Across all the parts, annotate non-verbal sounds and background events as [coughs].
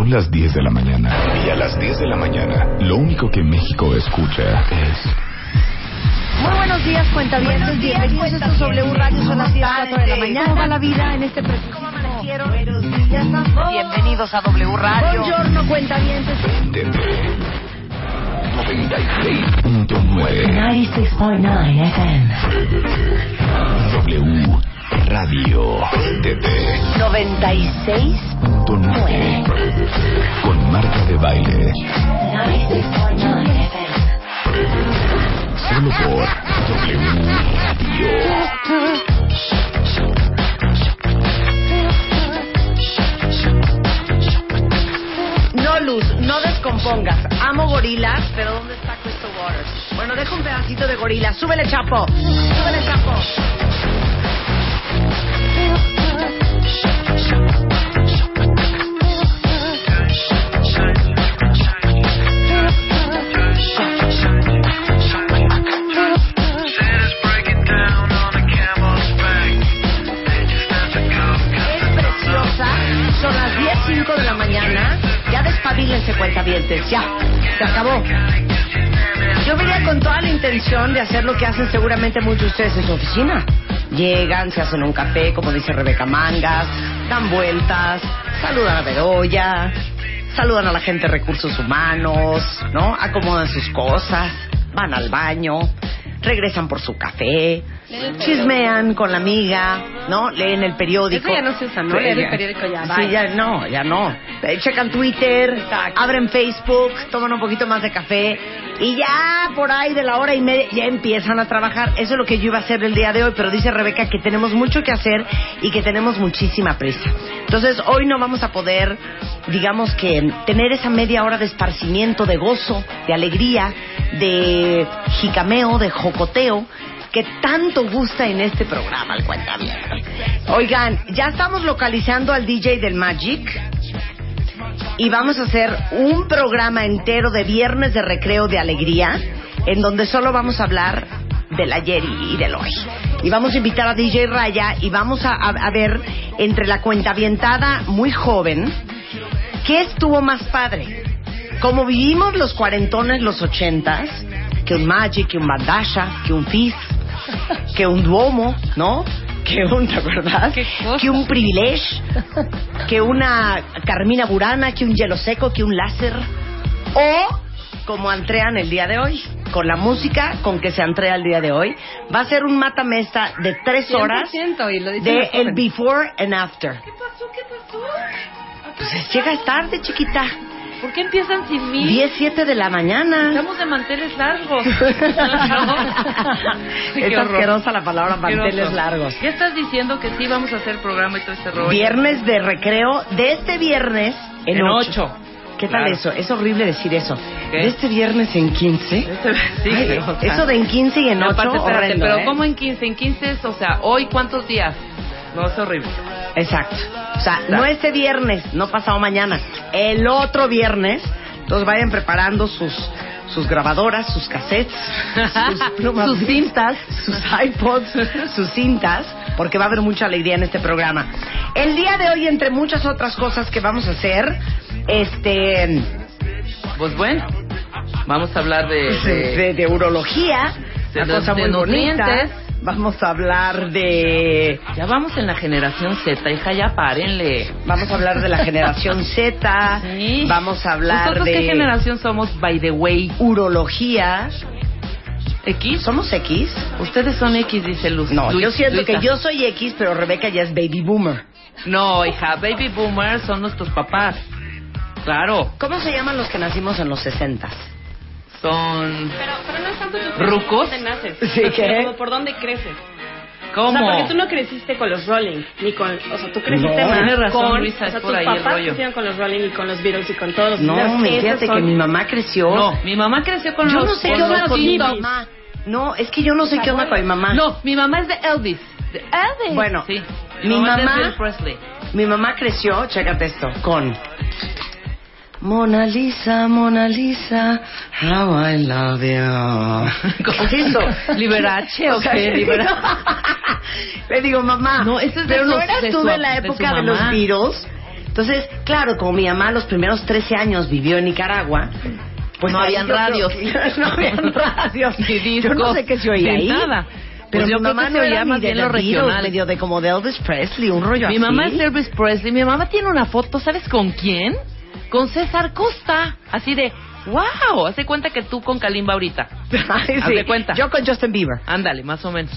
Son las 10 de la mañana. Y a las 10 de la mañana, lo único que México escucha es... Muy buenos días, cuentavientes. Bienvenidos a W Radio. Son las 10 4 de la mañana. ¿Cómo va la vida en este preciso ¿Cómo amanecieron? Bienvenidos a W Radio. Buongiorno, cuentavientes. TT 96.9 96.9 FM. W Radio TT 96.9 con marca de baile. 96.9 FM. Solo por W Radio. No, Luz, no descompongas. Amo gorilas, pero ¿dónde está Crystal Waters? Bueno, deja un pedacito de gorila. Súbele, Chapo. Súbele, Chapo. Ya despabilense, cuentavientes. Ya. Se acabó. Yo venía con toda la intención de hacer lo que hacen seguramente muchos de ustedes en su oficina. Llegan, se hacen un café, como dice Rebeca Mangas, dan vueltas, saludan a Bedoya, saludan a la gente de recursos humanos, ¿no? Acomodan sus cosas, van al baño, regresan por su café, chismean con la amiga, ¿no? Leen el periódico. Eso ya no se usa, ¿no? Leer el periódico ya, Sí, bye. ya no, ya no. Eh, Checan Twitter, Exacto. abren Facebook, toman un poquito más de café y ya por ahí de la hora y media ya empiezan a trabajar. Eso es lo que yo iba a hacer el día de hoy, pero dice Rebeca que tenemos mucho que hacer y que tenemos muchísima prisa. Entonces hoy no vamos a poder, digamos que, tener esa media hora de esparcimiento, de gozo, de alegría, de jicameo, de que tanto gusta en este programa, el cuenta Oigan, ya estamos localizando al DJ del Magic y vamos a hacer un programa entero de viernes de recreo de alegría en donde solo vamos a hablar del ayer y, del hoy. Y vamos a invitar a DJ Raya y vamos a ver entre la cuentavientada muy joven qué estuvo más padre. Como vivimos los cuarentones, los ochentas, que un Magic, que un Bandasha, que un Fizz, que un Duomo, ¿no? Que un, ¿te acuerdas? Que un Privilege, que una Carmina Burana, que un Hielo Seco, que un Láser. O como entrean el día de hoy, con la música con que se entrea el día de hoy. Va a ser un matamesta de tres horas 100%, y lo de el before and after. ¿Qué pasó? ¿Qué pasó? Pues llegas tarde, chiquita. ¿Por qué empiezan sin mí? 10, 7 de la mañana. Estamos de manteles largos. [laughs] [laughs] Es asquerosa la palabra manteles largos. ¿Qué estás diciendo que sí vamos a hacer programa y todo este rollo? Viernes de recreo de este viernes en, En ocho. ocho. ¿Qué tal Claro. eso? Es horrible decir eso. ¿Qué? De este viernes en 15. Este- sí, Ay, pero, o sea, eso de en 15 y en no, 8, aparte, espérate, horrendo, pero ¿eh? ¿cómo en 15? En 15 es, o sea, ¿hoy cuántos días? No, es horrible. Exacto. O sea, no este viernes, no pasado mañana, el otro viernes. Entonces vayan preparando sus sus grabadoras, sus cassettes, [laughs] sus, plumas, Sus cintas, sus iPods, sus cintas, porque va a haber mucha alegría en este programa. El día de hoy, entre muchas otras cosas que vamos a hacer, este, Pues bueno, vamos a hablar de... de, de- de- de urología, de- una cosa muy bonita. Vamos a hablar de Ya vamos en la generación Z, hija, ya párenle. Vamos a hablar de la generación Z. Sí. Vamos a hablar ¿Nosotros de qué generación somos, by the way? urología. ¿X? ¿Somos X? Ustedes son X, dice Luz. No, Luis- yo siento Luisa. que yo soy X, pero Rebeca ya es baby boomer. No, hija, baby boomers son nuestros papás. Claro, ¿Cómo se llaman los que nacimos en los 60? Son... Pero, pero no es tanto tu ¿Rucos? por dónde naces, [laughs] Sí, por dónde creces. ¿Cómo? O sea, porque tú no creciste con los Rolling, ni con... O sea, tú creciste No. más Tienes razón, con... Luisa, o sea, por tus papás crecieron con los Rolling y con los Beatles y con todos los No, me fíjate son- que mi mamá creció. No, mi mamá creció con yo los no sé qué onda con mi mamá. No, es que yo no sé qué onda con mi mamá. No, mi mamá es de Elvis. De Elvis. Bueno, sí. mi de mamá- Presley. Mi mamá creció, chécate esto, con Mona Lisa, Mona Lisa, how I love you. [laughs] ¿Cómo ¿Qué es eso? ¿Liberace o qué? Libera- [laughs] Le digo, mamá, No, eso es de pero no eras de tú de la de época de, mamá. los Beatles. Entonces, claro, como mi mamá los primeros 13 años vivió en Nicaragua, pues No habían radios. [laughs] no habían radios. Yo no sé qué se oía ahí. nada. Pero Pues mi yo creo mamá que no se ni más de bien lo regional. medio de como de Elvis Presley, un rollo Mi así. mamá es de Elvis Presley. Mi mamá tiene una foto, ¿sabes con quién? Con César Costa. Así de, wow, hace cuenta que tú con Kalimba ahorita. [laughs] Ay, sí. cuenta. Yo con Justin Bieber. Ándale, más o menos.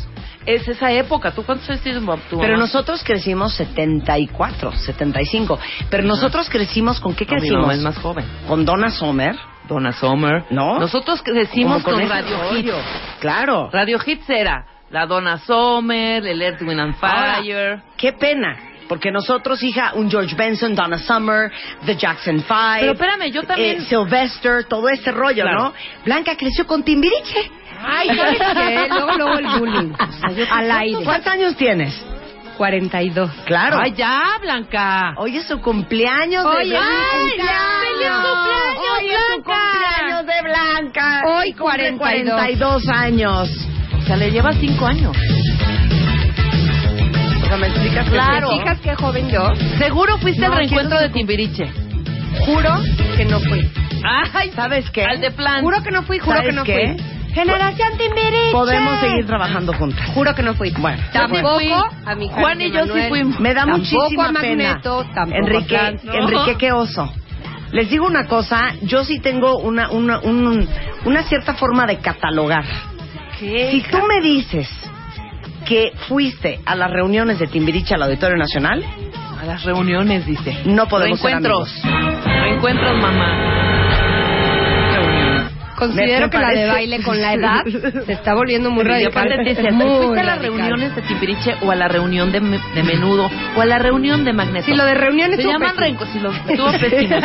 Es esa época. ¿Tú cuántos años tienes, tu Pero mamá? nosotros crecimos 74, 75. Pero nosotros crecimos con qué No, mi crecimos? mamá es más joven. Con Donna Summer, Donna Summer. ¿no? Nosotros crecimos con, Radio Hits. Claro. Radio Hits era la Donna Summer, el Earth, Wind and Ahora, Fire. qué pena. Porque nosotros, hija, un George Benson, Donna Summer, The Jackson Five. Pero espérame, yo también- eh, Sylvester, todo ese rollo, Claro. ¿no? Blanca creció con Timbiriche. Ay, ¿sabes qué? Luego, luego el bullying. [laughs] Al aire. ¿Cuántos años tienes? 42. Claro. Ay, ya, Blanca. Hoy es su cumpleaños de Oye, Blanca. ¡feliz cumpleaños, Hoy es su Blanca! cumpleaños de Blanca. Hoy Y cumple 42. 42 años. O sea, le lleva cinco años. ¿Me explicas? qué Claro. es ¿Te fijas qué joven yo? Seguro fuiste No, al reencuentro de Timbiriche. Juro que no fui. Ay, ¿Sabes qué? Al de plan. Juro que no fui, juro ¿Sabes que no qué? fui. Generación Timbiriche. Podemos seguir trabajando juntas. Juro que no fui. Bueno, tampoco fui. a mi Juan y yo sí fuimos. Me da Tampoco muchísima a Magneto, pena. tampoco Enrique, a Franz, ¿no? Enrique, qué oso. Les digo una cosa, yo sí tengo una, una, un- una cierta forma de catalogar. Si tú me dices que fuiste a las reuniones de Timbiriche al Auditorio Nacional, A las reuniones, dice. no podemos ser Reencuentros. amigos. Reencuentros, mamá. Considero que la de parece- baile con la edad se está volviendo muy radical. te ¿fuiste a las radical. reuniones de Timbiriche o a la reunión de, de menudo o a la reunión de Magneto? Sí, lo de reuniones Se llaman reencuentros. Si lo estuvo pésimo.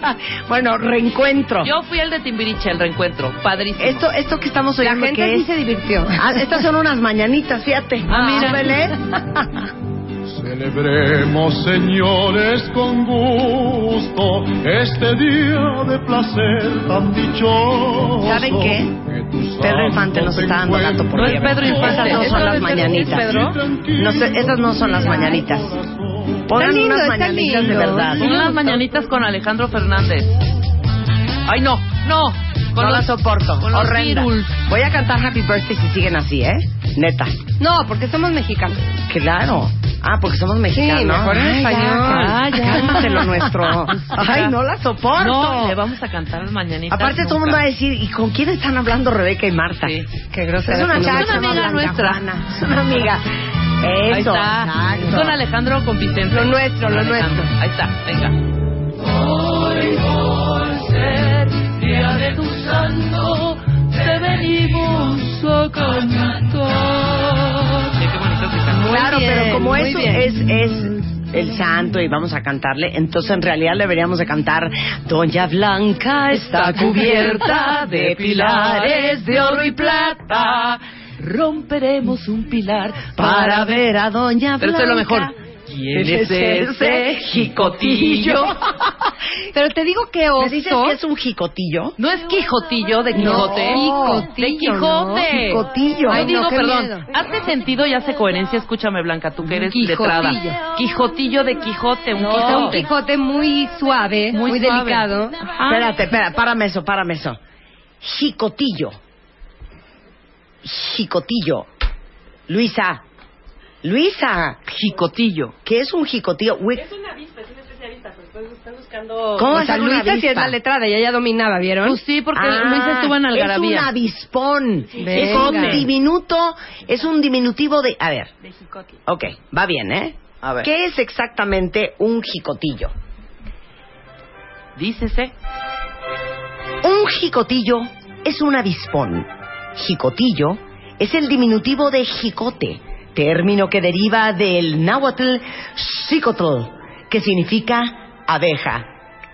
[laughs] bueno, reencuentro. Yo fui al de Timbiriche, el reencuentro. Padrísimo. Esto, esto que estamos La oyendo gente que sí se divirtió. Ah, estas son unas mañanitas, fíjate. Ah, mira. Súbele. Celebremos, señores, con gusto este día de placer tan dichoso. ¿Saben qué? Pedro Infante nos está dando gato por No es. Pedro Infante. Esas no ¿Eso son las mañanitas. Pedro? No sé, esas no son las mañanitas. Pongan lindo, unas mañanitas de lindo. verdad. Son las mañanitas con Alejandro Fernández. Ay, no, no. Con no los- la soporto. Con los Horrenda. Beatles. Voy a cantar Happy Birthday si siguen así, ¿eh? Neta. No, porque somos mexicanos. Claro. Ah, porque somos mexicanos. mejor en español. ya, Ah, ya. Cálmate lo nuestro. Ay, no la soporto. No, le vamos a cantar las mañanitas. Aparte todo el mundo va a decir, ¿y con quién están hablando Rebeca y Marta? Sí. Qué Es grosera. una que no chacha, Es una amiga nuestra. Juana. Es una amiga. Eso. Ahí está. exacto. Es con Alejandro con Vicente. Lo nuestro, lo Alejandro. nuestro. Ahí está, venga. Hoy por ser día de tu santo, te venimos a cantar. Que. Claro, bien, pero como eso bien. es, es el santo y vamos a cantarle, entonces en realidad deberíamos de cantar Doña Blanca está cubierta de pilares de oro y plata. Romperemos un pilar Para ver a Doña Blanca. Pero esto es lo mejor. ¿Quién es ese jicotillo? [laughs] Pero te digo que oso. ¿Me dices que es un jicotillo? ¿No es Quijotillo de Quijote? No, de Quijotillo, Quijote. no. Jicotillo. Ay, digo, no, perdón. miedo. Hace sentido y hace coherencia. Escúchame, Blanca, tú que eres Quijotillo. letrada. Quijotillo de Quijote, un Quijote. Quijote muy suave, muy, Muy suave. delicado. Ajá. Espérate, espera, párame eso, párame eso. Jicotillo. Jicotillo. Luisa. Luisa. Jicotillo. ¿Qué es un jicotillo? Uy, Es una avispa, es un especialista, pero estoy, estoy buscando... ¿Cómo O es sea, una Luisa sí es la letrada y ella dominaba, ¿vieron? Pues sí, porque Ah, Luisa estuvo en Es un Algarabía. avispón. Es un diminuto, es un diminutivo de... A ver, De Jicotli. ok, va bien, ¿eh? A ver. ¿Qué es exactamente un jicotillo? Dícese. Un jicotillo es un avispón. Jicotillo es el diminutivo de jicote. Término que deriva del náhuatl xicotl, que significa abeja.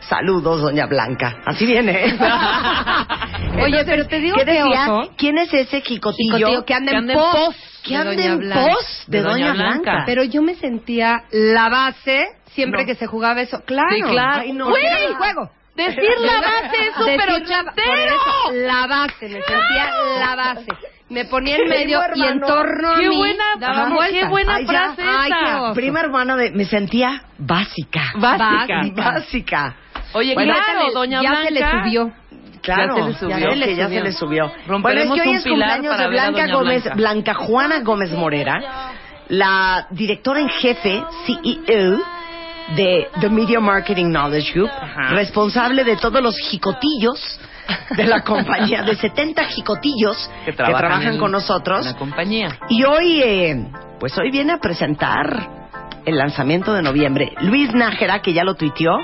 Saludos, doña Blanca. Así viene. [laughs] Oye, pero te digo ¿qué que decía? oso- ¿Quién es ese jicotillo? Que anda en pos. que de anda Doña en Blanca. pos de, De Doña, Doña Blanca. Blanca. Pero yo me sentía la base siempre No. que se jugaba eso. Claro. Sí, claro. Ay, no, el juego. Decir la base es súper la- ochentero. La base, me sentía la base. Me ponía en medio y en torno a Qué mí buena- daba qué buena Ay, ya. frase Ay, esa. qué oso. Prima hermana de... Me sentía básica. Básica. Básica. Oye, Bueno, claro, ya se le- doña ya Blanca. se le subió. Claro, Ya se le subió. ya, que ya se le subió. Romperemos Bueno, es que hoy un es pilar cumpleaños para de Blanca doña Gómez, Blanca. Blanca Juana Gómez Morera, la directora en jefe, CEO de The Media Marketing Knowledge Group, Ajá. responsable de todos los jicotillos de la compañía, de 70 jicotillos que trabajan, con nosotros. la compañía. Y hoy, eh, pues hoy viene a presentar el lanzamiento de noviembre. Luis Nájera, que ya lo tuiteó,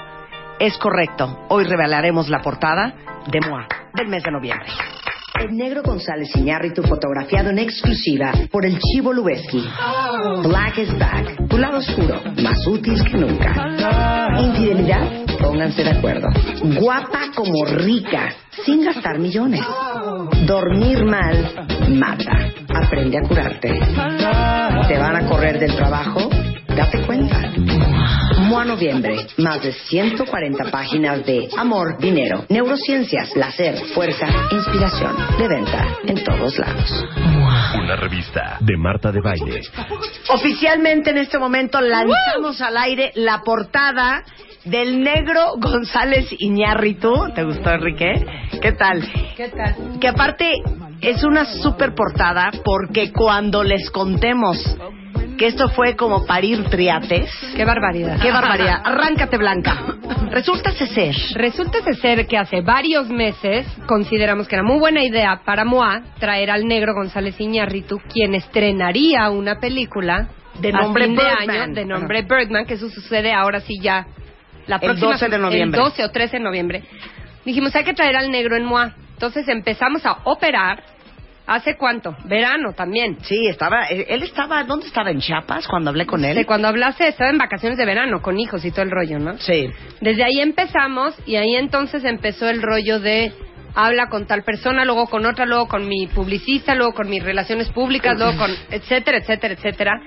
es correcto. Hoy revelaremos la portada de MOA del mes de noviembre. El negro González Iñárritu fotografiado en exclusiva por el Chivo Lubeski. Black is back. Tu lado oscuro, más útil que nunca. Infidelidad, pónganse de acuerdo. Guapa como rica, sin gastar millones. Dormir mal, mata. Aprende a curarte. ¿Te van a correr del trabajo? Date cuenta. MOA Noviembre, más de 140 páginas de amor, dinero, neurociencias, placer, fuerza, inspiración, de venta en todos lados. Una revista de Marta de Baile. Oficialmente en este momento lanzamos al aire la portada del negro González Iñárritu. ¿Te gustó, Enrique? ¿Qué tal? ¿Qué tal? Que aparte es una super portada porque cuando les contemos que esto fue como parir triates, Qué barbaridad. qué barbaridad. Arráncate, Blanca. Resulta ser. Resulta ser que hace varios meses consideramos que era muy buena idea para MOA traer al negro González Iñárritu, quien estrenaría una película De a nombre fin de Birdman. año de nombre Birdman, que eso sucede ahora sí ya la El próxima 12 de noviembre. El 12 o 13 de noviembre. Dijimos, hay que traer al negro en MOA. Entonces empezamos a operar. ¿Hace cuánto? Verano también. Sí, estaba, él él estaba, ¿dónde estaba? ¿En Chiapas cuando hablé con él? De cuando hablaste, estaba en vacaciones de verano con hijos y todo el rollo, ¿no? Sí. Desde ahí empezamos y ahí entonces empezó el rollo de habla con tal persona, luego con otra, luego con mi publicista, luego con mis relaciones públicas, luego con [clears throat] etcétera, etcétera, etcétera.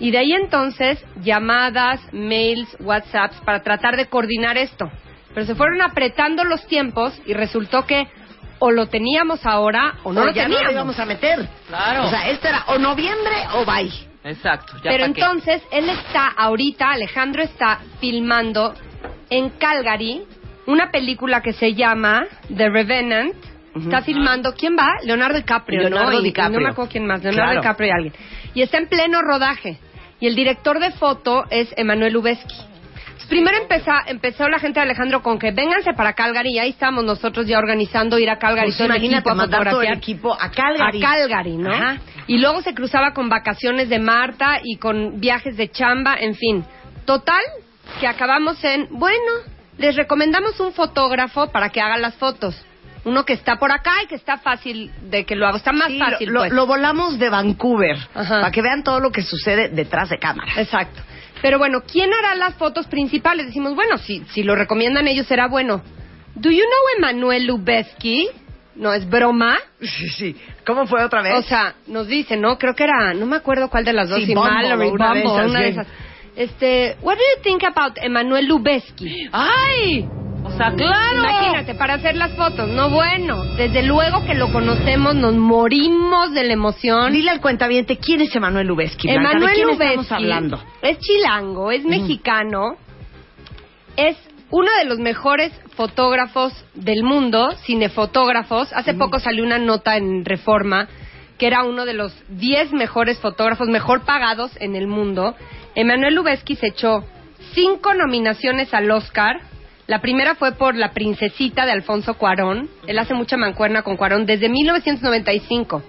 Y de ahí entonces llamadas, mails, WhatsApps para tratar de coordinar esto. Pero se fueron apretando los tiempos y resultó que o lo teníamos ahora o no O lo ya no teníamos. lo íbamos a meter. Claro. O sea, esto era o noviembre o bye. Exacto. ya Pero qué. entonces él está ahorita, Alejandro está filmando en Calgary una película que se llama The Revenant. Está filmando, ¿quién va? Leonardo DiCaprio, Leonardo ¿no? Y DiCaprio. no me acuerdo quién más, Leonardo Claro. DiCaprio y alguien. Y está en pleno rodaje. Y el director de foto es Emanuel Ubeski. Primero empezó, empezó la gente de Alejandro con que vénganse para Calgary y ahí estamos nosotros ya organizando ir a Calgary. Pues todo el imagínate equipo a mandar todo el fotografiar equipo a Calgary. a Calgary, ¿no? Ajá. Y luego se cruzaba con vacaciones de Marta y con viajes de chamba, en fin. Total, que acabamos en, bueno, les recomendamos un fotógrafo para que haga las fotos. Uno que está por acá y que está fácil de que lo haga. Está más Sí, fácil, lo, pues. lo volamos de Vancouver Ajá. para que vean todo lo que sucede detrás de cámara. Exacto. Pero bueno, ¿quién hará las fotos principales? Decimos, bueno, si, si lo recomiendan ellos será bueno. ¿Do you know Emanuel Lubezki? No, es broma. Sí, sí. ¿Cómo fue otra vez? O sea, nos dice, ¿no? Creo que era, no me acuerdo cuál de las dos, Sí, si Bumble, Mallory, una de Bumble, esas, una de bien. esas. Este, what do you think about Emanuel Lubezki? ¡Ay! O sea, claro. Imagínate, para hacer las fotos. No, bueno, desde luego que lo conocemos, nos morimos de la emoción. Dile al cuentaviente quién es Emanuel Lubezki. Emanuel ¿De quién Lubezki estamos hablando? es chilango, es mexicano, es uno de los mejores fotógrafos del mundo, cinefotógrafos. Hace poco salió una nota en Reforma que era uno de los 10 mejores fotógrafos mejor pagados en el mundo. Emanuel Lubezki se echó cinco nominaciones al Oscar. La primera fue por La Princesita de Alfonso Cuarón. Él hace mucha mancuerna con Cuarón desde 1995.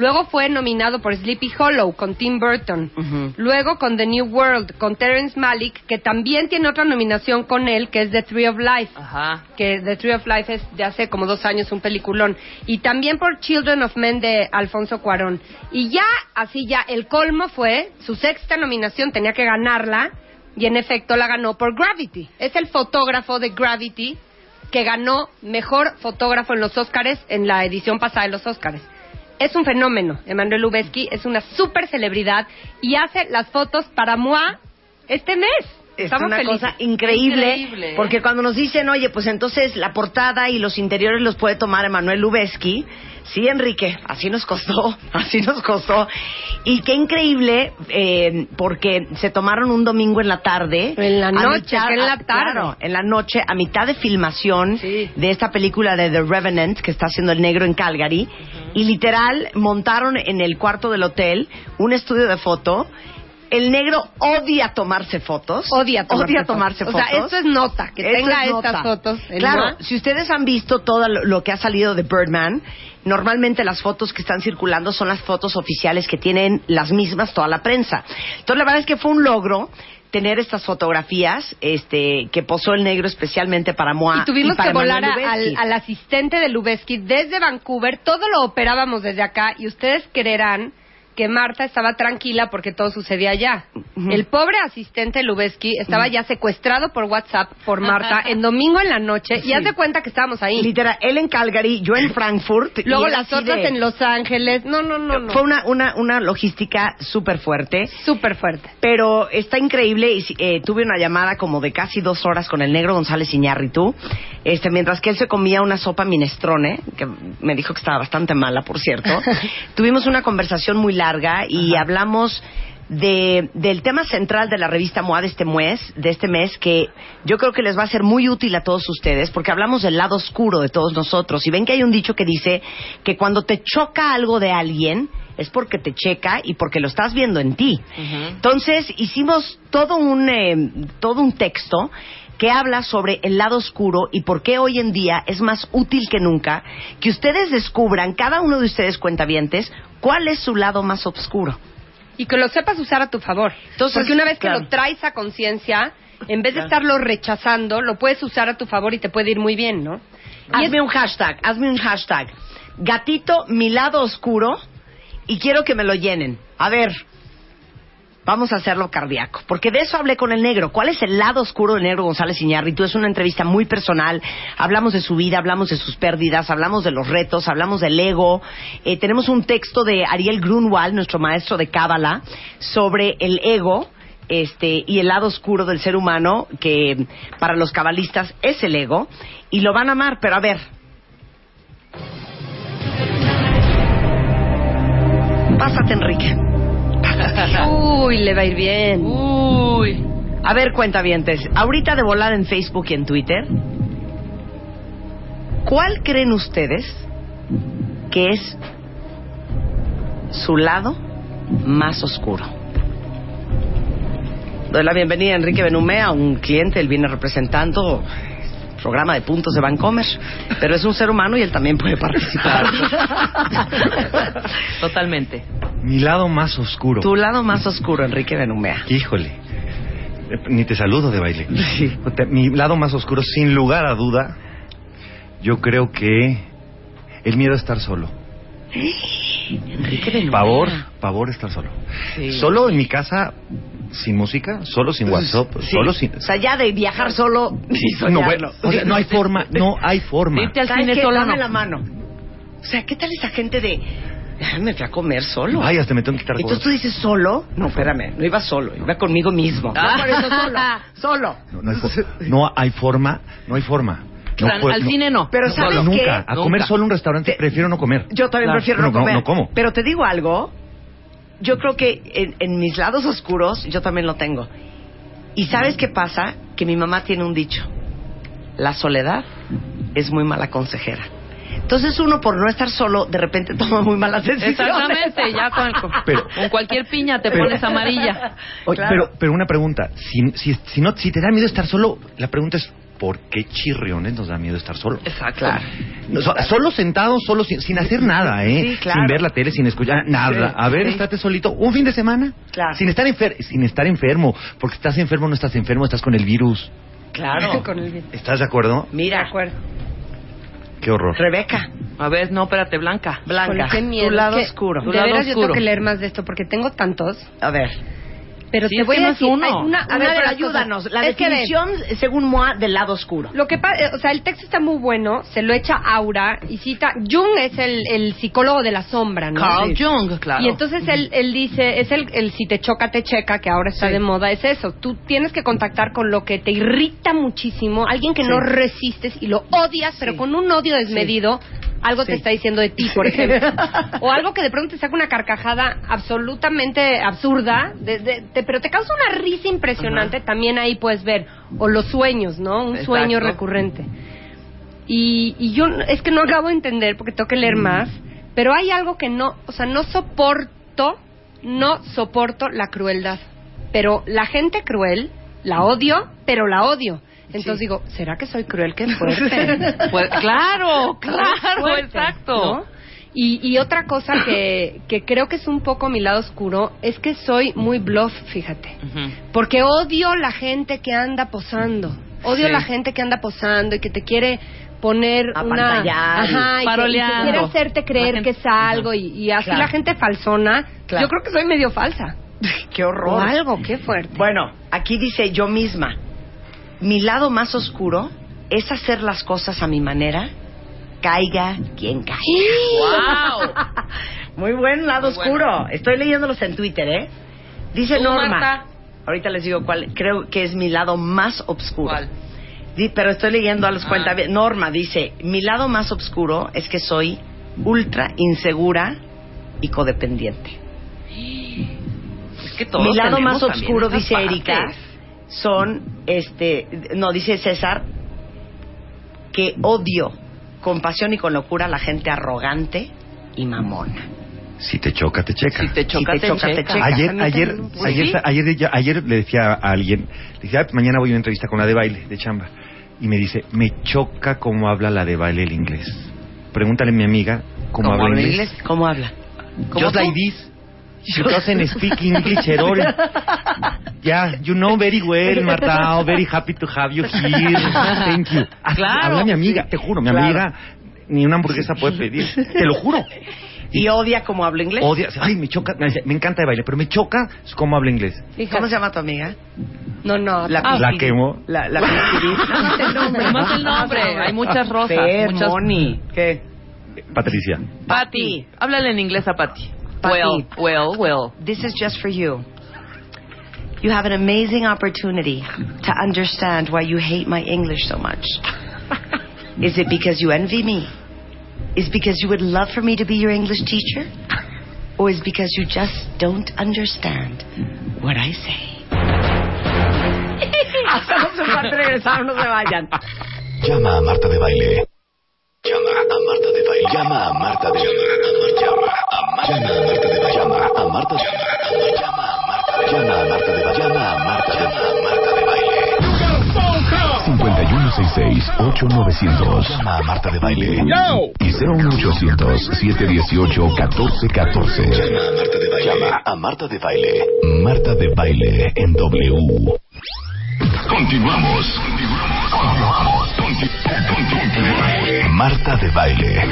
Luego fue nominado por Sleepy Hollow con Tim Burton. Luego con The New World con Terrence Malick, que también tiene otra nominación con él, que es The Tree of Life. Ajá. Que The Tree of Life es de hace como dos años un peliculón. Y también por Children of Men de Alfonso Cuarón. Y ya, así ya, el colmo fue su sexta nominación, tenía que ganarla. Y en efecto la ganó por Gravity. Es el fotógrafo de Gravity que ganó mejor fotógrafo en los Óscares en la edición pasada de los Óscares. Es un fenómeno. Emanuel Lubezki es una super celebridad y hace las fotos para MOA este mes. Es Estamos una felices. cosa increíble, Increíble, ¿eh? porque cuando nos dicen, oye, pues entonces la portada y los interiores los puede tomar Emanuel Lubezki. Sí, Enrique, así nos costó, [laughs] así nos costó. Y qué increíble, eh, porque se tomaron un domingo en la tarde. En la a noche, en la a- tarde. Claro, en la noche, a mitad de filmación Sí. de esta película de The Revenant, que está haciendo el negro en Calgary. Y literal, montaron en el cuarto del hotel un estudio de foto. El negro odia tomarse fotos. Odia tomarse, Odia tomarse fotos. fotos. O sea, esto es nota, que Esto tenga es estas fotos. Claro, si ustedes han visto todo lo, que ha salido de Birdman, normalmente las fotos que están circulando son las fotos oficiales que tienen las mismas toda la prensa. Entonces, la verdad es que fue un logro tener estas fotografías este que posó el negro especialmente para Moa Y tuvimos para que volar a- al, al asistente de Lubeski desde Vancouver. Todo lo operábamos desde acá y ustedes creerán que Marta estaba tranquila porque todo sucedía allá. El pobre asistente Lubeski estaba ya secuestrado por WhatsApp por Marta en domingo en la noche y haz de cuenta que estábamos ahí. Literal, él en Calgary, yo en Frankfurt. Luego las otras de- en Los Ángeles. No, no, no, no. Fue una, una, una logística súper fuerte. súper fuerte. Pero está increíble y eh, tuve una llamada como de casi dos horas con el negro González Iñárritu, este, mientras que él se comía una sopa minestrone, que me dijo que estaba bastante mala, por cierto. [laughs] Tuvimos una conversación muy larga y hablamos de, del tema central de la revista MOA de este mes, de este mes, que yo creo que les va a ser muy útil a todos ustedes, porque hablamos del lado oscuro de todos nosotros. Y ven que hay un dicho que dice que cuando te choca algo de alguien, es porque te checa y porque lo estás viendo en ti. Entonces hicimos todo un, eh, todo un texto que habla sobre el lado oscuro y por qué hoy en día es más útil que nunca que ustedes descubran, cada uno de ustedes cuentavientes, cuál es su lado más oscuro. Y que lo sepas usar a tu favor. Entonces, Porque una vez que lo traes a conciencia, en vez de Claro. estarlo rechazando, lo puedes usar a tu favor y te puede ir muy bien, ¿no? Y Hazme un hashtag, hazme un hashtag. Gatito, mi lado oscuro, y quiero que me lo llenen. A ver, vamos a hacerlo cardíaco, porque de eso hablé con el negro. ¿Cuál es el lado oscuro del negro González Iñárritu? Es una entrevista muy personal. Hablamos de su vida, hablamos de sus pérdidas, hablamos de los retos, hablamos del ego. Eh, tenemos un texto de Ariel Grunwald, nuestro maestro de Cábala, sobre el ego este, y el lado oscuro del ser humano, que para los cabalistas es el ego, y lo van a amar, pero a ver. Pásate, Enrique. Uy, le va a ir bien. Uy. A ver, cuentavientes, ahorita de volar en Facebook y en Twitter, ¿cuál creen ustedes que es su lado más oscuro? Doy la bienvenida a Enrique Benumé, a un cliente, él viene representando programa de puntos de Bancomer, pero es un ser humano y él también puede participar. [laughs] Totalmente. Mi lado más oscuro. tu lado más oscuro, Enrique Benumea. Híjole. Ni te saludo de baile. Te- Mi lado más oscuro, sin lugar a duda, yo creo que el miedo a estar solo. [gasps] Enrique Benumea. Pavor, pavor estar solo. Sí. Solo en mi casa, sin música, solo sin WhatsApp, Sí. solo sin... O sea, ya de viajar solo ni no, bueno, o sea, no hay forma, no hay forma. Irte al ¿Sabes cine qué? solo Dame no. la mano. O sea, ¿qué tal esa gente de... "Ay, Me fui a comer solo. Ay, hasta me tengo que quitar Entonces tú dices solo. No, espérame, no iba solo, iba conmigo mismo. Ah. No, por eso solo. Solo. No, no hay, no hay forma, no hay forma. No O sea, puedo- al no- cine no. Pero No, ¿sabes solo. qué? Nunca. A Nunca. comer solo en un restaurante, Te- prefiero no comer. Yo también Claro. prefiero No, no no, comer. no como. Pero te digo algo. Yo creo que en, en mis lados oscuros yo también lo tengo. ¿Y sabes qué pasa? Que mi mamá tiene un dicho. La soledad es muy mala consejera. Entonces uno por no estar solo de repente toma muy malas decisiones. Exactamente, ya con, con- [laughs] Pero- con cualquier piña te pero- pones amarilla. Oye, Claro. pero, pero una pregunta. Si, si, si, no, si te da miedo estar solo, la pregunta es, por qué chirriones nos da miedo estar solos. Exacto. Solo sentados, solo sin, sin hacer nada, ¿eh? Sí, claro. Sin ver la tele, sin escuchar nada. Sí, a ver, sí. estate solito un fin de semana. Claro. Sin estar, enfer sin estar enfermo. Porque estás enfermo, no estás enfermo, estás con el virus. Claro. [laughs] Con el. ¿Estás de acuerdo? De Mira, acuerdo. Qué horror. Rebeca, A ver, no, espérate, Blanca. Blanca, Híjole, qué miedo. tu lado Que- oscuro. Tu De lado veras yo tengo que leer más de esto porque tengo tantos. A ver, Pero Sí, te voy a decir, uno. hay una, a ver, pero ayúdanos. La es que definición, según Moa, del lado oscuro. Lo que pasa, o sea, el texto está muy bueno, se lo echa Aura y cita, Jung es el, el psicólogo de la sombra, ¿no? Carl Sí. Jung, claro. Y entonces él, él dice, es el, el si te choca, te checa, que ahora está Sí. de moda, es eso. Tú tienes que contactar con lo que te irrita muchísimo, alguien que no resistes y lo odias, pero con un odio desmedido, algo te está diciendo de ti, por ejemplo. [laughs] o algo que de pronto te saca una carcajada absolutamente absurda, de- de- te- pero te causa una risa impresionante, también ahí puedes ver. O los sueños, ¿no? Un Exacto. sueño recurrente. Y, y yo es que no acabo de entender porque tengo que leer Mm. más, pero hay algo que no, o sea, no soporto, no soporto la crueldad. Pero la gente cruel, la odio, pero la odio. Entonces Sí. digo, ¿será que soy cruel? Qué fuerte. [laughs] Pues, claro, claro, Fuerte, exacto. ¿no? Y, y otra cosa que, que creo que es un poco mi lado oscuro es que soy muy bluff, fíjate. Porque odio la gente que anda posando. Odio Sí. la gente que anda posando y que te quiere poner una ajá, y que- y que, quiere hacerte creer que es algo y, y así Claro. la gente falsona. Claro. Yo creo que soy medio falsa. [laughs] Qué O horror. algo, qué fuerte. Bueno, aquí dice yo misma, mi lado más oscuro es hacer las cosas a mi manera, caiga quien caiga. ¡Wow! [laughs] Muy buen lado Muy bueno. oscuro. Estoy leyéndolos en Twitter, ¿eh? Dice Tú, Norma. Marta. Ahorita les digo cuál creo que es mi lado más oscuro. ¿Cuál? Di- pero estoy leyendo a los Ah. cuenta. Norma dice, mi lado más oscuro es que soy ultra insegura y codependiente. [gasps] Es que todos Mi lado más oscuro, dice. Erika, son, este, no, dice César, que odio con pasión y con locura a la gente arrogante y mamona. Si te choca, te checa. Si te choca, te te, choca, te checa. Ayer, ayer, Pues ayer, sí. ayer, ya- ayer le decía a alguien, le dije, "Ah, mañana voy a una entrevista con la de baile, de chamba. Y me dice, me choca cómo habla la de baile el inglés. Pregúntale a mi amiga cómo, ¿Cómo habla habla inglés. inglés? ¿Cómo habla? ¿Cómo Just tú? like this. She doesn't speak English at all. Yeah, you know very well, Marta. Oh, very happy to have you here. Thank you. Claro, Habla mi amiga, te juro, mi Claro. amiga ni una hamburguesa puede pedir. Te lo juro. Y odia cómo habla inglés. Odia, ay, me choca, me encanta de baile, pero me choca cómo habla inglés. Fíjate. ¿Cómo se llama tu amiga? No, no. La, ah, La quemo. La, la Pispiri. [laughs] el nombre. Nomás el nombre. Hay muchas rosas. Fer, muchas... Moni. ¿Qué? Patricia. Patty. Háblale en inglés a Patty. Patty. Well, well, well. This is just for you. You have an amazing opportunity to understand why you hate my English so much. [laughs] Is it because you envy me? Is it because you would love for me to be your English teacher? Or is it because you just don't understand what I say? Hacemos un corte, regresamos, no se vayan. Llama a Marta de Baile. Llama a Marta de Baile. Llama a Marta de Baile. Llama a Marta de Baile. Llama a Marta de. Llama a Marta de. Llama a Marta de Baile. Llama a Marta de Marta de Baile. 5166-8900. Llama a Marta de Baile. Y 01800-718-1414. Llama a Marta de Baile. Llama a Marta de Baile. Marta de Baile en W. Continuamos. Continuamos. Conti- conti- Marta de Baile.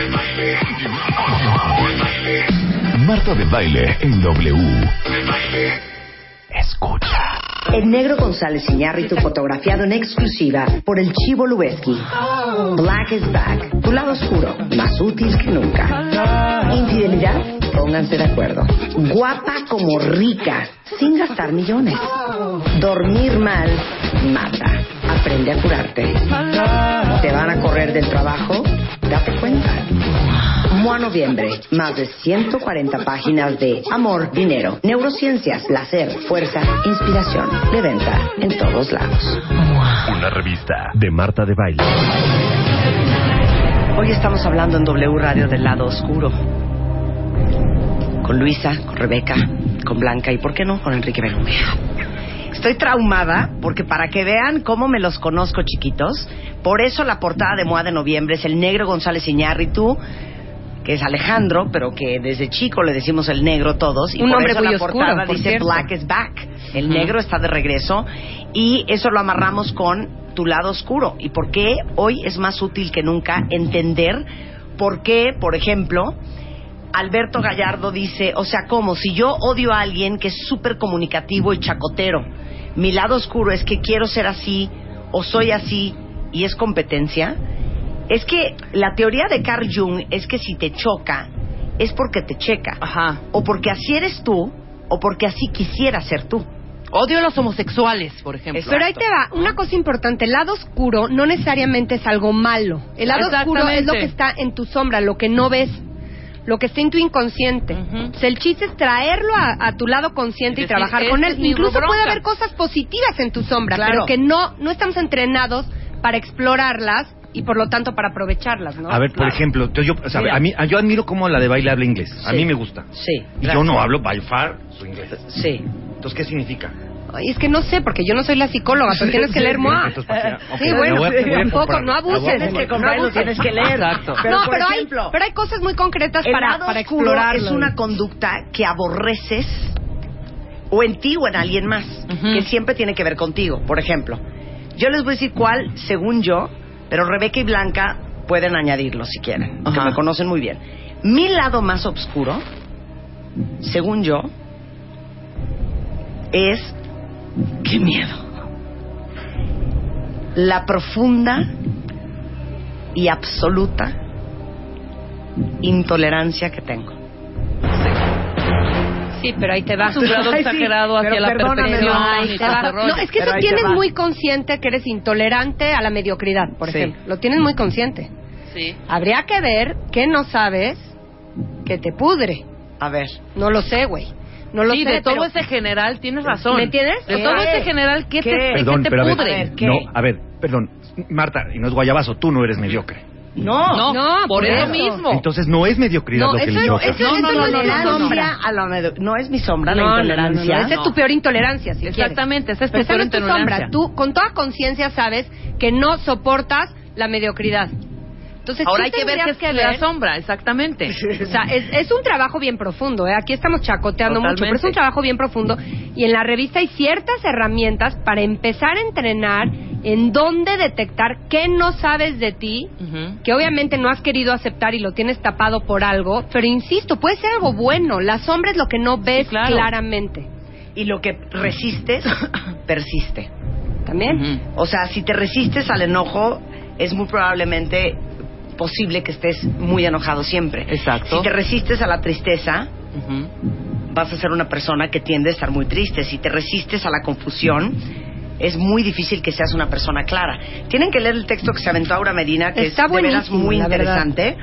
Marta de Baile en W. Escucha. El negro González Iñárritu fotografiado en exclusiva por el Chivo Lubeski. Black is back. Tu lado oscuro, más útil que nunca. Infidelidad, pónganse de acuerdo. Guapa como rica, sin gastar millones. Dormir mal, mata. Aprende a curarte. ¿Te van a correr del trabajo? Date cuenta. MOA Noviembre, más de 140 páginas de amor, dinero, neurociencias, placer, fuerza, inspiración, de venta en todos lados. Una revista de Marta de Baile. Hoy estamos hablando en W Radio del lado oscuro. Con Luisa, con Rebeca, con Blanca y, ¿por qué no?, con Enrique Bermúdez. Estoy traumada porque para que vean cómo me los conozco chiquitos, por eso la portada de Moa de noviembre es el negro González Iñárritu, que es Alejandro, pero que desde chico le decimos el negro todos. Y Un por eso muy la oscuro, portada por dice cierto. Black is back. El negro está de regreso y eso lo amarramos con tu lado oscuro. ¿Y por qué hoy es más útil que nunca entender por qué, por ejemplo, Alberto Gallardo dice, o sea, como si yo odio a alguien que es súper comunicativo y chacotero, mi lado oscuro es que quiero ser así o soy así y es competencia, es que la teoría de Carl Jung es que si te choca es porque te checa, o porque así eres tú o porque así quisiera ser tú. Odio a los homosexuales, por ejemplo. Pero ahí te va, una cosa importante, el lado oscuro no necesariamente es algo malo. El lado oscuro es lo que está en tu sombra, lo que no ves, lo que está en tu inconsciente. O sea, el chiste es traerlo a, a tu lado consciente y, trabajar "Esta con él. Incluso bronca". puede haber cosas positivas en tu sombra, Claro. pero que no, no estamos entrenados para explorarlas y por lo tanto para aprovecharlas, ¿no? A ver, por ejemplo, yo, yo- o sea, a mí, a- yo admiro cómo la de baile habla inglés. A mí me gusta. Sí. Y yo no hablo by far su inglés. Sí. Entonces, ¿qué significa? Ay, es que no sé, porque yo no soy la psicóloga, pero tienes que leer MOA. Sí, bueno, voy a- me voy a tampoco, comprar. no abuses. comprar. Tienes que comprarlo, tienes que leer. Exacto. Pero, no, por pero, ejemplo, hay, pero hay cosas muy concretas el para, lado para explorarlo. es una conducta que aborreces o en ti o en alguien más, que siempre tiene que ver contigo. Por ejemplo, yo les voy a decir cuál, según yo, pero Rebeca y Blanca pueden añadirlo si quieren, que me conocen muy bien. Mi lado más oscuro, según yo, es qué miedo. La profunda y absoluta intolerancia que tengo. Sí, pero ahí te va. Es un grado Ay, sí, exagerado hacia la perfección no, Ahí y te. No, es que Pero eso te tienes muy consciente que eres intolerante a la mediocridad, por Sí. ejemplo. Lo tienes muy consciente. Sí. Habría que ver qué no sabes que te pudre. A ver. No lo sé, güey. No lo sí, sé. de todo pero- ese general tienes razón. ¿Me entiendes? De ¿Qué? todo ese general, ¿qué, ¿Qué? te, qué Perdón, te pero a ver, pudre? A ver, ¿qué? No, a ver, perdón. Marta, y no es guayabazo, tú no eres mediocre. No, No, No, por por eso eso. mismo. Entonces no es mediocridad No, lo que eso le eso- no, no, no, no es no, a la medio- no es mi sombra la No, no, no, intolerancia. no, Esa es tu peor intolerancia, si quieres. Exactamente, esa es tu peor intolerancia. sombra. Tú, con toda conciencia, sabes que no soportas la mediocridad. Entonces, Ahora hay que ver qué es la sombra, exactamente. O sea, es, es un trabajo bien profundo, ¿eh? Aquí estamos chacoteando mucho, pero es un trabajo bien profundo. Y en la revista hay ciertas herramientas para empezar a entrenar en dónde detectar qué no sabes de ti, Ujú. que obviamente no has querido aceptar y lo tienes tapado por algo. Pero insisto, puede ser algo bueno. La sombra es lo que no ves claro. claramente. Y lo que resistes, [coughs] persiste. También. O sea, si te resistes al enojo, es muy probablemente posible que estés muy enojado siempre. Exacto. Si te resistes a la tristeza, Ujú. vas a ser una persona que tiende a estar muy triste. Si te resistes a la confusión, es muy difícil que seas una persona clara. Tienen que leer el texto que se aventó Aura Medina, que Está es de veras muy interesante.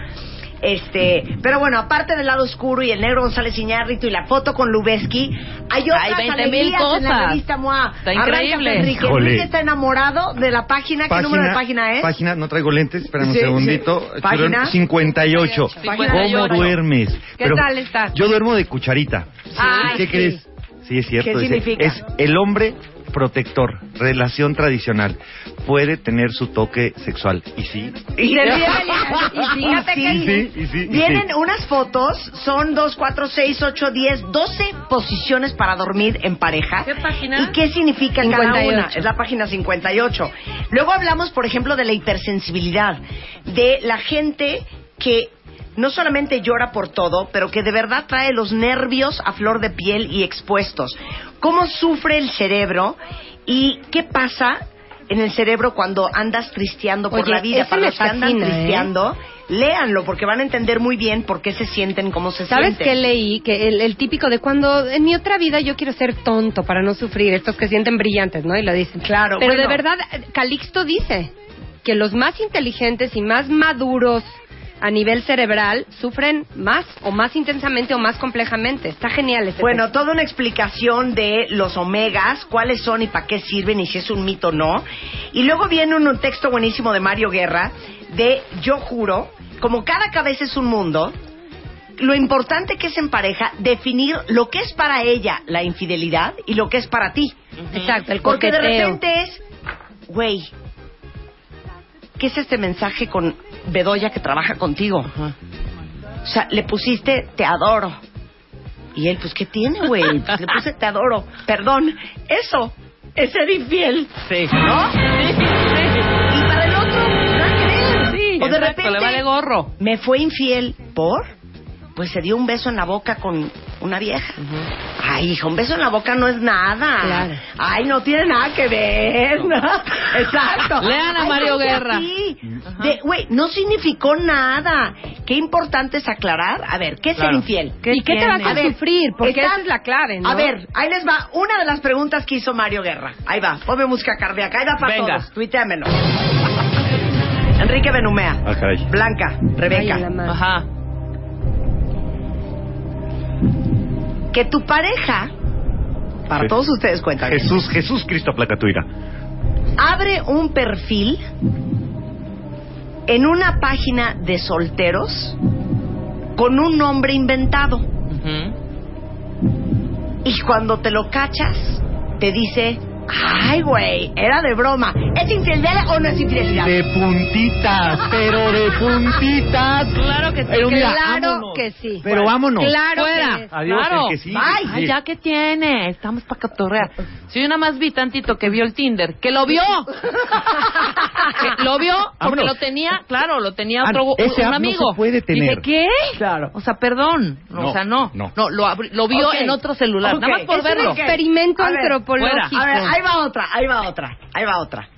Este, pero bueno, aparte del lado oscuro y el negro González Iñárritu y la foto con Lubeski, hay otras Hay 20,000 alegrías en la cosas. revista MOA. Está increíble. Enrique. Enrique está enamorado de la página. ¿Qué número de página es? Página, no traigo lentes, espérame Sí, un segundito. sí. ¿Página? 58. 58. ¿Cómo duermes? ¿Qué tal estás? Yo duermo de cucharita. Ay, ¿Y qué sí. crees? Sí, es cierto. ¿Qué dice, significa? Es el hombre protector, relación tradicional. Puede tener su toque sexual. ¿Y sí? Y, [laughs] sí, y sí, Vienen unas fotos, son 2, 4, 6, 8, 10, 12 posiciones para dormir en pareja. ¿Qué página? ¿Y qué significa cada 58. una? Es la página 58. Luego hablamos, por ejemplo, de la hipersensibilidad, de la gente que no solamente llora por todo, pero que de verdad trae los nervios a flor de piel y expuestos. ¿Cómo sufre el cerebro y qué pasa en el cerebro cuando andas tristeando por Oye, la vida? Para los que andan ¿eh? tristeando, léanlo porque van a entender muy bien por qué se sienten como se ¿Sabes sienten. qué leí? Que el, el típico de cuando en mi otra vida yo quiero ser tonto para no sufrir, estos que sienten brillantes, ¿no? Y lo dicen. Claro, Pero de verdad, Calixto dice que los más inteligentes y más maduros a nivel cerebral sufren más o más intensamente o más complejamente. Está genial este Bueno, texto. toda una explicación de los omegas, cuáles son y para qué sirven y si es un mito o no. Y luego viene un, un texto buenísimo de Mario Guerra de Yo juro, como cada cabeza es un mundo, lo importante que es en pareja definir lo que es para ella la infidelidad y lo que es para ti. Exacto, el Porque de repente es, güey, ¿qué es este mensaje con Bedoya que trabaja contigo? O sea, le pusiste te adoro. Y él, pues, ¿qué tiene, güey? [laughs] Pues, le puse te adoro. Perdón, eso es ser infiel. Sí. ¿No? Y para el otro, nada que ver. Sí, o de exacto, repente, le vale gorro. me fue infiel por, pues se dio un beso en la boca con una vieja. Ay, hija, un beso en la boca no es nada. Claro. Ay, no tiene nada que ver. ¿no? [laughs] Exacto. [laughs] Lean a Ay, Mario no Guerra. güey, no significó nada. Qué importante es aclarar. A ver, ¿qué es ser infiel? ¿Y qué te vas a, A ver, sufrir? Porque esa es la clave, ¿no? A ver, ahí les va una de las preguntas que hizo Mario Guerra. Ahí va, ponme música cardíaca. Ahí va para Venga. todos. Tuitéamelo. Enrique Benumea. Ah, caray. Blanca, Rebeca. Ajá. Que tu pareja, para todos ustedes cuentan, Jesús, Jesús Cristo placa tu ira. abre un perfil en una página de solteros con un nombre inventado. Y cuando te lo cachas, te dice, ay, güey, era de broma. ¿Es infidelidad o no es infidelidad? De puntitas, pero de [laughs] puntitas. Claro que sí. Pero mira, claro vámonos. que sí. Pero vámonos. Claro Fuera. que. Adiós, Claro. que sí. Bye. Ay, ya que tiene, estamos para cotorrear. Si yo nada más vi tantito que vio el Tinder, que lo vio. [laughs] Que lo vio porque Vámonos. lo tenía, claro, lo tenía Ah, otro un, ese no amigo. se puede tener. Dije, ¿qué? Claro. O sea, perdón. No, o sea, no. no. lo, abri- lo vio en otro celular, nada más por Es un verlo. ok. Experimento A ver, antropológico. A ver, ahí va otra, ahí va otra, ahí va otra.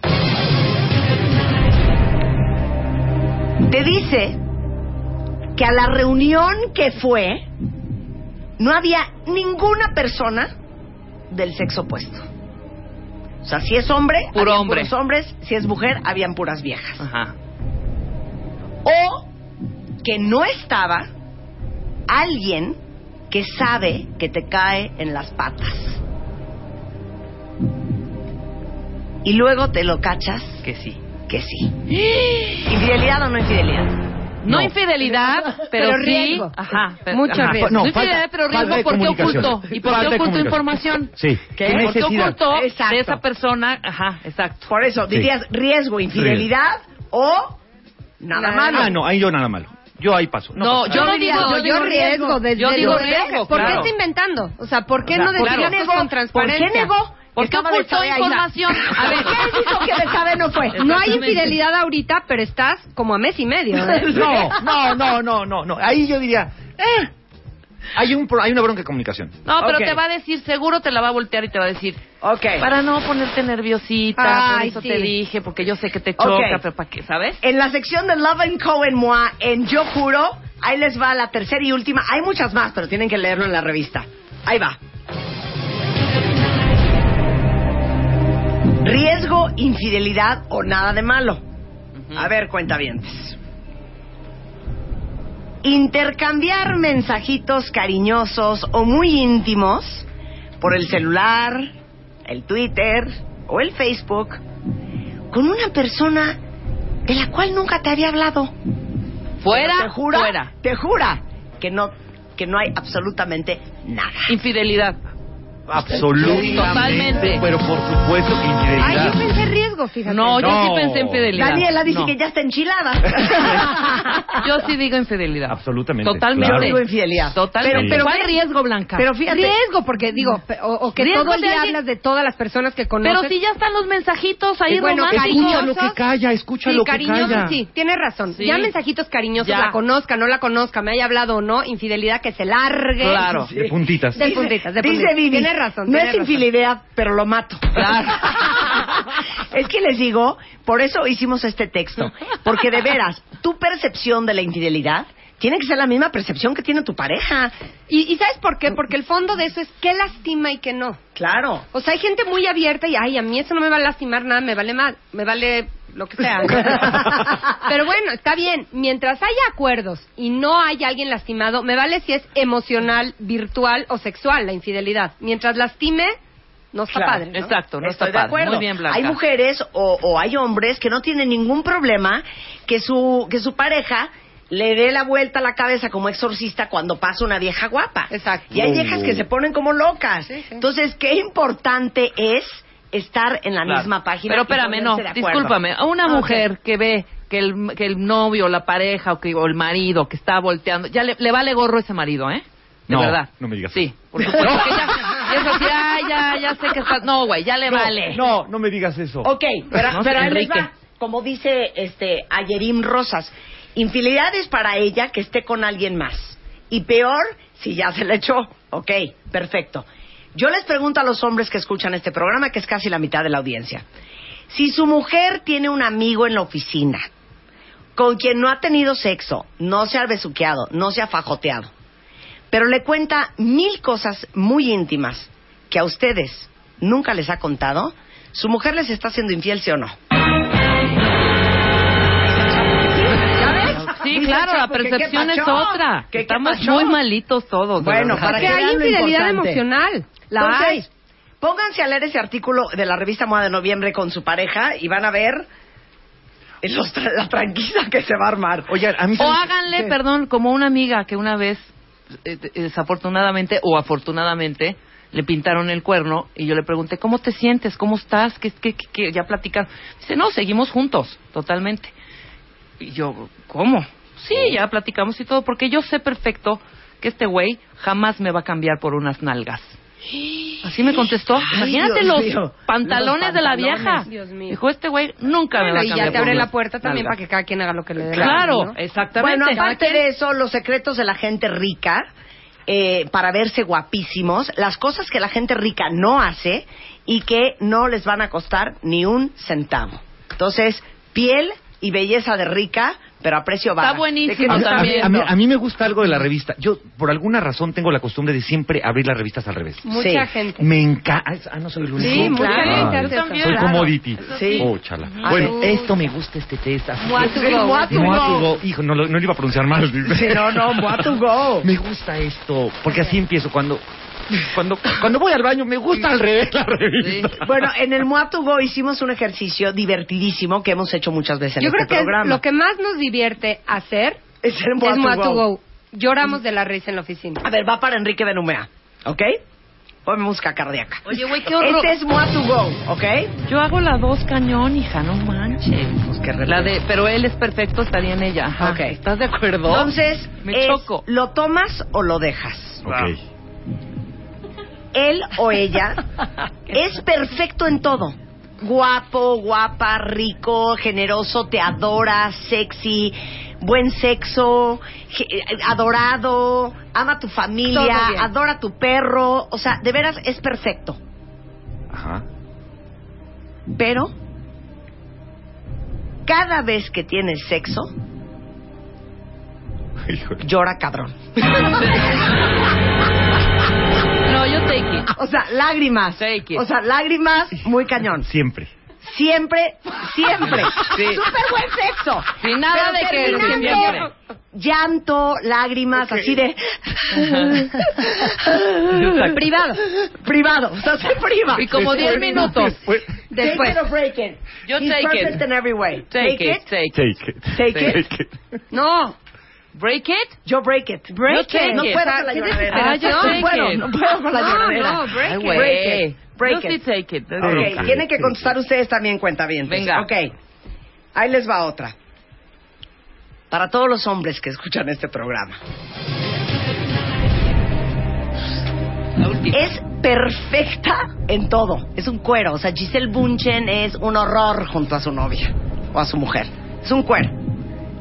Te dice que a la reunión que fue no había ninguna persona del sexo opuesto. O sea, si es hombre, Puro habían hombre. puros hombres, si es mujer, habían puras viejas. Ajá. O que no estaba alguien que sabe que te cae en las patas. Y luego te lo cachas Que sí. que sí. ¿Infidelidad o no infidelidad? No, No. infidelidad, pero, Pero sí. riesgo. Ajá. pero- Mucho ajá. riesgo. No, No, infidelidad, falta- pero riesgo porque oculto. ¿Y por qué comunicación. información? Sí. ¿Qué? ¿Qué Porque ocultó Exacto. de esa persona. Ajá, exacto. Por eso, dirías riesgo, infidelidad o nada Nada malo. Ah, no, ahí yo nada malo. Yo ahí paso. No, pasa yo no digo, No, yo digo riesgo. desde Yo digo riesgo, ¿Por qué claro. está inventando? O sea, ¿por qué O sea, no ¿por decir qué cosas con transparencia? ¿Por qué negó? Estaba de ocultó información. A ver, ¿Qué dijo que de saber no fue? No hay infidelidad ahorita, pero estás como a mes y medio. ¿eh? [laughs] No, no, no, no, no, no. Ahí yo diría, eh, hay un hay una bronca de comunicación. No, pero te va a decir, seguro te la va a voltear y te va a decir, Ok. para no ponerte nerviosita, por eso sí. te dije, porque yo sé que te choca, pero ¿para qué, sabes? En la sección de Love and Co en Moi, en Yo Juro, ahí les va la tercera y última. Hay muchas más, pero tienen que leerlo en la revista. Ahí va. Riesgo, infidelidad o nada de malo. A ver, cuentavientes. Intercambiar mensajitos cariñosos o muy íntimos por el celular, el Twitter o el Facebook con una persona de la cual nunca te había hablado. Fuera, te jura, fuera. te jura que no que no hay absolutamente nada. Infidelidad. Absolutamente. Pero por supuesto que Ay, infidelidad. yo pensé fíjate. No, yo sí pensé infidelidad. Daniela dice No. que ya está enchilada. [laughs] Yo sí digo infidelidad. Absolutamente. Totalmente. claro. Yo digo infidelidad. Totalmente. Pero- Pero, ¿Cuál riesgo, Blanca? Pero fíjate, Riesgo, porque digo, o, o que todo el de día alguien- hablas de todas las personas que conoces. Pero si ya están los mensajitos ahí Y bueno, románticos. Escucha lo que calla, escucha Sí, lo que calla. sí, tienes razón. Sí. Ya mensajitos cariñosos, Ya. la conozca, no la conozca, me haya hablado o no, infidelidad que se largue. Claro. De puntitas. De puntitas, de dice puntitas. Vivi, Tienes razón. no tienes es razón. infidelidad, pero lo mato. Claro. [laughs] es que les digo, por eso hicimos este texto, porque de veras, tu percepción de la infidelidad tiene que ser la misma percepción que tiene tu pareja. ¿Y, y sabes por qué? Porque el fondo de eso es qué lastima y qué no. Claro. O sea, hay gente muy abierta y, ay, a mí eso no me va a lastimar nada, me vale mal, me vale lo que sea. [laughs] Pero bueno, está bien. Mientras haya acuerdos y no haya alguien lastimado, me vale si es emocional, virtual o sexual la infidelidad. Mientras lastime, no está Claro. padre. ¿no? Exacto, no Estoy está de padre. acuerdo. Muy bien, Blanca. Hay mujeres o, o hay hombres que no tienen ningún problema que su que su pareja le dé la vuelta a la cabeza como exorcista cuando pasa una vieja guapa. Exacto. Y hay viejas que se ponen como locas. Sí, sí. Entonces, qué importante es estar en la Claro. misma página. Pero espérame, no, discúlpame. A una mujer que ve que el, que el novio, la pareja o, que, o el marido que está volteando, ya le, le vale gorro ese marido, ¿eh? De No, verdad. no me digas Sí, por supuesto. [laughs] y eso sí, ay, ya, ya sé que está. No, güey, ya le No, vale. No, no me digas eso. Ok, pero, No, pero ahí les Enrique. va. Como dice este Ayerim Rosas, infidelidad es para ella que esté con alguien más. Y peor si ya se le echó. Ok, perfecto. Yo les pregunto a los hombres que escuchan este programa, que es casi la mitad de la audiencia. Si su mujer tiene un amigo en la oficina con quien no ha tenido sexo, no se ha besuqueado, no se ha fajoteado, pero le cuenta mil cosas muy íntimas que a ustedes nunca les ha contado, ¿su mujer les está haciendo infiel, sí o no? ¿Ya ves? Sí, claro, la percepción es otra. qué Estamos muy malitos todos. Bueno, para Porque que hay vean lo infidelidad emocional. La hay. Entonces, pónganse a leer ese artículo de la revista Moda de Noviembre con su pareja y van a ver los tra- la tranquila que se va a armar. Oye, a mí O háganle, ¿Qué? perdón, como una amiga que una vez, desafortunadamente o afortunadamente, le pintaron el cuerno y yo le pregunté, ¿cómo te sientes? ¿Cómo estás? ¿Qué, qué, qué, qué?". Ya platicaron. Dice, no, seguimos juntos, totalmente. Y yo, ¿cómo? Sí, ya platicamos y todo, porque yo sé perfecto que este güey jamás me va a cambiar por unas nalgas. Así me contestó. Imagínate los mío. pantalones Los de la vieja. Dios mío. Dijo, este güey nunca me va y ya te abre la puerta también para que cada quien haga lo que le dé la Claro, gana, ¿no? exactamente. Bueno, aparte de eso, los secretos de la gente rica, eh, para verse guapísimos, las cosas que la gente rica no hace y que no les van a costar ni un centavo. Entonces, piel y belleza de rica, pero a precio bajo. Está buenísimo A mí, a mí- también. a mí- a mí me gusta algo de la revista. Yo, por alguna razón, tengo la costumbre de siempre abrir las revistas al revés. Mucha Sí. gente. Me encanta. Ah, no soy el único. Sí, mucha claro. gente Ah, también. Soy Claro. commodity. Sí. Oh, chala. A Bueno, esto me gusta, este test. así. Mua to Sí, go. mua to Mua go. to go. Hijo, no, lo, no lo iba a pronunciar mal. Sí, no, no, mua to go. [laughs] Me gusta esto, porque así empiezo. Cuando, cuando, cuando voy al baño, me gusta al revés la revista. Bueno, en el Mua to Go hicimos un ejercicio divertidísimo que hemos hecho muchas veces en Yo este creo que es programa. lo que más nos divierte hacer es el Mua es to Mua Go. to Go. Lloramos de la risa en la oficina. A ver, va para Enrique Benumea, ¿ok? Ponme música cardíaca. Oye, güey, qué horror. Este es Mua to Go, ¿ok? Yo hago la dos cañón, hija, no manches. Pues qué La de, pero él es perfecto, estaría en ella. Ajá. Ok. ¿Estás de acuerdo? Entonces, Me es, choco. ¿lo tomas o lo dejas? Ok. Él o ella [laughs] es perfecto en todo. Guapo, guapa, rico, generoso, te adora, sexy, buen sexo, ge- adorado, ama a tu familia, adora a tu perro. O sea, de veras es perfecto. Ajá. Pero cada vez que tienes sexo, Híjole. llora cabrón. [laughs] Yo take it. O sea, lágrimas. Take it. O sea, lágrimas, muy cañón. Siempre. Siempre, siempre. Sí. Súper buen sexo. Sin nada de que siempre. Llanto, lágrimas, así de... Privado. Privado. O sea, se priva. Y como 10 minutos. Después- Después. Take it or break it. Yo He's take perfect it. in every way. Take it, take it. Take it. Take it. Take it. No. Break it. Yo break it. Break take it. No puedo con la ¿Qué lloradera. Ah, yo no puedo, it. no puedo con la No, lloradera. no, break Ay, it. Break it. Break Yo it. sí take it. Ok, tienen que contestar ustedes también cuenta bien. Venga. Ok. Ahí les va otra. Para todos los hombres que escuchan este programa. La última. Es perfecta en todo. Es un cuero. O sea, Giselle Bunchen es un horror junto a su novia o a su mujer. Es un cuero.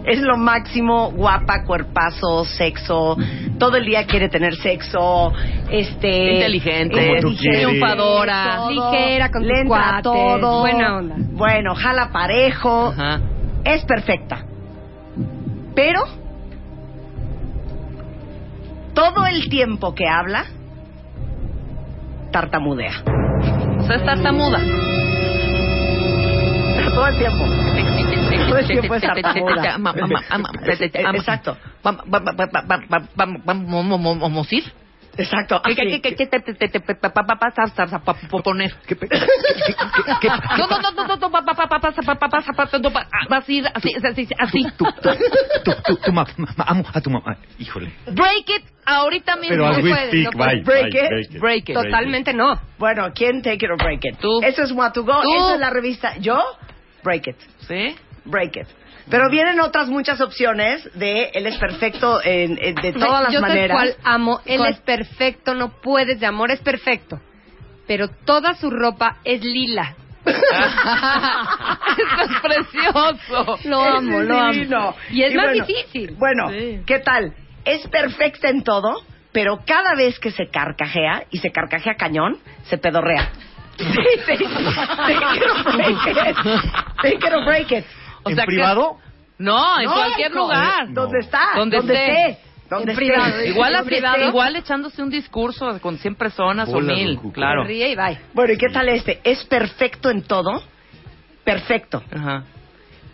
Es lo máximo, guapa, cuerpazo, sexo. Todo el día quiere tener sexo. Este. Inteligente, quieres. triunfadora, ligera con le entra todo. buena onda. Bueno, jala parejo. Ajá. Es perfecta. Pero todo el tiempo que habla tartamudea. O sea, es tartamuda. Todo el tiempo. Todo el tiempo es tartamuda. Ma- ma- ma- ma- Exacto. Vam- va- va- va- va- va- va- Vamos a ir. Exacto. ¿Qué, qué, qué, qué poner? No, vas a ir así, así, así. Tú, tú, tu amo a tu mamá. Híjole. Break it ahorita mismo. Pero as No we puedes, speak, no puedes. bye, Break bye, it. break it. Break it. Totalmente no. Bueno, ¿quién take it or break it? Tú. Eso es What to Go. Tú. Esa es la revista. ¿Yo? Break it. ¿Sí? Break it. Pero vienen otras muchas opciones de él es perfecto en, en- de todas las Yo sé maneras. cuál amo. Él ¿Cuál? es perfecto, no puedes de amor, es perfecto. Pero toda su ropa es lila. [laughs] Esto es precioso. Lo amo, Es lo amo. Y es más bueno, difícil. Bueno, Sí. ¿qué tal? Es perfecta en todo, pero cada vez que se carcajea, y se carcajea cañón, se pedorrea. Sí, [laughs] it or break it. Or break it. O ¿En sea que- privado? No, en No, cualquier hijo, lugar. ¿Dónde está? Donde ¿Dónde esté. esté? ¿Dónde En esté? privado. Igual, En así, privado. igual echándose un discurso con 100 personas o Bolas, mil, claro. Ríe y bye. Bueno, ¿y qué tal este? Es perfecto en todo, perfecto, Ajá.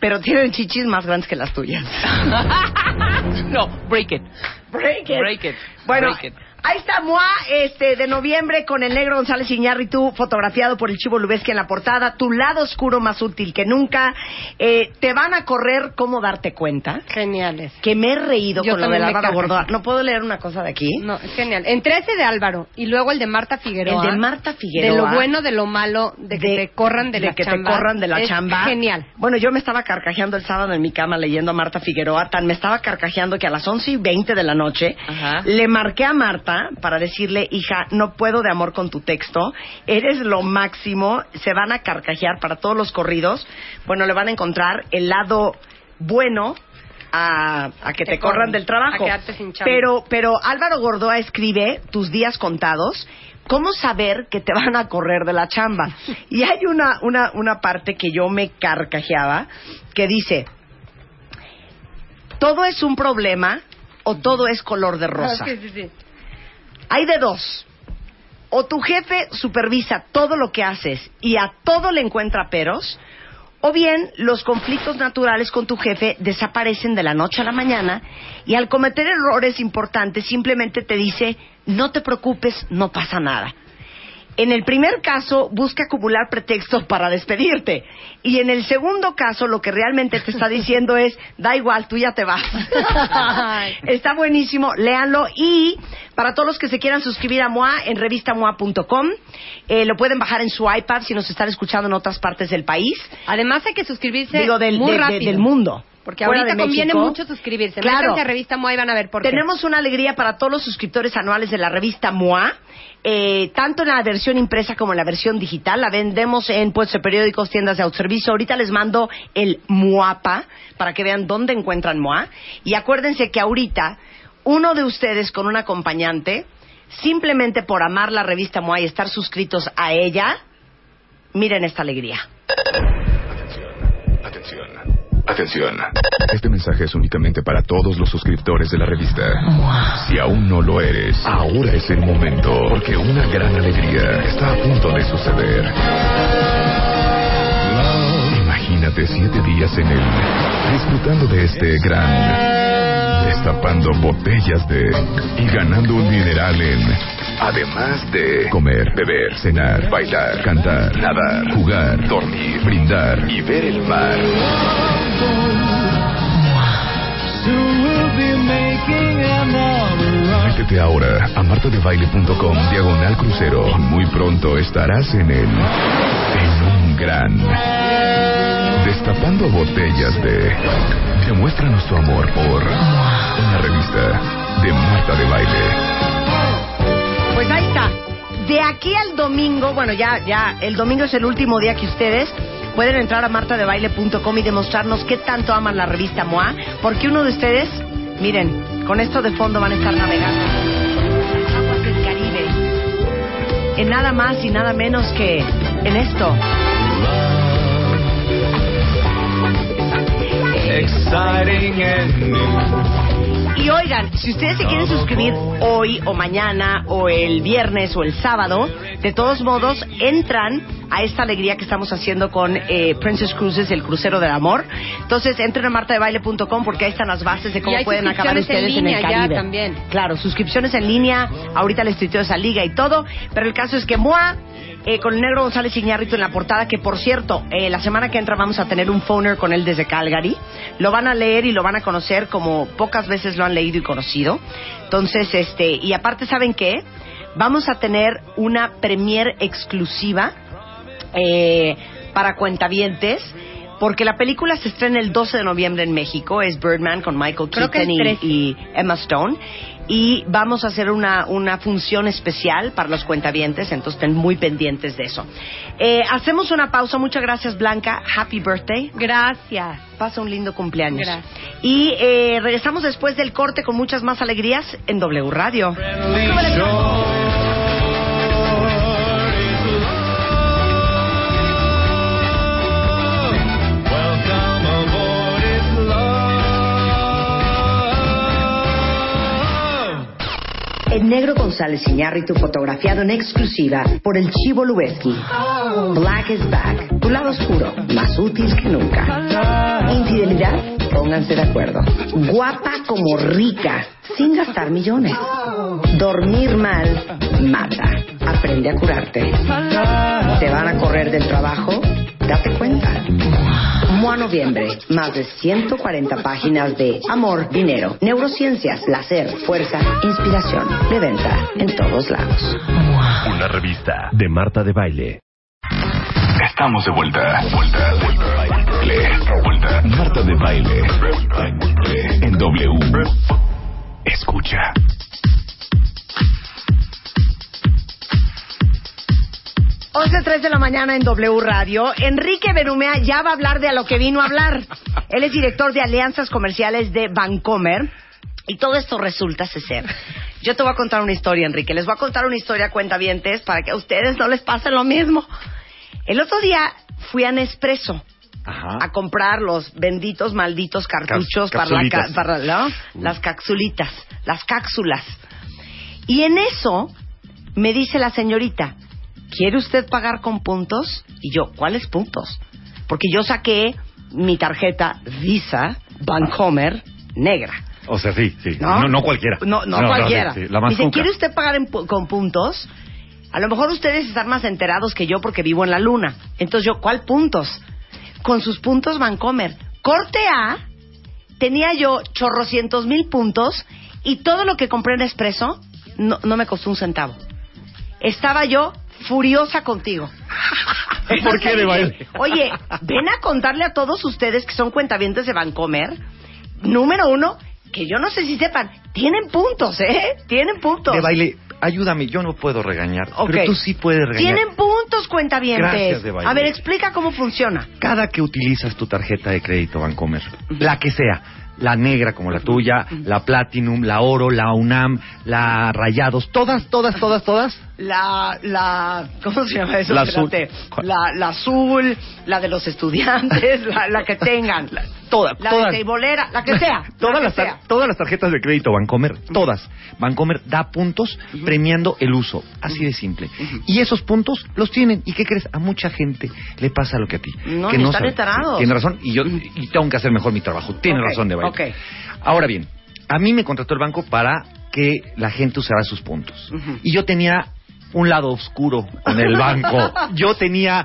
pero tienen chichis más grandes que las tuyas. [laughs] no, break it. Break it. Break it. Bueno, Break it. Ahí está Moa, este, de noviembre con el negro González Iñárritu, fotografiado por el Chivo Lubeski en la portada. Tu lado oscuro más útil que nunca. Eh, te van a correr cómo darte cuenta. Geniales. Que me he reído Yo con lo me Álvaro. Gordoa. ¿No puedo leer una cosa de aquí? No, es genial. Entre ese de Álvaro y luego el de Marta Figueroa. El de Marta Figueroa. De lo bueno, de lo malo, de que te corran de, la que chamba. te corran de la Es chamba. Genial. Bueno, yo me estaba carcajeando el sábado en mi cama leyendo a Marta Figueroa. Tan me estaba carcajeando que a las 11 y 20 de la noche Ajá. le marqué a Marta para decirle, hija, no puedo de amor con tu texto. Eres lo máximo. Se van a carcajear para todos los corridos. Bueno, le van a encontrar el lado bueno a, a que Te te corran corran, del trabajo. a sin. Pero, pero Álvaro Gordoa escribe tus días contados. ¿Cómo saber que te van a correr de la chamba? Y hay una, una, una parte que yo me carcajeaba que dice, todo es un problema o todo es color de rosa. Ah, Sí, sí, sí. Hay de dos. O tu jefe supervisa todo lo que haces y a todo le encuentra peros, o bien los conflictos naturales con tu jefe desaparecen de la noche a la mañana y al cometer errores importantes simplemente te dice, no te preocupes, no pasa nada. En el primer caso, busca acumular pretextos para despedirte. Y en el segundo caso, lo que realmente te está diciendo es, da igual, tú ya te vas. [laughs] está buenísimo, léanlo. Y para todos los que se quieran suscribir a MOA, en revistamoa.com, eh, lo pueden bajar en su iPad si nos están escuchando en otras partes del país. Además hay que suscribirse Digo, del, muy de- de- rápido. del mundo. Porque Fuera ahorita de conviene México. mucho suscribirse. Claro. Métanse a Revista Moa y van a ver por qué. Tenemos una alegría para todos los suscriptores anuales de la revista MOA, eh, tanto en la versión impresa como en la versión digital. La vendemos en puestos de periódicos, tiendas de autoservicio. Ahorita les mando el MOAPA para que vean dónde encuentran MOA. Y acuérdense que ahorita uno de ustedes con un acompañante, simplemente por amar la revista MOA y estar suscritos a ella, miren esta alegría. Atención. Este mensaje es únicamente para todos los suscriptores de la revista. Si aún no lo eres, ahora es el momento, porque una gran alegría está a punto de suceder. Imagínate siete días en él, disfrutando de este gran, destapando botellas de y ganando un mineral en. Además de comer, beber, cenar, bailar, cantar, nadar, jugar, dormir, brindar y ver el mar. Métete ahora a martadebaile.com diagonal crucero muy pronto estarás en el en un gran destapando botellas de demuestra nuestro amor por una revista de Marta de Baile. Pues ahí está. De aquí al domingo, bueno, ya, ya, el domingo es el último día que ustedes pueden entrar a martadebaile.com y demostrarnos qué tanto aman la revista MOA, porque uno de ustedes, miren, con esto de fondo van a estar navegando aguas del Caribe, en nada más y nada menos que en esto. Exciting. Y oigan, si ustedes se quieren suscribir hoy o mañana o el viernes o el sábado, de todos modos entran a esta alegría que estamos haciendo con eh, Princess Cruises, el crucero del amor. Entonces entren a martadebaile.com porque ahí están las bases de cómo pueden acabar ustedes en en, el ya Caribe. también. Claro, suscripciones en línea. Ahorita les tuiteo esa liga y todo. Pero el caso es que MOA eh, con el negro González Iñárritu en la portada, que por cierto, eh, la semana que entra vamos a tener un phoner con él desde Calgary. Lo van a leer y lo van a conocer como pocas veces lo han leído y conocido. Entonces, este, y aparte, ¿saben qué? Vamos a tener una premier exclusiva eh, para cuentavientes. Porque la película se estrena el 12 de noviembre en México, es Birdman con Michael Creo Keaton es y, 13. y Emma Stone. Y vamos a hacer una, una función especial para los cuentavientes, entonces estén muy pendientes de eso. Eh, hacemos una pausa, muchas gracias Blanca, happy birthday. Gracias. Pasa un lindo cumpleaños. Gracias. Y eh, regresamos después del corte con muchas más alegrías en W Radio. El negro González Iñárritu fotografiado en exclusiva por el Chivo Lubeski. Black is back. Tu lado oscuro, más útil que nunca. Infidelidad, pónganse de acuerdo. Guapa como rica, sin gastar millones. Dormir mal, mata. Aprende a curarte. ¿Te van a correr del trabajo? Date cuenta. MOA Noviembre, más de 140 páginas de amor, dinero, neurociencias, placer, fuerza, inspiración, de venta en todos lados. Una revista de Marta de Baile. Estamos de vuelta. Vuelta, vuelta. Baile. Vuelta. Marta de Baile. En W. Escucha. Once tres de la mañana en W Radio. Enrique Benumea ya va a hablar de a lo que vino a hablar. [laughs] Él es director de alianzas comerciales de Vancomer. Y todo esto resulta ser. Yo te voy a contar una historia, Enrique. Les voy a contar una historia, cuentavientes, para que a ustedes no les pase lo mismo. El otro día fui a Nespresso a comprar los benditos, malditos cartuchos para, la para ¿no? las capsulitas, las cápsulas. Y en eso me dice la señorita, ¿quiere usted pagar con puntos? Y yo, ¿cuáles puntos? Porque yo saqué mi tarjeta Visa Bancomer negra. O sea, sí, sí. ¿No? No, no, cualquiera. No, no, cualquiera. sí, sí, la más Dice. ¿quiere usted pagar en con puntos? A lo mejor ustedes están más enterados que yo porque vivo en la luna. Entonces yo, ¿cuál puntos? Con sus puntos Vancomer. Corte A, tenía yo chorrocientos mil puntos y todo lo que compré en Espresso no, no me costó un centavo. Estaba yo furiosa contigo. ¿Por qué de baile? Oye, ven a contarle a todos ustedes que son cuentavientes de Vancomer. Número uno, que yo no sé si sepan, tienen puntos, ¿eh? Tienen puntos. De baile, ayúdame, yo no puedo regañar. Ok. Pero tú sí puedes regañar. Tienen puntos, cuentavientes. Gracias, de baile. A ver, explica cómo funciona. Cada que utilizas tu tarjeta de crédito Bancomer, la que sea, la negra como la tuya, la Platinum, la Oro, la UNAM, la Rayados, todas, todas, todas, todas. La, la, ¿cómo se llama eso? La azul. La, la azul, la de los estudiantes, la, la que tengan. [laughs] Todas, la todas. de la que sea. [laughs] Todas la que las, sea. todas las tarjetas de crédito Bancomer, todas. Bancomer da puntos premiando el uso. Así de simple. Y esos puntos los tienen. ¿Y qué crees? A mucha gente le pasa lo que a ti. No, que ni están sabe. Tiene razón. Y yo y tengo que hacer mejor mi trabajo. Tiene razón de baile. ok. Ahora bien, a mí me contrató el banco para que la gente usara sus puntos. Y yo tenía un lado oscuro con el banco. Yo tenía,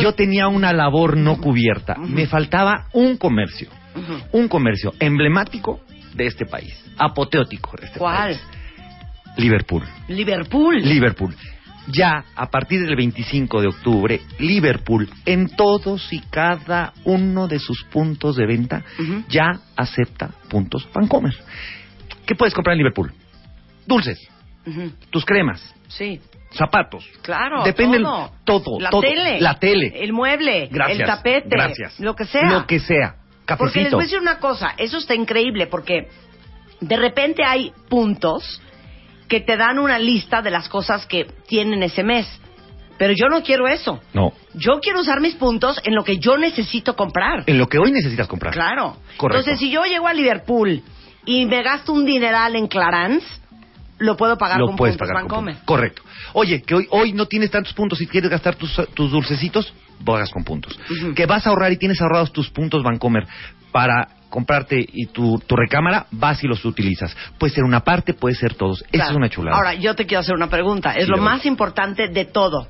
yo tenía una labor no cubierta. Me faltaba un comercio, un comercio emblemático de este país, apoteótico de este ¿Cuál? país. Liverpool. Liverpool. Liverpool. Ya a partir del 25 de octubre, Liverpool en todos y cada uno de sus puntos de venta ya acepta puntos Vancomer. ¿Qué puedes comprar en Liverpool? Dulces, tus cremas, Sí, zapatos. claro. Depende el- todo. todo, La todo. tele. La tele. El mueble. Gracias. El tapete. Gracias. Lo que sea. Lo que sea. Porque les Cafecito. voy a decir una cosa, eso está increíble porque de repente hay puntos que te dan una lista de las cosas que tienen ese mes. Pero yo no quiero eso. No, Yo quiero usar mis puntos en lo que yo necesito comprar. en lo que hoy necesitas comprar. Claro. Correcto. Entonces, si yo llego a Liverpool y me gasto un dineral en Clarance, lo puedo pagar lo con puedes puntos pagar con Bancomer. Correcto. Oye, que hoy, hoy no tienes tantos puntos y quieres gastar tus, tus dulcecitos, pagas con puntos. Que vas a ahorrar y tienes ahorrados tus puntos Bancomer para comprarte y tu, tu recámara, vas y los utilizas. Puede ser una parte, puede ser todos. Esa es una chulada. Ahora, yo te quiero hacer una pregunta. Es Sí, lo más importante de todo.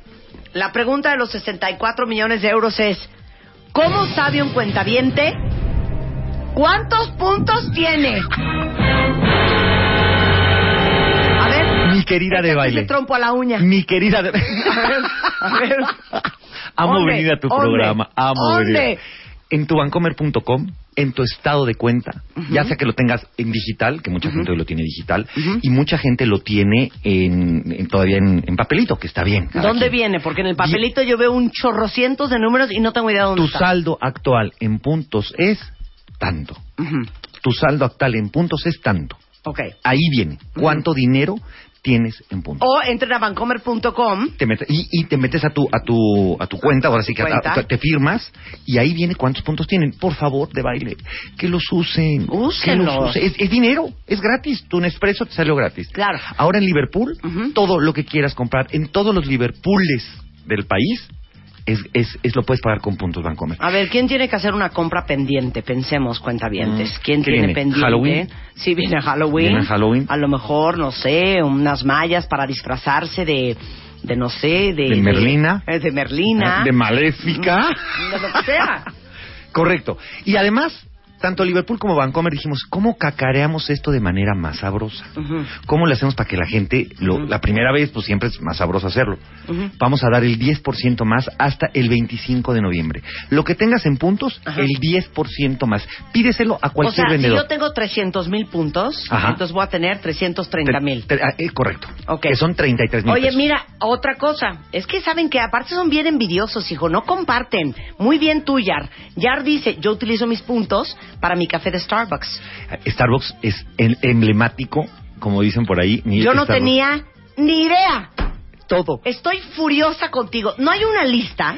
La pregunta de los 64 millones de euros es, ¿cómo sabe un cuentaviente cuántos puntos tiene? Mi querida de baile. trompo a la uña. Mi querida de [laughs] A ver, a ver. Amo venir a tu programa. Amo venir. En tu bancomer.com, en tu estado de cuenta, ya sea que lo tengas en digital, que mucha gente hoy lo tiene digital, y mucha gente lo tiene en, en- todavía en, en papelito, que está bien. ¿Dónde quien. viene? Porque en el papelito yo veo un chorrocientos de números y no tengo idea de dónde Tu está. saldo actual en puntos es tanto. Tu saldo actual en puntos es tanto. Ok. Ahí viene. ¿Cuánto dinero tienes en puntos? O entren a metes- y, y te metes a tu a tu a tu cuenta, ahora sí que a- Cuenta. a- te firmas y ahí viene cuántos puntos tienen. Por favor, de baile, que los usen. Que los usen. Es, es dinero, es gratis. Tu Nespresso te salió gratis. Claro. Ahora en Liverpool, todo lo que quieras comprar en todos los Liverpooles del país es, es, es lo puedes pagar con puntos Bancomer. A ver, ¿quién tiene que hacer una compra pendiente? Pensemos, cuentavientes. Mm, ¿Quién ¿qué tiene viene? pendiente? ¿Halloween? Sí, viene Halloween. Viene Halloween. A lo mejor, no sé, unas mallas para disfrazarse de, de no sé, de... De Merlina. De, Merlina. De maléfica. De lo que sea. [laughs] Correcto. Y además, tanto Liverpool como Vancomer dijimos, ¿cómo cacareamos esto de manera más sabrosa? ¿Cómo le hacemos para que la gente, lo, la primera vez, pues siempre es más sabroso hacerlo? Vamos a dar el 10% más hasta el 25 de noviembre. Lo que tengas en puntos, Ajá. el 10% más. Pídeselo a O cualquier si vendedor. yo tengo 300 mil puntos, Ajá. entonces voy a tener 330 mil. Ah, eh, correcto. Que son 33 mil Oye, pesos. mira, otra cosa. Es que saben que aparte son bien envidiosos, hijo. No comparten. Muy bien tú, Yar. Yar dice, yo utilizo mis puntos para mi café de Starbucks. Starbucks es el emblemático, como dicen por ahí. Yo no Starbucks. tenía ni idea. todo. Estoy furiosa contigo. No hay una lista.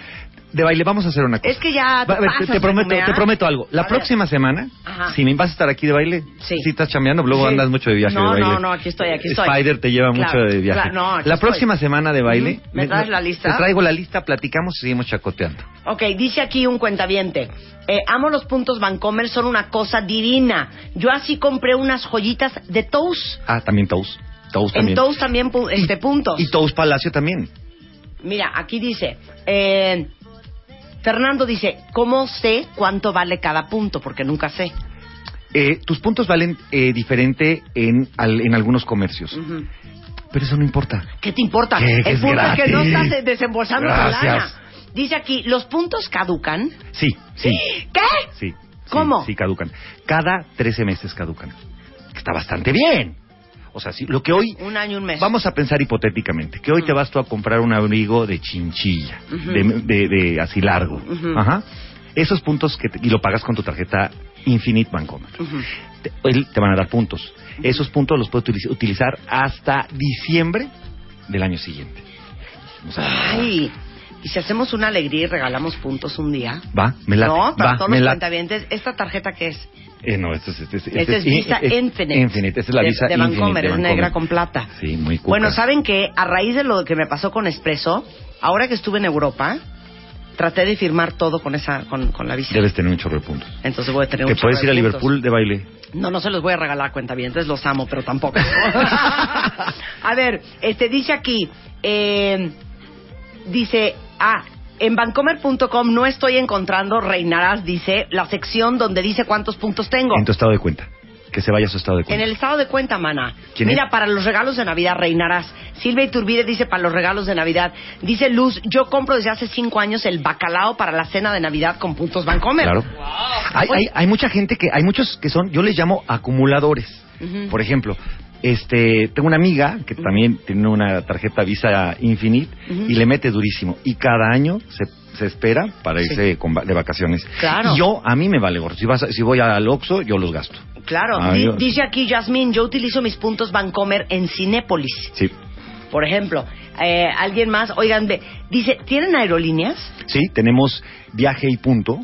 De baile, vamos a hacer una cosa. Es que ya te Va, a ver, te, te prometo, te prometo algo. La A ver. próxima semana, Ajá. si me vas a estar aquí de baile, Sí. si estás chambeando, luego Sí. andas mucho de viaje No, de baile. no, no, aquí estoy, aquí estoy. Spider te lleva Claro, mucho de viaje. claro, no, la estoy. próxima semana de baile, Ujú. ¿Me traes la lista? Te traigo la lista, platicamos y seguimos chacoteando. Ok, dice aquí un cuentaviente. Eh, amo los puntos Vancomer, son una cosa divina. Yo así compré unas joyitas de Toast. Ah, también Toast. Toast En también. Toast también pu- este, puntos. Y Toast Palacio también. Mira, aquí dice, eh, Fernando dice, ¿cómo sé cuánto vale cada punto? Porque nunca sé. Eh, tus puntos valen eh, diferente en, al- en algunos comercios. Pero eso no importa. ¿Qué te importa? El es punto es que no gratis. estás desembolsando Gracias. lana. Dice aquí, ¿los puntos caducan? Sí, sí. ¿Qué? Sí. sí, ¿Cómo? Sí, caducan. Cada 13 meses caducan. Está bastante bien. O sea, sí, lo que hoy... Un año, un mes. Vamos a pensar hipotéticamente, que hoy te vas tú a comprar un abrigo de chinchilla, de, de- de así largo. Ajá. Esos puntos que te- y lo pagas con tu tarjeta Infinite Bancomer. Te, te van a dar puntos. Esos puntos los puedes utiliz- utilizar hasta diciembre del año siguiente. O sea, Ay, ¿y si hacemos una alegría y regalamos puntos un día? va, me late, no, para va, todos los late. cuentavientes, ¿esta tarjeta qué es? Eh, no, esto es, este es, Esta es Visa eh, Infinite. Infinite, esta es la de, Visa de Infinite. Vancomer, de es Vancomer. negra con plata. Sí, muy cuca. Bueno, ¿saben qué? A raíz de lo que me pasó con Espresso, ahora que estuve en Europa, traté de firmar todo con esa con, con la visa. Debes tener un chorro de puntos. Entonces voy a tener ¿Te un chorro puedes de ir a puntos. Liverpool de baile? No, no se los voy a regalar a cuentavientes, los amo, pero tampoco. [laughs] a ver, este dice aquí, eh, dice, ah, en bancomer.com no estoy encontrando, reinarás, dice, la sección donde dice cuántos puntos tengo. En tu estado de cuenta. Que se vaya a su estado de En cuenta. el estado de cuenta, mana. ¿Quién Mira, es? para los regalos de Navidad reinarás. Silvia Iturbide dice para los regalos de Navidad. Dice Luz, yo compro desde hace cinco años el bacalao para la cena de Navidad con puntos Bancomer. Claro. Hay, hay, hay mucha gente que, hay muchos que son, yo les llamo acumuladores. Por ejemplo, este, tengo una amiga que también tiene una tarjeta Visa Infinite y le mete durísimo. Y cada año se, se espera para irse con de vacaciones. Claro. Y yo, a mí me vale gorro. Si, vas si voy al Oxxo, yo los gasto. Claro. Ah, yo- dice aquí Yasmín, yo utilizo mis puntos Bancomer en Cinépolis. Sí. Por ejemplo, Eh, alguien más, oigan, ve, dice, ¿tienen aerolíneas? Sí, tenemos viaje y punto.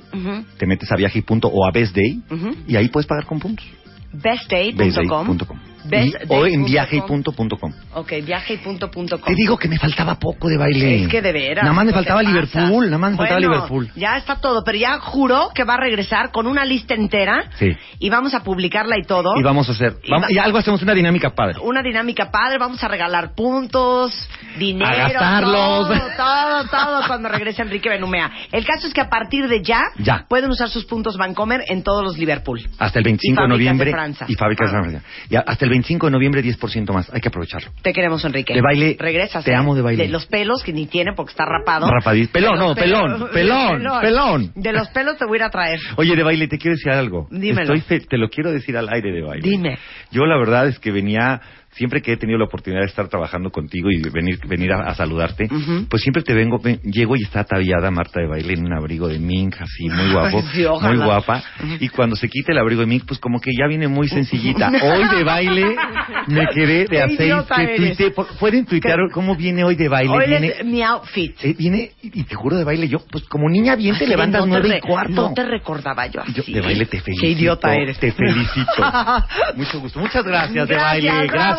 Te metes a viaje y punto o a Best Day y ahí puedes pagar con puntos. bestday.com. bestday.com. Best Y- o en punto viaje.punto.com. Ok, viaje y punto punto com. Te digo que me faltaba poco de baile. Es que de veras. Nada más me ¿qué faltaba? Liverpool, nada más me faltaba Bueno, Liverpool. Ya está todo, pero ya juró que va a regresar con una lista entera Sí. y vamos a publicarla y todo. Y vamos a hacer, Y vamos- va- y algo hacemos una dinámica padre. Una dinámica padre, vamos a regalar puntos, dinero, A gastarlos. todo, todo, todo cuando regrese Enrique Benumea. El caso es que a partir de ya, Ya. pueden usar sus puntos Vancomer en todos los Liverpool. Hasta el 25 Y de fábricas noviembre. de Francia. y fábricas de Ah. Francia. Y hasta el 25 de noviembre 10% más. Hay que aprovecharlo. Te queremos, Enrique. De baile, Regresas. te ¿eh? amo de baile. De los pelos, que ni tiene porque está rapado. Rapadito. Pelón, no, pelón, pelón, pelón. De los pelos te voy a ir a traer. [laughs] Oye, de baile, te quiero decir algo. Dímelo. Estoy fe- te lo quiero decir al aire de baile. Dime. Yo la verdad es que venía, siempre que he tenido la oportunidad de estar trabajando contigo y venir, venir a, a saludarte, pues siempre te vengo, ven- llego y está ataviada Marta de baile en un abrigo de mink, así, muy guapo, Sí, muy guapa. Y cuando se quita el abrigo de mink, pues como que ya viene muy sencillita. Hoy de baile me quedé de aceite. ¿Pueden tuitear cómo viene hoy de baile? Hoy viene, es mi outfit. eh, viene, y te juro de baile, yo, pues como niña bien te levantas no nueve y cuarto. No te recordaba yo así. Yo de baile te felicito. Qué idiota eres. Te felicito. [laughs] Mucho gusto. Muchas gracias, de baile.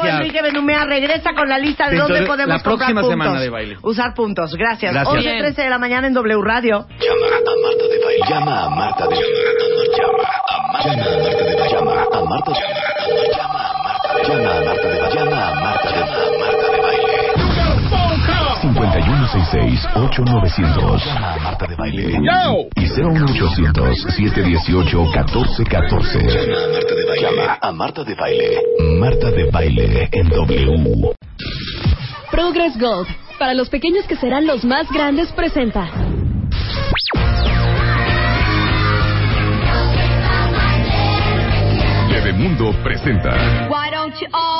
Gracias. Enrique Benumea regresa con la lista de dónde de podemos la próxima comprar puntos. de baile. Usar puntos. Gracias. Gracias. 11.13 de la mañana en W Radio. Llama a Marta de Baile. Llama a Marta de Llama a Marta de Baile. Llama a Marta de Llama a Marta de Llama a Marta de Llama a Marta de Baile. 5166-8900. Llama a Marta de Baile. Y 01800-718-1414. Llama a Marta de Baile. Llama a Marta de Baile. Marta de Baile en W. Progress Gold, para los pequeños que serán los más grandes, presenta. Bebemundo presenta. Why don't you all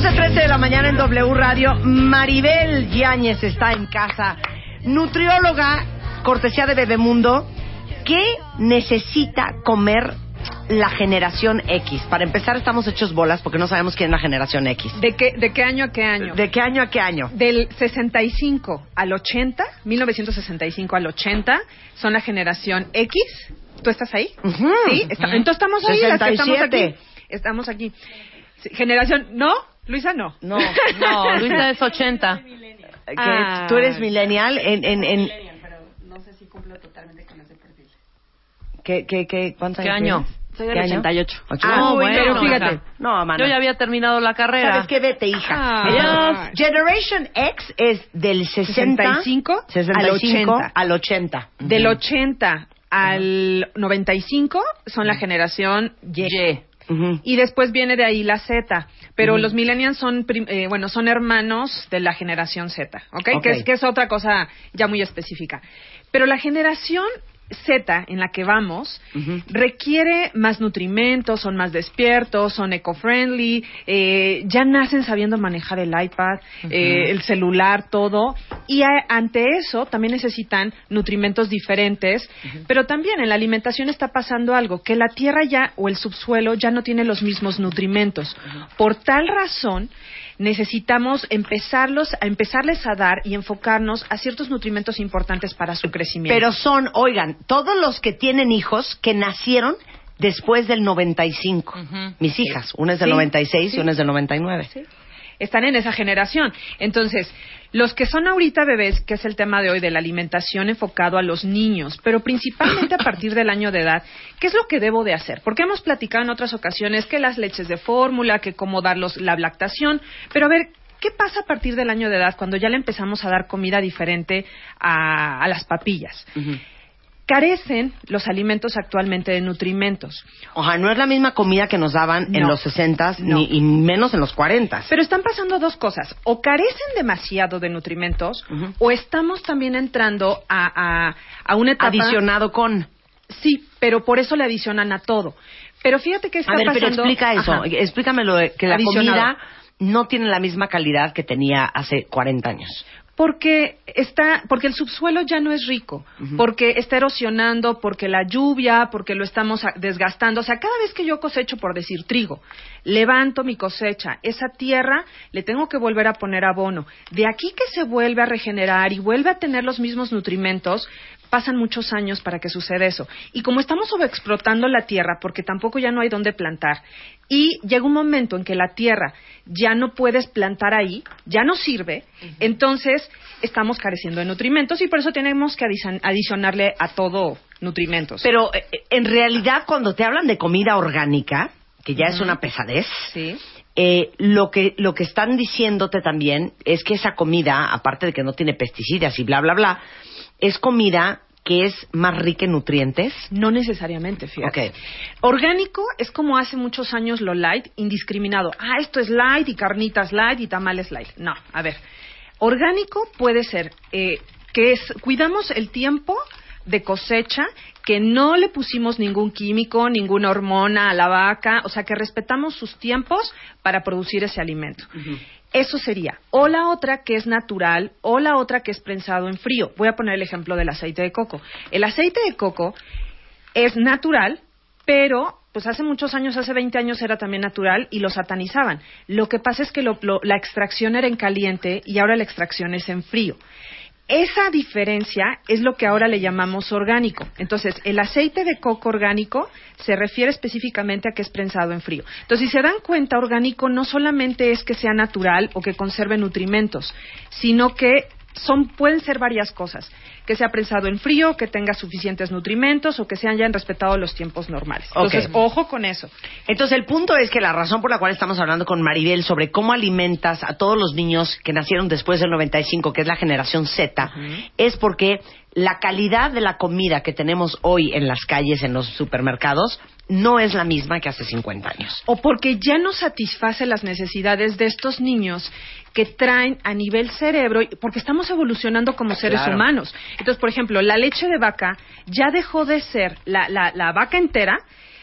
11.13 de la mañana en W Radio. Maribel Yáñez está en casa. Nutrióloga, cortesía de Bebemundo. ¿Qué necesita comer la generación X? Para empezar, estamos hechos bolas porque no sabemos quién es la generación X. ¿De qué, ¿De qué año a qué año? ¿De qué año a qué año? Del 65 al 80, 1965 al 80, son la generación X. ¿Tú estás ahí? Sí, está- Ujú. entonces estamos ahí, las que estamos 67. aquí. Estamos aquí. Generación, ¿no? Luisa, no. No, No, Luisa es 80. [laughs] Que Ah. Tú eres millennial en... en, en No sé si cumplo totalmente con ese perfil. ¿qué, qué, qué, ¿Cuántos ¿Qué años año? tienes? Soy ¿Qué del año? 88. Ocho. Ah, Ah, bueno, pero fíjate. hija. No, mana. Yo ya había terminado la carrera. ¿Sabes qué? Vete, hija. Ah. Generation X es del 60, 65 65 al 80. al 80. Del 80 al 95 son la generación Y. Y. Y después viene de ahí la Z. Pero los millennials son, prim- eh, bueno, son hermanos de la generación Z, ¿ok? Ok. Que, es, que es otra cosa ya muy específica. Pero la generación Z en la que vamos requiere más nutrimentos, son más despiertos, son eco-friendly, eh, ya nacen sabiendo manejar el iPad, eh, el celular, todo. Y a- ante eso también necesitan nutrimentos diferentes, pero también en la alimentación está pasando algo, que la tierra ya o el subsuelo ya no tiene los mismos nutrimentos. Por tal razón, necesitamos empezarlos, a empezarles a dar y enfocarnos a ciertos nutrimentos importantes para su crecimiento. Pero son, oigan, todos los que tienen hijos que nacieron después del 95. Mis hijas, una es del Sí, 96 sí. y una es del 99. Sí. Están en esa generación. Entonces, los que son ahorita bebés, que es el tema de hoy de la alimentación enfocado a los niños, pero principalmente a [laughs] partir del año de edad, ¿qué es lo que debo de hacer? Porque hemos platicado en otras ocasiones que las leches de fórmula, que cómo darlos la lactación, pero a ver, ¿qué pasa a partir del año de edad cuando ya le empezamos a dar comida diferente a, a las papillas? Carecen los alimentos actualmente de nutrimentos. O sea, no es la misma comida que nos daban en los 60 No. ni y menos en los 40. Pero están pasando dos cosas. O carecen demasiado de nutrimentos, o estamos también entrando a, a, a una etapa... Adicionado con. Sí, pero por eso le adicionan a todo. Pero fíjate que está A ver, pero pasando... explica eso. Ajá. Explícamelo de que la Adicionado. comida no tiene la misma calidad que tenía hace 40 años. Porque está, porque el subsuelo ya no es rico, porque está erosionando, porque la lluvia, porque lo estamos desgastando. O sea, cada vez que yo cosecho, por decir trigo, levanto mi cosecha, esa tierra le tengo que volver a poner abono. De aquí que se vuelve a regenerar y vuelve a tener los mismos nutrimentos, pasan muchos años para que suceda eso. Y como estamos sobreexplotando la tierra, porque tampoco ya no hay dónde plantar, y llega un momento en que la tierra ya no puedes plantar ahí, ya no sirve, entonces estamos careciendo de nutrimentos y por eso tenemos que adicion- adicionarle a todo nutrimentos. Pero eh, en realidad cuando te hablan de comida orgánica, que ya es una pesadez, Sí. eh, lo que lo que están diciéndote también es que esa comida, aparte de que no tiene pesticidas y bla bla bla, es comida que es más rica en nutrientes. No necesariamente, fíjate. Ok. Orgánico es como hace muchos años lo light, indiscriminado. Ah, esto es light y carnitas light y tamales light. No, a ver. Orgánico puede ser eh, que es, cuidamos el tiempo de cosecha, que no le pusimos ningún químico, ninguna hormona a la vaca, o sea, que respetamos sus tiempos para producir ese alimento. Eso sería. O la otra que es natural, o la otra que es prensado en frío. Voy a poner el ejemplo del aceite de coco. El aceite de coco es natural, pero pues hace muchos años, hace 20 años era también natural y lo satanizaban. Lo que pasa es que lo- la extracción era en caliente y ahora la extracción es en frío. Esa diferencia es lo que ahora le llamamos orgánico. Entonces, el aceite de coco orgánico se refiere específicamente a que es prensado en frío. Entonces, si se dan cuenta, orgánico no solamente es que sea natural o que conserve nutrimentos, sino que son, pueden ser varias cosas. Que sea prensado en frío, que tenga suficientes nutrimentos o que se hayan respetado los tiempos normales. Entonces, ojo con eso. Entonces, el punto es que la razón por la cual estamos hablando con Maribel sobre cómo alimentas a todos los niños que nacieron después del 95, que es la generación Z, es porque la calidad de la comida que tenemos hoy en las calles, en los supermercados, no es la misma que hace 50 años. o porque ya no satisface las necesidades de estos niños que traen a nivel cerebro, porque estamos evolucionando como seres Claro. humanos. Entonces, por ejemplo, la leche de vaca ya dejó de ser la, la, la vaca entera.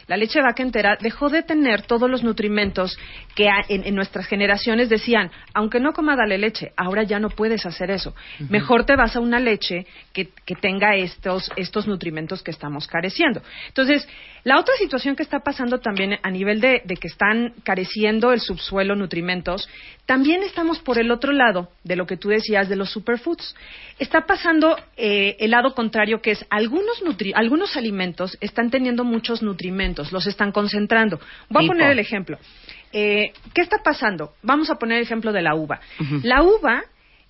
La leche de vaca entera dejó de tener todos los nutrimentos que en, en nuestras generaciones decían, aunque no coma dale leche, ahora ya no puedes hacer eso. Mejor te vas a una leche que, que tenga estos, estos nutrimentos que estamos careciendo. Entonces, la otra situación que está pasando también a nivel de, de que están careciendo el subsuelo nutrimentos, también estamos por el otro lado de lo que tú decías de los superfoods. Está pasando eh, el lado contrario, que es algunos, nutri- algunos alimentos están teniendo muchos nutrimentos, los están concentrando. Voy a poner el ejemplo. Eh, ¿Qué está pasando? Vamos a poner el ejemplo de la uva. La uva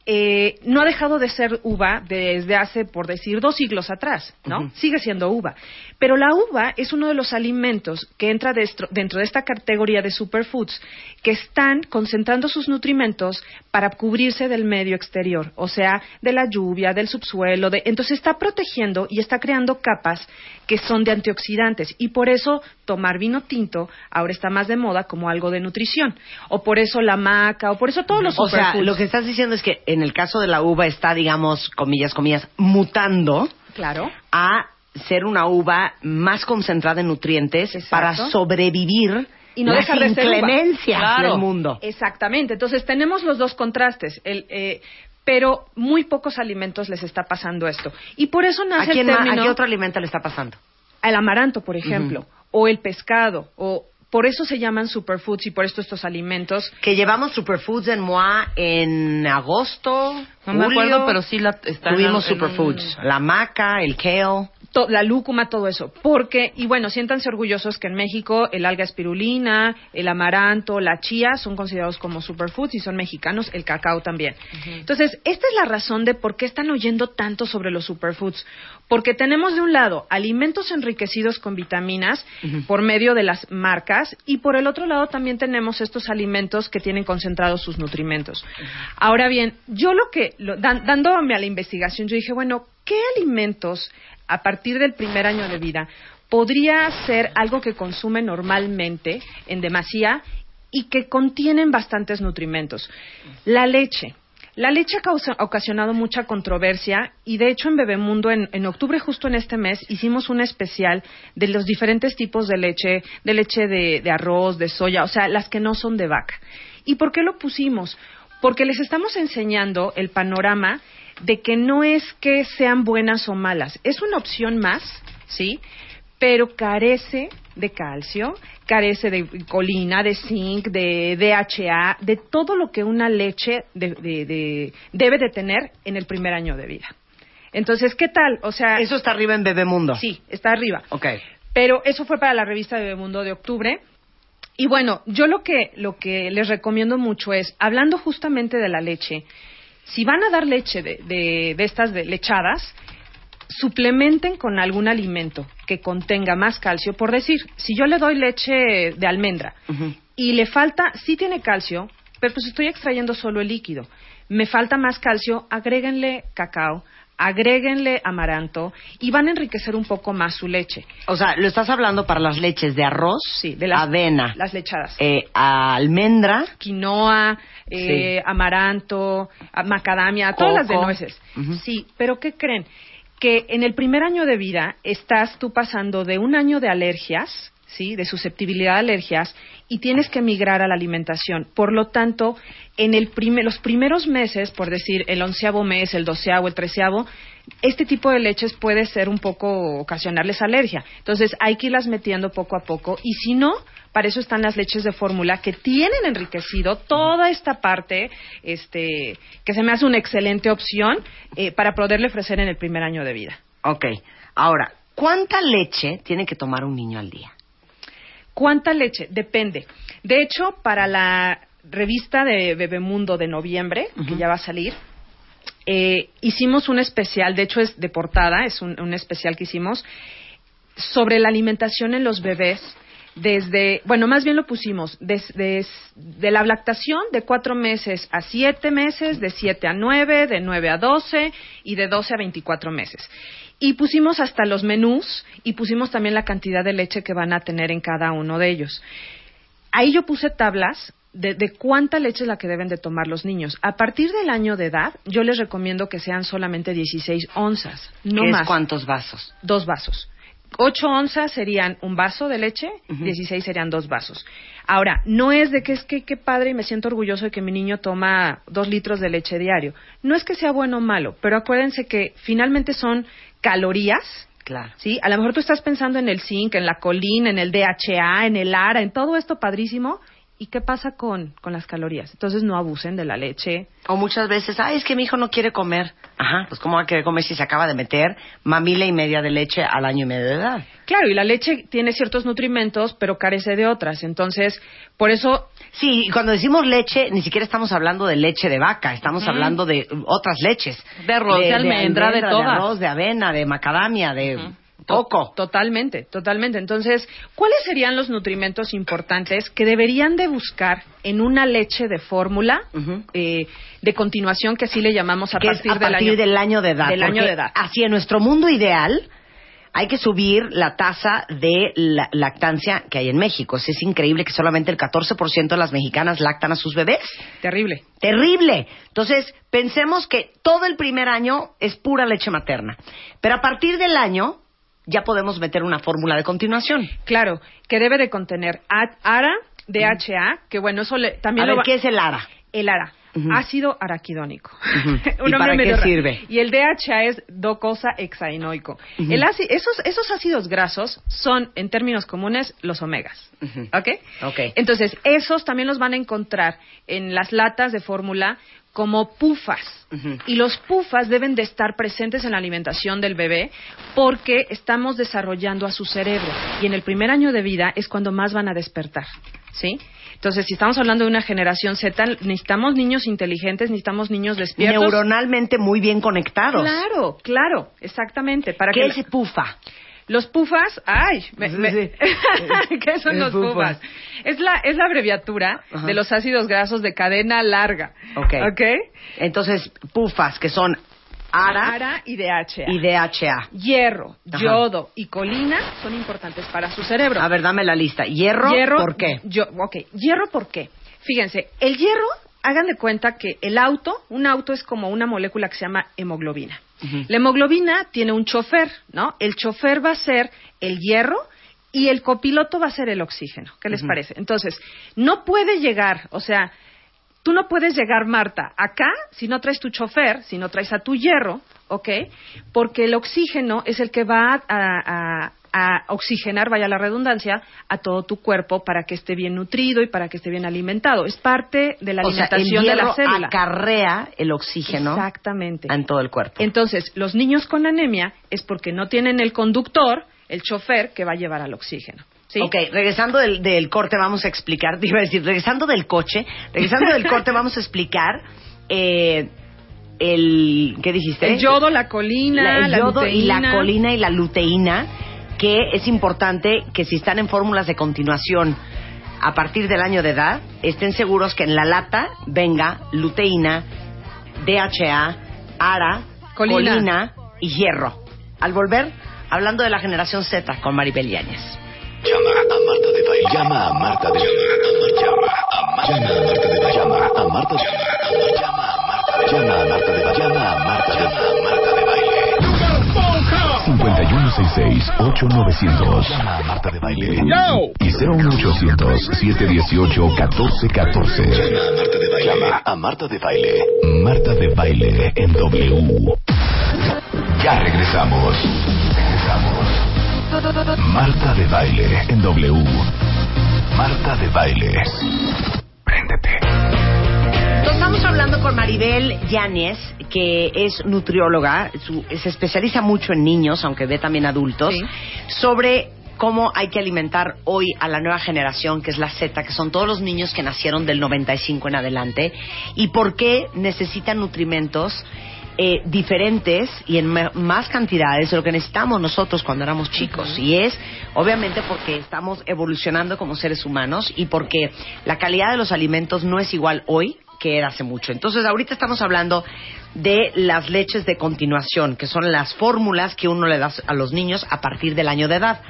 eh, no ha dejado de ser uva desde hace, por decir, dos siglos atrás, ¿no? Sigue siendo uva. Pero la uva es uno de los alimentos que entra destro- dentro de esta categoría de superfoods que están concentrando sus nutrimentos para cubrirse del medio exterior, o sea, de la lluvia, del subsuelo, de, entonces está protegiendo y está creando capas que son de antioxidantes y por eso tomar vino tinto ahora está más de moda como algo de nutrición, o por eso la maca, o por eso todos los O sea, lo que estás diciendo es que en el caso de la uva está, digamos, comillas, comillas, mutando Claro. a ser una uva más concentrada en nutrientes para sobrevivir y no las dejar de inclemencias Claro. del mundo. Exactamente. Entonces tenemos los dos contrastes. El, eh, pero muy pocos alimentos les está pasando esto. Y por eso ¿A, nace quién el término ¿A qué otro alimento le está pasando? al amaranto, por ejemplo, o el pescado, o por eso se llaman superfoods y por esto estos alimentos Que llevamos superfoods en MOA en agosto, No me acuerdo, pero sí la, Tuvimos en superfoods. un- La maca, el kale. To- la lúcuma, todo eso. Porque, y bueno, siéntanse orgullosos que en México el alga espirulina, el amaranto, la chía son considerados como superfoods y son mexicanos, el cacao también. Entonces, esta es la razón de por qué están oyendo tanto sobre los superfoods. Porque tenemos de un lado alimentos enriquecidos con vitaminas por medio de las marcas y por el otro lado también tenemos estos alimentos que tienen concentrados sus nutrimentos. Ahora bien, yo lo que, lo- dan- dándome a la investigación, yo dije, bueno, ¿qué alimentos a partir del primer año de vida podría ser algo que consume normalmente en demasía y que contienen bastantes nutrimentos? La leche. La leche ha causa- ha ocasionado mucha controversia y de hecho en Bebemundo en, en octubre justo en este mes hicimos un especial de los diferentes tipos de leche, de leche de, de arroz, de soya, o sea, las que no son de vaca. ¿Y por qué lo pusimos? Porque les estamos enseñando el panorama de que no es que sean buenas o malas, es una opción más, ¿sí? Pero carece de calcio, carece de colina, de zinc, de DHA, de todo lo que una leche de- de- de- debe de tener en el primer año de vida. Entonces, ¿qué tal? O sea, Eso está arriba en Bebemundo. sí, está arriba. Ok. Pero eso fue para la revista Bebemundo de octubre. Y bueno, yo lo que, lo que les recomiendo mucho es, hablando justamente de la leche, si van a dar leche de, de, de estas de lechadas, suplementen con algún alimento que contenga más calcio. Por decir, si yo le doy leche de almendra y le falta, sí tiene calcio, pero pues estoy extrayendo solo el líquido. Me falta más calcio, agréguenle cacao, agréguenle amaranto y van a enriquecer un poco más su leche. O sea, lo estás hablando para las leches de arroz, Sí, de las, avena, las lechadas. eh, almendra, quinoa, eh, Sí. amaranto, a- macadamia, todas las de nueces. Sí, pero ¿qué creen? Que en el primer año de vida estás tú pasando de un año de alergias, ¿sí? De susceptibilidad a alergias y tienes que migrar a la alimentación. Por lo tanto, en el prime- los primeros meses, por decir el onceavo mes, el doceavo, el treceavo, este tipo de leches puede ser un poco ocasionarles alergia. Entonces hay que irlas metiendo poco a poco y si no, para eso están las leches de fórmula que tienen enriquecido toda esta parte, este, que se me hace una excelente opción eh, para poderle ofrecer en el primer año de vida. Ok. Ahora, ¿cuánta leche tiene que tomar un niño al día? ¿Cuánta leche? Depende. De hecho, para la revista de Bebemundo de noviembre, que ya va a salir, eh, hicimos un especial, de hecho es de portada, es un, un especial que hicimos, sobre la alimentación en los bebés desde, bueno, más bien lo pusimos, desde de la lactación de cuatro meses a siete meses, de siete a nueve, de nueve a doce y de doce a veinticuatro meses. Y pusimos hasta los menús y pusimos también la cantidad de leche que van a tener en cada uno de ellos. Ahí yo puse tablas de, de cuánta leche es la que deben de tomar los niños. A partir del año de edad, yo les recomiendo que sean solamente 16 onzas, no ¿Qué es más. cuántos vasos? Dos vasos. 8 onzas serían un vaso de leche, 16 serían dos vasos. Ahora, no es de que es que qué padre y me siento orgulloso de que mi niño toma dos litros de leche diario. No es que sea bueno o malo, pero acuérdense que finalmente son calorías. Claro. ¿Sí? A lo mejor tú estás pensando en el zinc, en la colina, en el DHA, en el ARA, en todo esto padrísimo. ¿Y qué pasa con, con las calorías? Entonces no abusen de la leche. O muchas veces, ay, es que mi hijo no quiere comer. Ajá, pues ¿cómo va a querer comer si se acaba de meter mamila y media de leche al año y medio de edad? Claro, y la leche tiene ciertos nutrimentos, pero carece de otras. Entonces, por eso Sí, y cuando decimos leche, ni siquiera estamos hablando de leche de vaca, estamos hablando de otras leches. De arroz, de almendra, de todas. De arroz, de avena, de macadamia, de coco. Totalmente, totalmente. Entonces, ¿cuáles serían los nutrimentos importantes que deberían de buscar en una leche de fórmula eh, de continuación que así le llamamos a partir, del, año, del año de edad. Del año de edad. Así, en nuestro mundo ideal, hay que subir la tasa de la- lactancia que hay en México. Es increíble que solamente el 14% de las mexicanas lactan a sus bebés. Terrible. Terrible. Entonces, pensemos que todo el primer año es pura leche materna. Pero a partir del año, ya podemos meter una fórmula de continuación. Claro, que debe de contener ARA, DHA, que bueno, eso le, también a lo ver, va- ¿qué es el ARA? El ARA, Ujú. ácido araquidónico. [laughs] ¿Y para qué sirve? Y el DHA es docosa hexainoico. Ujú. El áci- esos, esos ácidos grasos son, en términos comunes, los omegas. ¿Ok? Ok. Entonces, esos también los van a encontrar en las latas de fórmula como pufas. Y los pufas deben de estar presentes en la alimentación del bebé porque estamos desarrollando a su cerebro. Y en el primer año de vida es cuando más van a despertar. ¿Sí? Entonces, si estamos hablando de una generación Z, necesitamos niños inteligentes, necesitamos niños despiertos. Neuronalmente muy bien conectados. Claro, claro, exactamente. Para ¿Qué que es pufa? Los pufas, ay, me-. [laughs] ¿qué son Es los pufas. Es la, es la abreviatura Ajá. de los ácidos grasos de cadena larga. Ok. ¿Ok? Entonces, pufas, que son ARA, ARA y DHA. y DHA. Hierro, Ajá. yodo y colina son importantes para su cerebro. A ver, dame la lista. Hierro, ¿por qué? Yo, ok, hierro, ¿por qué? Fíjense, el hierro, hagan de cuenta que el auto, un auto es como una molécula que se llama hemoglobina. La hemoglobina tiene un chofer, ¿no? El chofer va a ser el hierro y el copiloto va a ser el oxígeno. ¿Qué les parece? Entonces, no puede llegar, o sea, tú no puedes llegar, Marta, acá si no traes tu chofer, si no traes a tu hierro, ¿ok? Porque el oxígeno es el que va a, a- a oxigenar, vaya la redundancia, a todo tu cuerpo para que esté bien nutrido y para que esté bien alimentado. Es parte de la O sea, el alimentación de la célula. acarrea el oxígeno Exactamente. en todo el cuerpo. Entonces, los niños con anemia es porque no tienen el conductor, el chofer, que va a llevar al oxígeno. ¿sí? Ok, regresando del, del corte vamos a explicar, [laughs] te iba a decir, regresando del coche, regresando del corte vamos a explicar eh, el, ¿qué dijiste? El yodo, la colina, La- el la yodo y la colina y la luteína, que es importante que si están en fórmulas de continuación a partir del año de edad, estén seguros que en la lata venga luteína, DHA, ARA, Colina. colina, y hierro. Al volver, hablando de la generación Z con Maribel Yáñez. Llama a Marta de Baile. Llama a Marta de Baile. Llama a Marta de Baile. Llama a Marta de Baile. Llama a Marta de Baile. Llama a Marta de Baile. Llama a Marta de Baile. 5166-8900. Llama a Marta de Baile. Y 01800-718-1414. Llama a Marta de Baile. Llama a Marta de Baile. Marta de Baile en W. Ya regresamos. Regresamos. Marta de Baile en W. Marta de Baile. Préndete. Estamos hablando con Maribel Yáñez, que es nutrióloga, su- se especializa mucho en niños, aunque ve también adultos, sobre cómo hay que alimentar hoy a la nueva generación, que es la Z, que son todos los niños que nacieron del 95 en adelante, y por qué necesitan nutrimentos eh, diferentes y en más cantidades de lo que necesitamos nosotros cuando éramos chicos. Y es, obviamente, porque estamos evolucionando como seres humanos y porque la calidad de los alimentos no es igual hoy que era hace mucho. Entonces, ahorita estamos hablando de las leches de continuación, que son las fórmulas que uno le da a los niños a partir del año de edad.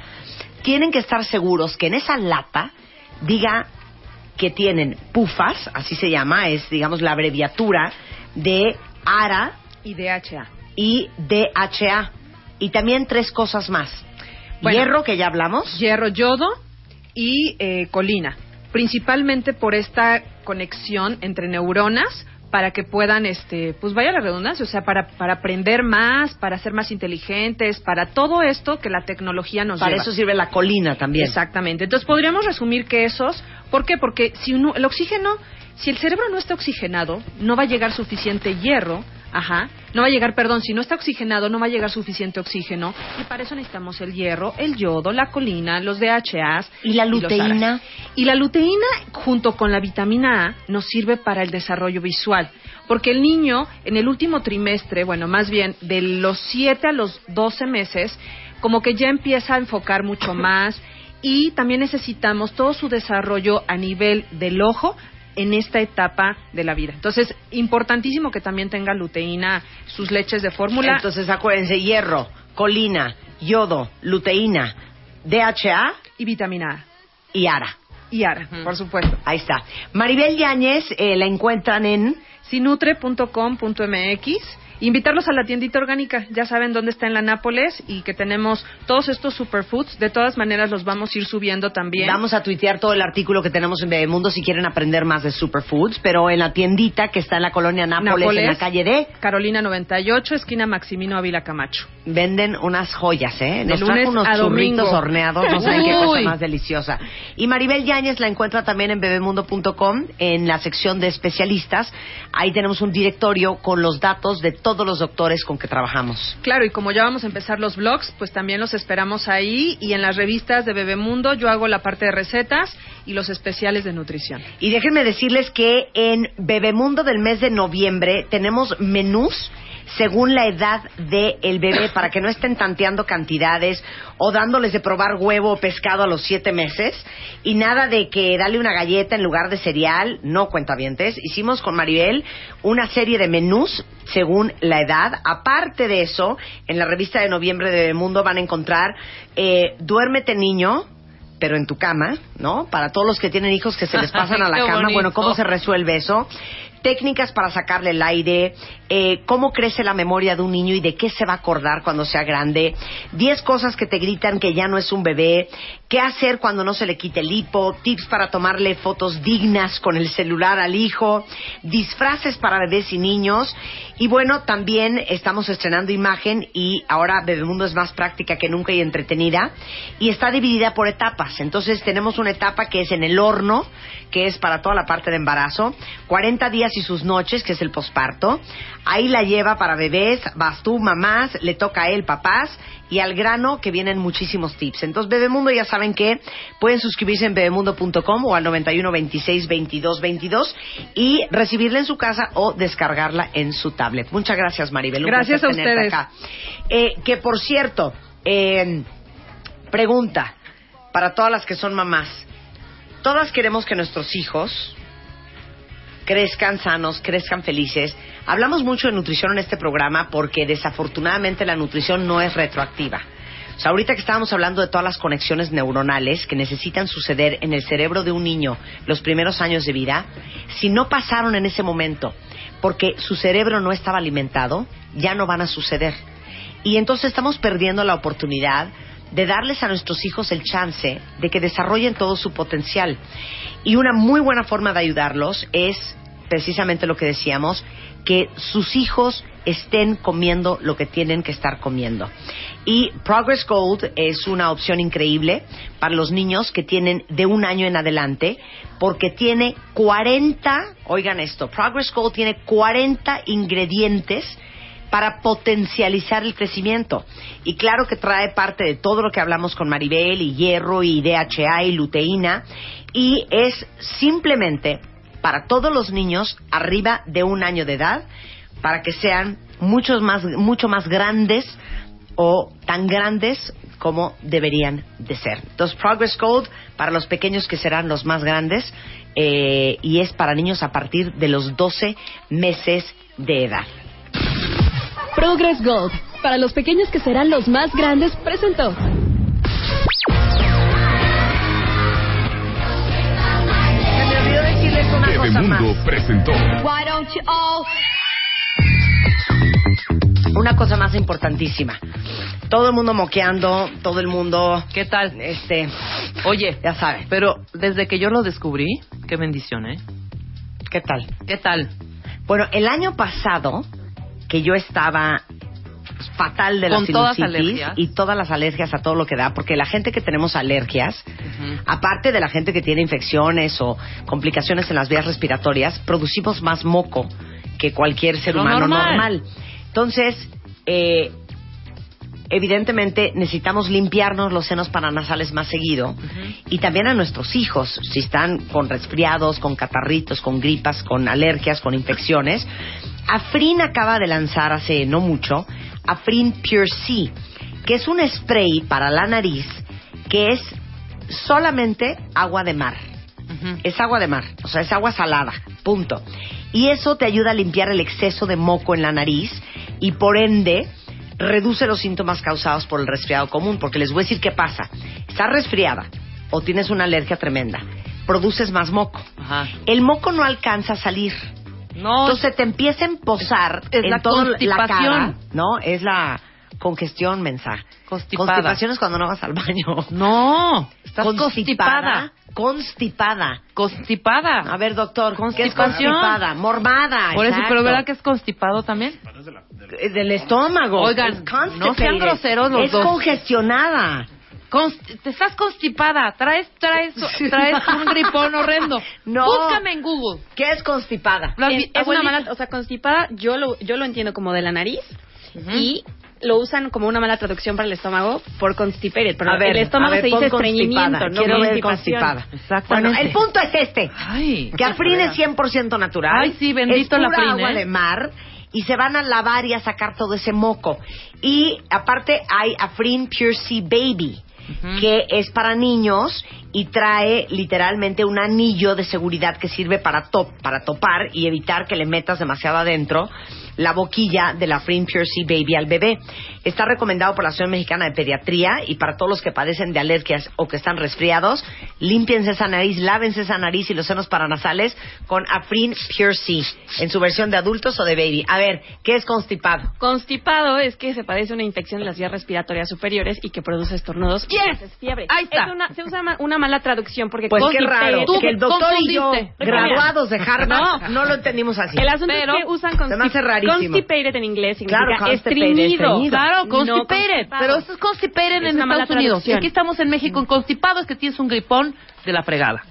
Tienen que estar seguros que en esa lata diga que tienen pufas, así se llama, es digamos la abreviatura de ARA y DHA. y DHA. Y también tres cosas más. Bueno. Hierro, que ya hablamos. Hierro, yodo y eh, colina. Principalmente por esta conexión entre neuronas para que puedan, este, pues vaya la redundancia, o sea, para, para aprender más, para ser más inteligentes, para todo esto que la tecnología nos Para lleva. eso sirve la colina también. Exactamente. Entonces podríamos resumir que esos, ¿por qué? Porque si uno, el oxígeno, si el cerebro no está oxigenado, no va a llegar suficiente hierro, ajá, no va a llegar, perdón, si no está oxigenado, no va a llegar suficiente oxígeno, y para eso necesitamos el hierro, el yodo, la colina, los DHAs. ¿Y la luteína? Y la luteína, junto con la vitamina A, nos sirve para el desarrollo visual. Porque el niño, en el último trimestre, bueno, más bien de los 7 a los 12 meses, como que ya empieza a enfocar mucho más y también necesitamos todo su desarrollo a nivel del ojo en esta etapa de la vida. Entonces, importantísimo que también tenga luteína, sus leches de fórmula. Entonces, acuérdense, hierro, colina, yodo, luteína, DHA y vitamina A. y ARA. Y ARA, por supuesto. Ahí está. Maribel Yáñez eh, la encuentran en sinutre.com.mx. Invitarlos a la tiendita orgánica, ya saben dónde está en la Nápoles y que tenemos todos estos superfoods. De todas maneras, los vamos a ir subiendo también. Vamos a tuitear todo el artículo que tenemos en Bebemundo si quieren aprender más de superfoods, pero en la tiendita que está en la colonia Nápoles, Nápoles. en la calle de Carolina 98, esquina Maximino Ávila Camacho. venden unas joyas, ¿eh? Nos trajo unos churritos horneados, no saben qué cosa más deliciosa. Y Maribel Yáñez la encuentra también en bebemundo.com, en la sección de especialistas. Ahí tenemos un directorio con los datos de todos los doctores con que trabajamos. Claro, y como ya vamos a empezar los blogs, pues también los esperamos ahí y en las revistas de Bebemundo yo hago la parte de recetas y los especiales de nutrición. Y déjenme decirles que en Bebemundo del mes de noviembre tenemos menús según la edad del bebé [coughs] para que no estén tanteando cantidades o dándoles de probar huevo o pescado a los siete meses y nada de que darle una galleta en lugar de cereal, no cuentavientes. Hicimos con Maribel una serie de menús según la edad. Aparte de eso, en la revista de noviembre de Bebemundo van a encontrar eh, Duérmete niño, pero en tu cama, ¿no? Para todos los que tienen hijos que se les [laughs] pasan a la cama, bonito. bueno, ¿cómo se resuelve eso? técnicas para sacarle el aire, eh, cómo crece la memoria de un niño y de qué se va a acordar cuando sea grande, 10 cosas que te gritan que ya no es un bebé, qué hacer cuando no se le quite el hipo, tips para tomarle fotos dignas con el celular al hijo, disfraces para bebés y niños. Y bueno, también estamos estrenando imagen y ahora Bebemundo es más práctica que nunca y entretenida y está dividida por etapas. Entonces tenemos una etapa que es en el horno, que es para toda la parte de embarazo, 40 días y sus noches, que es el posparto. Ahí la lleva para bebés, vas tú, mamás, le toca a él, papás, y al grano que vienen muchísimos tips. Entonces, Bebemundo ya saben que pueden suscribirse en bebemundo.com o al 91 26 22 22 y recibirla en su casa o descargarla en su tablet. Muchas gracias, Maribel. Un Gracias a ustedes. acá. Eh, que por cierto, eh, pregunta para todas las que son mamás. Todas queremos que nuestros hijos crezcan sanos, crezcan felices. Hablamos mucho de nutrición en este programa porque desafortunadamente la nutrición no es retroactiva. O sea, ahorita que estábamos hablando de todas las conexiones neuronales que necesitan suceder en el cerebro de un niño los primeros años de vida, si no pasaron en ese momento porque su cerebro no estaba alimentado, ya no van a suceder. Y entonces estamos perdiendo la oportunidad de darles a nuestros hijos el chance de que desarrollen todo su potencial. Y una muy buena forma de ayudarlos es precisamente lo que decíamos, que sus hijos estén comiendo lo que tienen que estar comiendo. Y Progress Gold es una opción increíble para los niños que tienen de un año en adelante, porque tiene 40, oigan esto, Progress Gold tiene 40 ingredientes para potencializar el crecimiento. Y claro que trae parte de todo lo que hablamos con Maribel, y hierro, y DHA, y luteína, y es simplemente para todos los niños arriba de un año de edad, para que sean muchos más, mucho más grandes o tan grandes como deberían de ser. Entonces, Progress Gold para los pequeños que serán los más grandes eh, y es para niños a partir de los 12 meses de edad. Progress Gold, para los pequeños que serán los más grandes, presentó. Más. presentó Why don't you all Una cosa más importantísima. Todo el mundo moqueando, todo el mundo, ¿Qué tal? este, Oye, ya saben. pero desde que yo lo descubrí, qué bendición, ¿eh? ¿Qué tal? ¿Qué tal? Bueno, el año pasado, que yo estaba fatal de la Con todas sinusitis alergias. y todas las alergias a todo lo que da, porque la gente que tenemos alergias, aparte de la gente que tiene infecciones o complicaciones en las vías respiratorias, producimos más moco que cualquier ser Lo humano normal. normal. Entonces, eh, evidentemente necesitamos limpiarnos los senos paranasales más seguido y también a nuestros hijos, si están con resfriados, con catarritos, con gripas, con alergias, con infecciones. Afrin acaba de lanzar hace no mucho Afrin Pure C, que es un spray para la nariz que es solamente agua de mar. Es agua de mar, o sea, es agua salada, punto. Y eso te ayuda a limpiar el exceso de moco en la nariz y por ende reduce los síntomas causados por el resfriado común, porque les voy a decir qué pasa. Estás resfriada o tienes una alergia tremenda, produces más moco. Ajá. El moco no alcanza a salir. No, Entonces te empieza a emposar Es en la toda la cara, ¿no? Es la congestión mensa. Constipada. Constipación es cuando no vas al baño. no, estás constipada. Constipada. Constipada. A ver, doctor, ¿qué es constipada? Mormada. Por eso, pero ¿verdad que es constipado también? Eh, Del estómago. Oigan, Es no sean groseros los es dos. congestionada. Const- te estás constipada, traes, traes, [laughs] traes un gripón horrendo. [laughs] No. Búscame en Google. ¿Qué es constipada? Es, una mala, o sea, constipada, yo lo, yo lo entiendo como de la nariz y lo usan como una mala traducción para el estómago por constipated, pero A ver, el estómago a ver, se dice constipada. estreñimiento, no Quiero ver constipada. Exactamente. Bueno, el punto es este. Ay, Que Afrin es 100% natural. Ay, sí, bendito es pura Afrin, agua ¿eh? de mar y se van a lavar y a sacar todo ese moco. Y aparte hay Afrin Pure Sea Baby, que es para niños y trae literalmente un anillo de seguridad que sirve para, top, para topar y evitar que le metas demasiado adentro la boquilla de la Pure Sea Baby al bebé. Está recomendado por la Asociación Mexicana de Pediatría y para todos los que padecen de alergias o que están resfriados, límpiense esa nariz, lávense esa nariz y los senos paranasales con Afrin Sea en su versión de adultos o de baby. A ver, ¿qué es constipado? Constipado es que se padece una infección de las vías respiratorias superiores y que produce estornudos y a veces fiebre. Ahí está. Es una- se usa ma- una mala traducción porque Pues qué raro, constipate- que el doctor y yo, graduados de Harvard, No. no, lo entendimos así. El asunto Pero es que usan se me hace constip- rarísimo. constipated en inglés significa Claro, estreñido. estreñido. Claro, No constipated. constipado. pero eso es constipated Es en una mala Estados Unidos. Y aquí estamos en México en constipado, es que tienes un gripón de la fregada.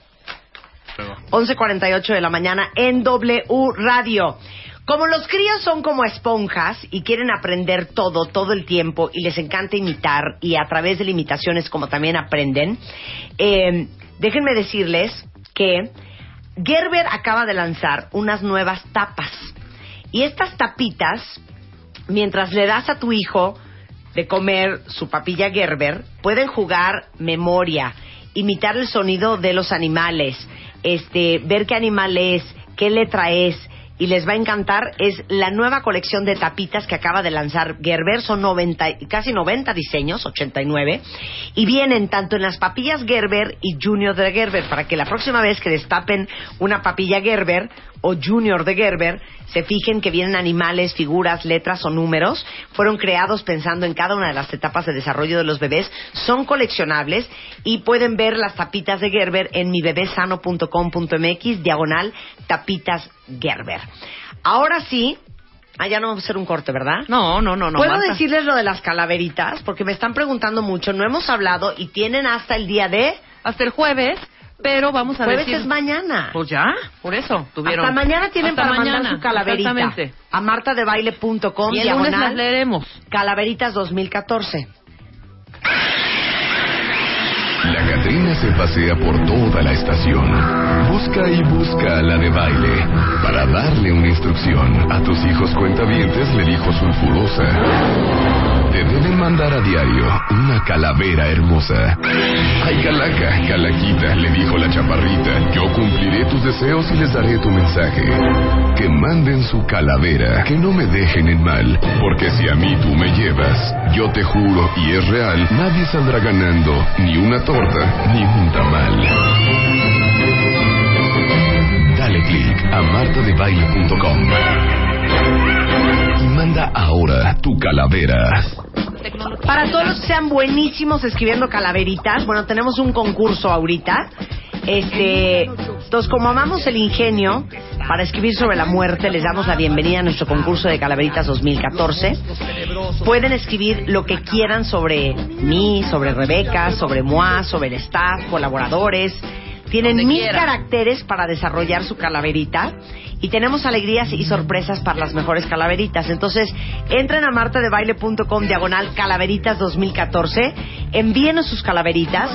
11.48 de la mañana en W Radio. Como los críos son como esponjas y quieren aprender todo, todo el tiempo, y les encanta imitar, y a través de la imitación es como también aprenden, eh, déjenme decirles que Gerber acaba de lanzar unas nuevas tapas. Y estas tapitas, mientras le das a tu hijo de comer su papilla Gerber, pueden jugar memoria, imitar el sonido de los animales, este, ver qué animal es, qué letra es, y les va a encantar. Es la nueva colección de tapitas que acaba de lanzar Gerber, son 90, y- casi 90 diseños, 89, y vienen tanto en las papillas Gerber y Junior de Gerber, para que la próxima vez que destapen una papilla Gerber o Junior de Gerber, se fijen que vienen animales, figuras, letras o números. Fueron creados pensando en cada una de las etapas de desarrollo de los bebés. Son coleccionables y pueden ver las tapitas de Gerber en mibebesano.com.mx, diagonal tapitas Gerber. Ahora sí, ah, ya no vamos a hacer un corte, ¿verdad? No, no, no, no. ¿Puedo Marta. decirles lo de las calaveritas? Porque me están preguntando mucho. No hemos hablado y tienen hasta el día de... Hasta el jueves, pero vamos a Jueves decir... es mañana. Pues ya, por eso tuvieron. Hasta mañana tienen Hasta para mañana, mandar su calaverita. Exactamente. A martadebaile.com, Y el lunes las leeremos. calaveritas 2014. La Catrina se pasea por toda la estación. Busca y busca a la de baile para darle una instrucción. A tus hijos cuentavientes le dijo sulfurosa. Te deben mandar a diario una calavera hermosa. Ay, calaca, calaquita, le dijo la chaparrita. Yo cumpliré tus deseos y les daré tu mensaje. Que manden su calavera, que no me dejen en mal. Porque si a mí tú me llevas, yo te juro, y es real, nadie saldrá ganando ni una torta ni un tamal. Dale click a martadebaile.com y manda ahora tu calavera. Para todos los que sean buenísimos escribiendo calaveritas, bueno, tenemos un concurso ahorita. Este, entonces, como amamos el ingenio para escribir sobre la muerte, les damos la bienvenida a nuestro concurso de calaveritas 2014. Pueden escribir lo que quieran sobre mí, sobre Rebeca, sobre Moa, sobre el staff, colaboradores. Tienen mil caracteres para desarrollar su calaverita y tenemos alegrías y sorpresas para las mejores calaveritas. Entonces, entren a martadebaile.com diagonal calaveritas 2014, envíenos sus calaveritas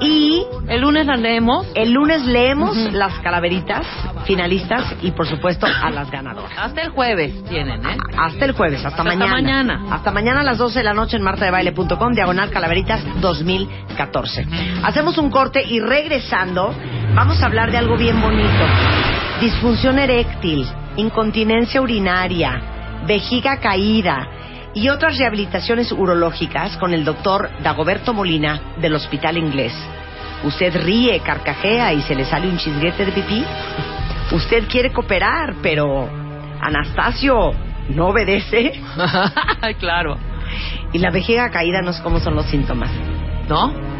y El lunes las leemos. el lunes leemos las calaveritas finalistas y por supuesto a las ganadoras. Hasta el jueves tienen, ¿eh? Hasta el jueves, hasta, Hasta mañana. mañana. Hasta mañana a las 12 de la noche en martadebaile.com, diagonal calaveritas 2014. Hacemos un corte y regresando vamos a hablar de algo bien bonito. Disfunción eréctil, incontinencia urinaria, vejiga caída y otras rehabilitaciones urológicas con el doctor Dagoberto Molina del Hospital Inglés. Usted ríe, carcajea y se le sale un chisguete de pipí. Usted quiere cooperar, pero Anastasio no obedece. [laughs] Claro. Y la vejiga caída no sé cómo son los síntomas. ¿No?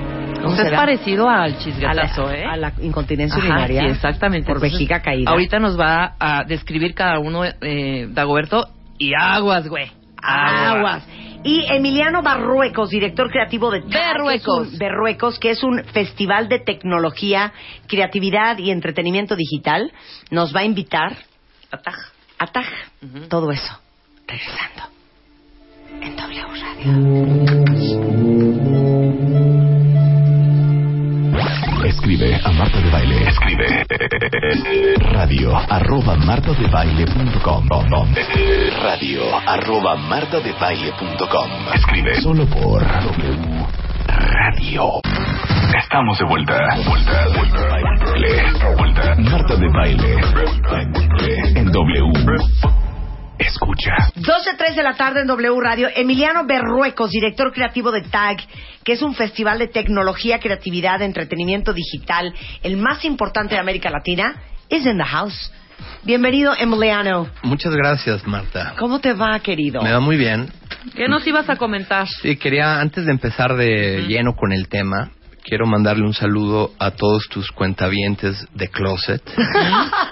¿Cómo O sea, es será? parecido al A la, chisgatazo, ¿eh? a la incontinencia Ajá, urinaria. sí, exactamente. Por Entonces, vejiga caída. Ahorita nos va a describir cada uno, eh, Dagoberto, y aguas, güey. Aguas. Y Emiliano Barruecos, director creativo de Berruecos. que es un- Berruecos, que es un festival de tecnología, creatividad y entretenimiento digital, nos va a invitar a TAG. a TAG. Todo eso. Regresando. En W Escribe a Marta de Baile. Escribe radio arroba martadebaile.com radio arroba martadebaile.com Escribe solo por W Radio. Estamos de vuelta. Vuelta, vuelta, vuelta. Vuelta. Marta de baile. En W. Escucha. 12.03 de la tarde en W Radio. Emiliano Berruecos, director creativo de TAG, que es un festival de tecnología, creatividad, entretenimiento digital, el más importante de América Latina, is in the house. Bienvenido, Emiliano. Muchas gracias, Marta. ¿Cómo te va, querido? Me va muy bien. ¿Qué nos ibas a comentar? Sí, quería, antes de empezar de lleno con el tema, quiero mandarle un saludo a todos tus cuentavientes de closet,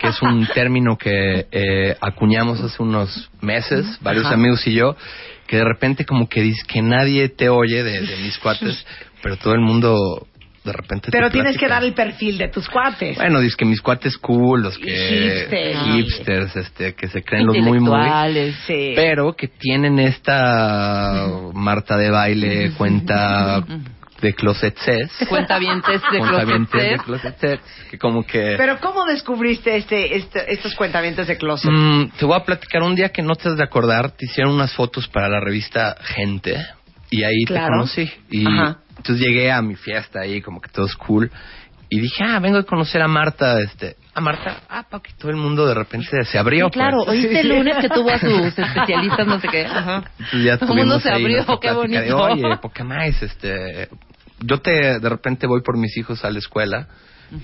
que es un término que eh, acuñamos hace unos meses, varios Ajá. amigos y yo, que de repente como que dices que nadie te oye de, de mis cuates, pero todo el mundo de repente te Pero tienes que dar el perfil de tus cuates. Bueno, dices que mis cuates cool, los que Hipsters. hipsters, este, que se creen los muy muy. Sí. pero que tienen esta Marta de baile, cuenta de closet ses, [laughs] Cuentavientes de cuentavientes de closet. closet ses, que como que Pero ¿cómo descubriste este, este- estos cuentamientos de closet? Mm, te voy a platicar un día que no te has de acordar, te hicieron unas fotos para la revista Gente y ahí te Claro. conocí y Ajá. entonces llegué a mi fiesta ahí como que todo es cool y dije, ah, vengo a conocer a Marta, este, a Marta, ah, pa, que todo el mundo de repente se abrió. Sí, claro, pues. oíste el lunes que tuvo a [laughs] sus especialistas, no sé qué. Ajá. Entonces ya Todo el mundo se abrió, qué plática de, bonito. Oye, poca más, este, yo te, de repente voy por mis hijos a la escuela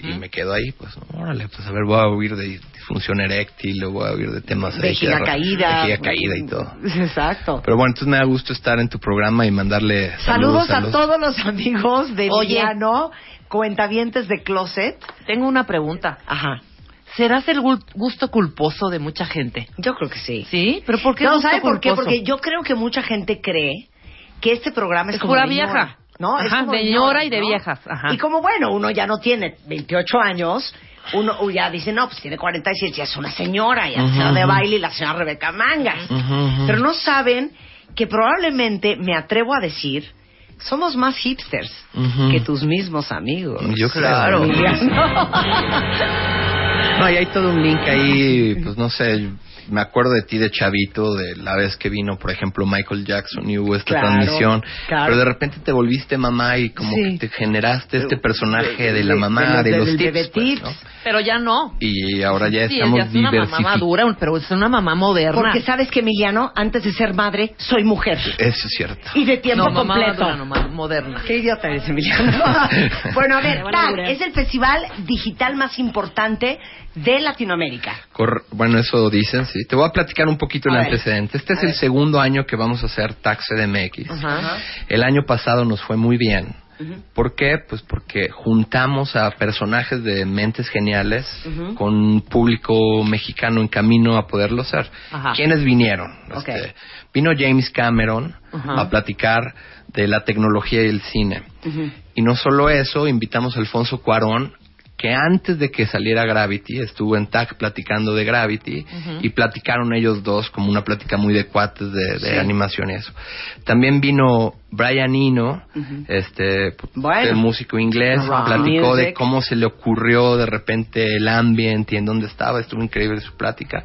y me quedo ahí, pues, órale, pues a ver, voy a oír de disfunción eréctil, o voy a oír de temas ahí Vejiga que- caída. vejiga caída y todo. [laughs] Exacto. Pero bueno, entonces me da gusto estar en tu programa y mandarle Saludos, saludos, a los- todos los amigos de Oye. Emiliano, cuentavientes de closet. Tengo una pregunta. Ajá. ¿Serás el gu- gusto culposo de mucha gente? Yo creo que sí. ¿Sí? ¿Pero por qué no, ¿sabe por qué? Porque yo creo que mucha gente cree que este programa es, Es como pura de vieja. ¿No? es Ajá, como de ñora, y de ¿no? viejas, ajá. Y como bueno, uno ya no tiene 28 años, uno uh, ya dice, no, pues tiene 47, ya es una señora, ya se va de baile y la señora Rebeca Mangas. Pero no saben que probablemente, me atrevo a decir, somos más hipsters que tus mismos amigos. Yo creo. Claro. Emiliano. [laughs] No, y hay todo un link ahí, pues no sé, me acuerdo de ti de chavito, de la vez que vino, por ejemplo, Michael Jackson y hubo esta Claro, transmisión, claro. pero de repente te volviste mamá y como Sí. que te generaste este personaje de, la de- mamá, de de, los los bebé tips, pues, tips. ¿no? Pero ya no. Y ahora ya Sí, estamos ella es una mamá madura, pero es una mamá moderna. Porque sabes que Emiliano, antes de ser madre, soy mujer. Eso es cierto. Y de tiempo no, mamá completo. madura, no, moderna. Qué idiota eres, Emiliano. [laughs] bueno, a ver, alburear. es el festival digital más importante de Latinoamérica. Cor- bueno, eso dicen, sí. Te voy a platicar un poquito A el ver. antecedente. Este A es el segundo año que vamos a hacer Taxe de MX. Ajá. El año pasado nos fue muy bien. ¿Por qué? Pues porque juntamos a personajes de mentes geniales con un público mexicano en camino a poderlo ser. Ajá. ¿Quiénes vinieron? Este, vino James Cameron a platicar de la tecnología y el cine. Y no solo eso, invitamos a Alfonso Cuarón, que antes de que saliera Gravity estuvo en TAC platicando de Gravity y platicaron ellos dos como una plática muy de cuates de, de Sí. animación y eso. También vino Brian Eno, este p- Bueno. el músico inglés, Rock platicó music. de cómo se le ocurrió de repente el ambiente y en dónde estaba, estuvo increíble su plática.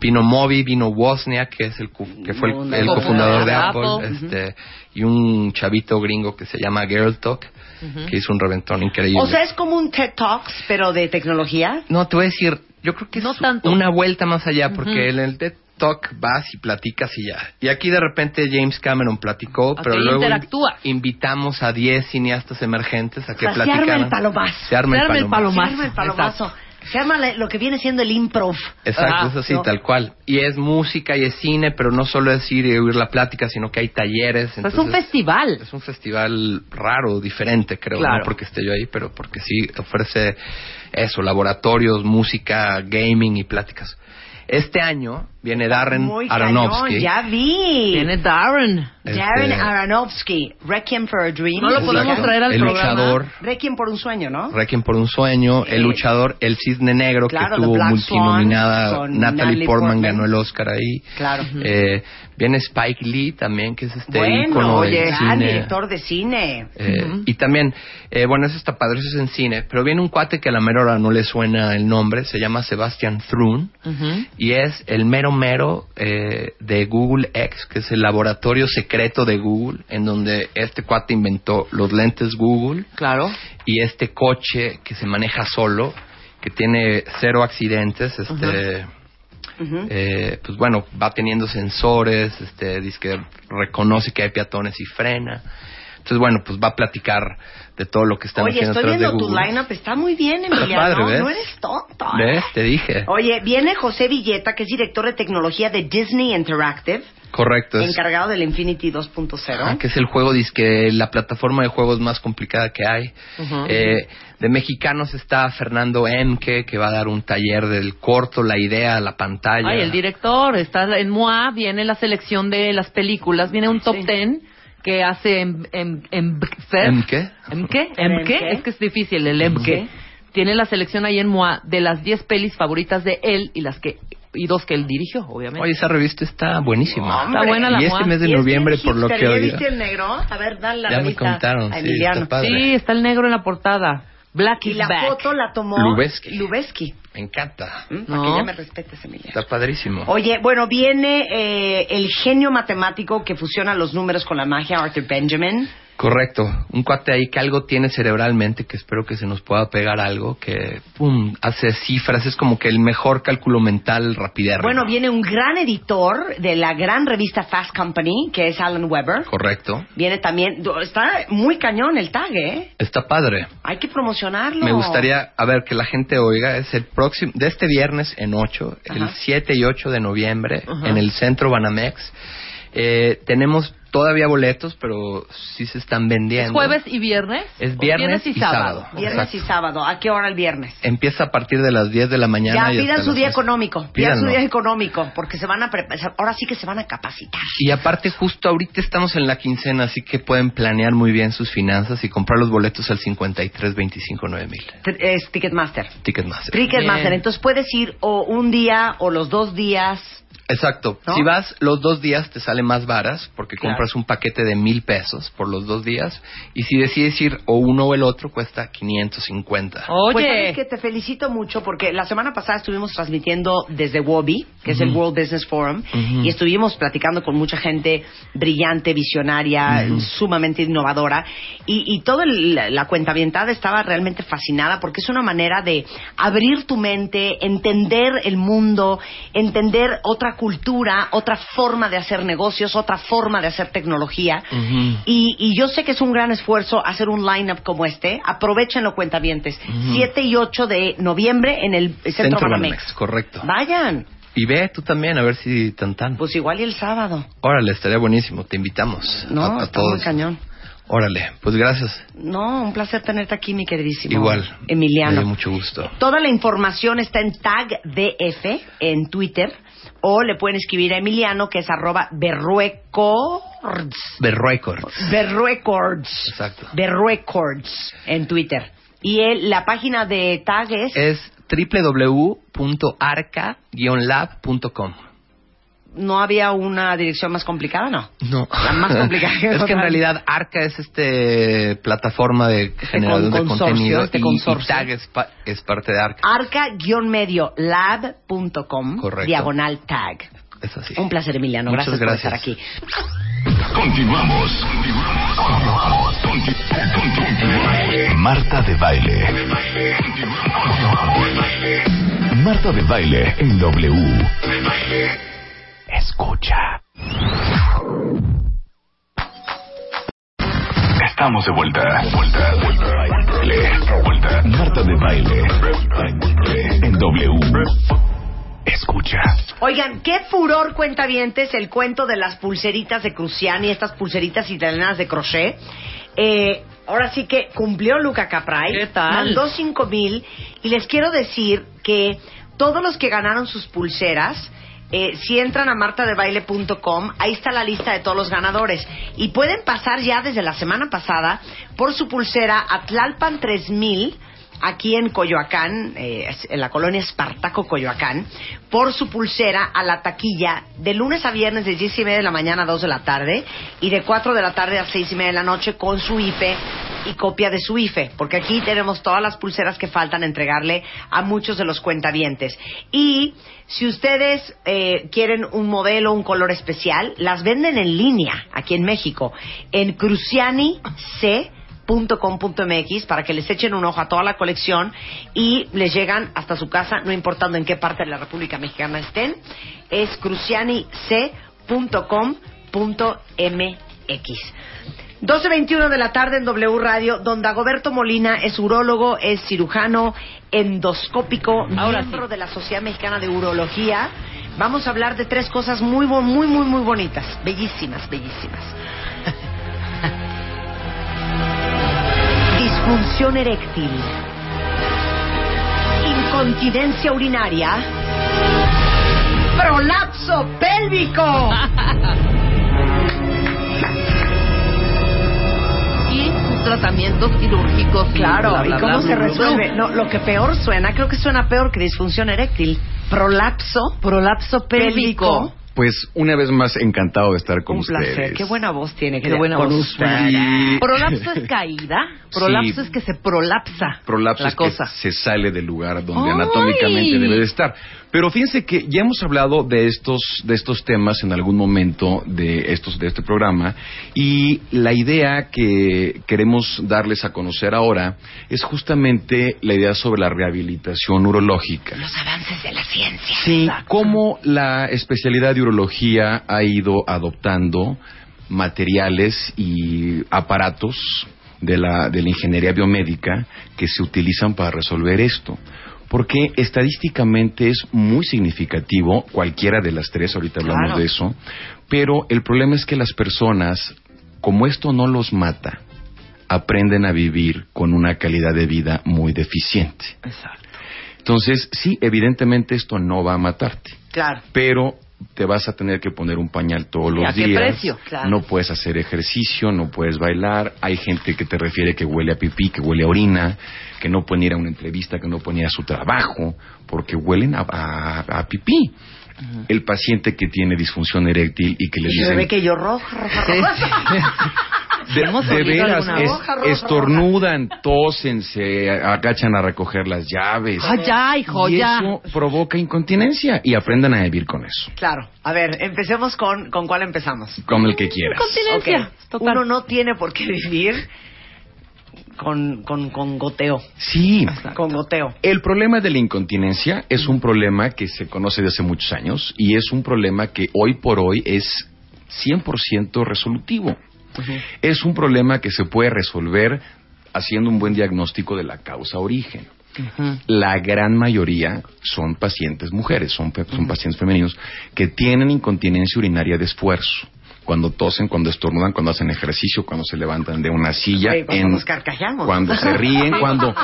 Vino Moby, vino Wozniak, que es el cu- que fue el, el cofundador de Apple, Apple. este y un chavito gringo que se llama Girl Talk, que hizo un reventón increíble. O sea, es como un TED Talks, pero de tecnología. No, te voy a decir, yo creo que No es tanto. una vuelta más allá, porque Ujú. en el TED Talk vas y platicas y ya. Y aquí de repente James Cameron platicó, pero luego invitamos a 10 cineastas emergentes a que O sea, se platicaran. arma el palomazo. Se arma Se el arma el palomazo. palomazo. Se arma el palomazo. Se le- lo que viene siendo el improv. Exacto, Ah, es así, ¿no? tal cual. Y es música y es cine, pero no solo es ir y oír la plática, sino que hay talleres. Sea, es un festival. es un festival raro, diferente, creo, Claro. no porque esté yo ahí, pero porque sí ofrece eso, laboratorios, música, gaming y pláticas. Este año viene Darren Muy Aronofsky. cañón, ya vi. Tiene Darren. Darren Este- Aronofsky, Requiem for a Dream. No lo podemos traer al El programa. luchador, Requiem por un sueño, ¿no? Requiem por un sueño, el luchador, el cisne negro Claro, que The tuvo multinominada, Natalie, Natalie Portman, Portman. ganó el Oscar ahí. Claro. Eh, viene Spike Lee también, que es este bueno, ícono del oye, gran cine. director de cine. Eh, Y también, eh, bueno, eso está padre, eso es en cine, pero viene un cuate que a la mera hora no le suena el nombre, se llama Sebastian Thrun, Ujú. y es el mero mero eh, de Google X, que es el laboratorio secreto de Google, en donde este cuate inventó los lentes Google. Claro. Y este coche que se maneja solo, que tiene cero accidentes, este... eh, pues bueno, va teniendo sensores, este, dice que reconoce que hay peatones y frena. Entonces, bueno, pues va a platicar de todo lo que están Oye, haciendo estoy atrás de viendo tu Google. lineup, está muy bien, [laughs] Está Emiliano. padre, ¿ves? No eres tonto. ¿eh? ¿Ves? Te dije. Oye, viene José Villeta, que es director de tecnología de Disney Interactive, Correcto. Es, encargado del Infinity 2.0. ah, que es el juego, que la plataforma de juegos más complicada que hay. Ujú. Eh, de mexicanos está Fernando Emke, que va a dar un taller del corto, la idea, la pantalla. Ay, el director, está en MOA, viene la selección de las películas, viene un top ten que hace en, en, en Emke. ¿Emke? ¿Emke? ¿Emke? Es que es difícil el Emke. Tiene la selección ahí en MOA de las 10 pelis favoritas de él y las que y dos que él dirigió, obviamente. Oye, esa revista está buenísima. Está buena la Y este MOA. mes de Y es noviembre, por lo que ¿ya oí. viste el negro? A ver, dale la Ya me revista contaron, a sí, Emiliano. está padre. Sí, está el negro en la portada. Black Y is la back. foto la tomó Lubeski. Lubeski. Me encanta. ¿Mm? Para No. que ya me respetes, Emiliano. Está padrísimo. Oye, bueno, viene eh, el genio matemático que fusiona los números con la magia, Arthur Benjamin. Correcto. Un cuate ahí que algo tiene cerebralmente, que espero que se nos pueda pegar algo, que pum, hace cifras, es como que el mejor cálculo mental rapidero. Bueno, viene un gran editor de la gran revista Fast Company, que es Alan Weber. Correcto. Viene también, está muy cañón el tag, ¿eh? Está padre. Hay que promocionarlo. Me gustaría, a ver, que la gente oiga, es el próximo, de este viernes en 8, el Ajá. 7 y 8 de noviembre, Ajá. en el centro Banamex. Eh, tenemos todavía boletos, pero sí se están ¿Es vendiendo. jueves y viernes? Es ¿O viernes y sábado. Viernes Exacto. y sábado. ¿A qué hora el viernes? Empieza a partir de las 10 de la mañana. Ya y pidan su día 11. económico. Pidan su día económico, porque se van a. Ahora sí que se van a capacitar. Y aparte, justo ahorita estamos en la quincena, así que pueden planear muy bien sus finanzas y comprar los boletos al 53 25 9000. Tr- Es Ticketmaster. Ticketmaster. Ticketmaster. Bien. Entonces puedes ir o un día o los dos días. Exacto. ¿No? Si vas los dos días te sale más varas porque Claro. compras un paquete de mil pesos por los dos días y si decides ir o uno o el otro cuesta 550. Oye, Pues sabes que te felicito mucho porque la semana pasada estuvimos transmitiendo desde WOBI, que es el. World Business Forum, y estuvimos platicando con mucha gente brillante, visionaria, sumamente innovadora, y, y toda el- la cuentavientada estaba realmente fascinada porque es una manera de abrir tu mente, entender el mundo, entender otra cultura, otra forma de hacer negocios, otra forma de hacer tecnología. Ujú. Y, y yo sé que es un gran esfuerzo hacer un line-up como este. Aprovechenlo, cuentavientes. Ujú. 7 y 8 de noviembre en el Centro, Centro Banamex. Banamex, correcto. Vayan. Y ve tú también a ver si tan tan. Pues igual y el sábado. Órale, estaría buenísimo. Te invitamos No, a, a está todos. muy cañón. Órale, pues gracias. No, un placer tenerte aquí, mi queridísimo. Igual. Me Emiliano. dio mucho gusto. Toda la información está en tag DF en Twitter o le pueden escribir a Emiliano que es arroba berruecords. The Records. Berruecords. Exacto. Berruecords en Twitter. Y el- la página de tag es... Es www.arca-lab.com. ¿No había una dirección más complicada? No. No. La más complicada. [laughs] es que en realidad Arca es este plataforma de generación de consorcio, contenido este y- y, consorcio. Tag es, pa- es parte de Arca. Arca-medio lab.com Correcto. diagonal tag. Es así. Un placer, Emiliano. Muchas gracias, por estar aquí. Continuamos. Marta de baile. Marta de baile en W. Escucha. Estamos de vuelta. Vuelta, vuelta, baile. Vuelta. Marta de baile en W. Escucha. Oigan, qué furor cuentavientes el cuento de las pulseritas de Cruciani, estas pulseritas italianas de crochet. Eh, ahora sí que cumplió Luca Capray. ¿Qué tal? Mandó cinco mil y les quiero decir que todos los que ganaron sus pulseras, eh, si entran a martadebaile.com, ahí está la lista de todos los ganadores. Y pueden pasar ya desde la semana pasada por su pulsera a Tlalpan 3000 aquí en Coyoacán, eh, en la colonia Espartaco Coyoacán, por su pulsera a la taquilla de lunes a viernes de 10 y media de la mañana a 2 de la tarde y de 4 de la tarde a 6 y media de la noche con su IPE y copia de su IFE, porque aquí tenemos todas las pulseras que faltan entregarle a muchos de los cuentavientes. Y si ustedes eh, quieren un modelo, un color especial, las venden en línea aquí en México, en para que les echen un ojo a toda la colección y les llegan hasta su casa, no importando en qué parte de la República Mexicana estén. Es crucianic.com.mx. 12.21 de la tarde en W Radio, don Dagoberto Molina es urólogo, es cirujano endoscópico, miembro de la Sociedad Mexicana de Urología. Vamos a hablar de tres cosas muy, muy, muy, muy bonitas, bellísimas, bellísimas. [laughs] Disfunción eréctil, incontinencia urinaria, prolapso pélvico. [laughs] Y tratamientos quirúrgicos. Claro, bla, ¿y cómo bla, se resuelve? No, lo que peor suena, creo que suena peor que disfunción eréctil. Prolapso. Prolapso pélvico. Pues una vez más encantado de estar con Un ustedes. placer. Qué buena voz tiene. Qué buena con voz. usted. Prolapso es caída. [laughs] Prolapso Sí. es que se prolapsa. Prolapso la es cosa. que se sale del lugar donde ¡Ay! anatómicamente debe de estar. Pero fíjense que ya hemos hablado de estos de estos temas en algún momento de estos de este programa y la idea que queremos darles a conocer ahora es justamente la idea sobre la rehabilitación urológica. Los avances de la ciencia. Sí, cómo la especialidad de urología ha ido adoptando materiales y aparatos de la, de la ingeniería biomédica que se utilizan para resolver esto. Porque estadísticamente es muy significativo, cualquiera de las tres, ahorita hablamos Claro. de eso, pero el problema es que las personas, como esto no los mata, aprenden a vivir con una calidad de vida muy deficiente. Exacto. Entonces, sí, evidentemente esto no va a matarte, Claro. pero te vas a tener que poner un pañal todos ¿Y los a qué días. precio? Claro. No puedes hacer ejercicio, no puedes bailar. Hay gente que te refiere que huele a pipí, que huele a orina, que no pueden ir a una entrevista, que no pueden ir a su trabajo, porque huelen a, a- a pipí. El paciente que tiene disfunción eréctil y que le Y se dicen ve que yo roja, roja, roja. de, ¿Hemos de olido veras, es- Roja, roja, estornudan, tosen, se agachan a recoger las llaves. Ah, ya, hijo, y ya. eso provoca incontinencia y aprendan a vivir con eso, Claro. A ver, empecemos con, ¿con cuál empezamos? con el que quieras. Continencia. Ok. Total. Uno no tiene por qué vivir con, con, con goteo. Sí. Con goteo. El problema de la incontinencia es un problema que se conoce desde hace muchos años y es un problema que hoy por hoy es 100% resolutivo. Es un problema que se puede resolver haciendo un buen diagnóstico de la causa origen. La gran mayoría son pacientes mujeres, son, son pacientes femeninos que tienen incontinencia urinaria de esfuerzo. Cuando tosen, cuando estornudan, cuando hacen ejercicio, cuando se levantan de una silla, cuando en- nos carcajamos. cuando se ríen, [laughs] cuando,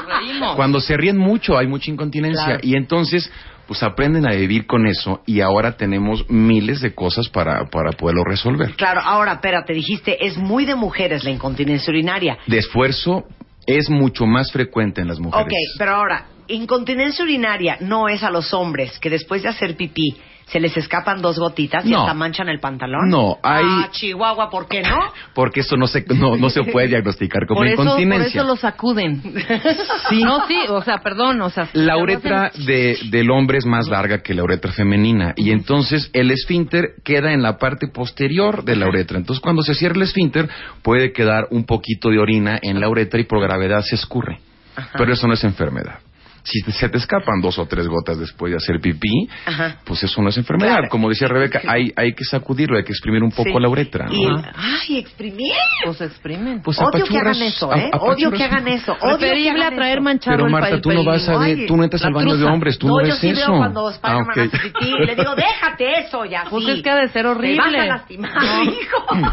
cuando se ríen mucho hay mucha incontinencia Claro. y entonces pues aprenden a vivir con eso y ahora tenemos miles de cosas para, para poderlo resolver. Claro, ahora, espérate, dijiste, es muy de mujeres la incontinencia urinaria. De esfuerzo es mucho más frecuente en las mujeres. Ok, pero ahora, incontinencia urinaria no es a los hombres que después de hacer pipí se les escapan dos gotitas y No. hasta manchan el pantalón. No, hay- Ah, Chihuahua, ¿por qué no? [laughs] Porque eso no se, no, no se puede diagnosticar como Por eso, por incontinencia. eso lo sacuden. [laughs] Sí. No, sí, o sea, perdón, o sea. La uretra hacen- de, del hombre es más larga que la uretra femenina y entonces el esfínter queda en la parte posterior de la uretra. Entonces cuando se cierra el esfínter puede quedar un poquito de orina en la uretra y por gravedad se escurre. Pero eso no es enfermedad. Si te- se te escapan dos o tres gotas después de hacer pipí, Ajá. pues eso no es enfermedad. Claro. Como decía Rebeca, hay, hay que sacudirlo, hay que exprimir un poco Sí. la uretra. ¿no? Y el- ay, exprimir. Pues exprimen. Pues Odio que hagan eso, a- ¿eh? Odio que hagan eso. Odio que Preferible eso. manchado Pero Marta, tú no vas a ver, Ay, tú no entras al baño de hombres, tú no, no, ves yo sí eso. veo cuando Ah, ok. hace pipí y le digo, déjate eso ya. Pues sí. es que ha de ser Te vas a horrible. lastimar, No. [laughs] hijo. [laughs]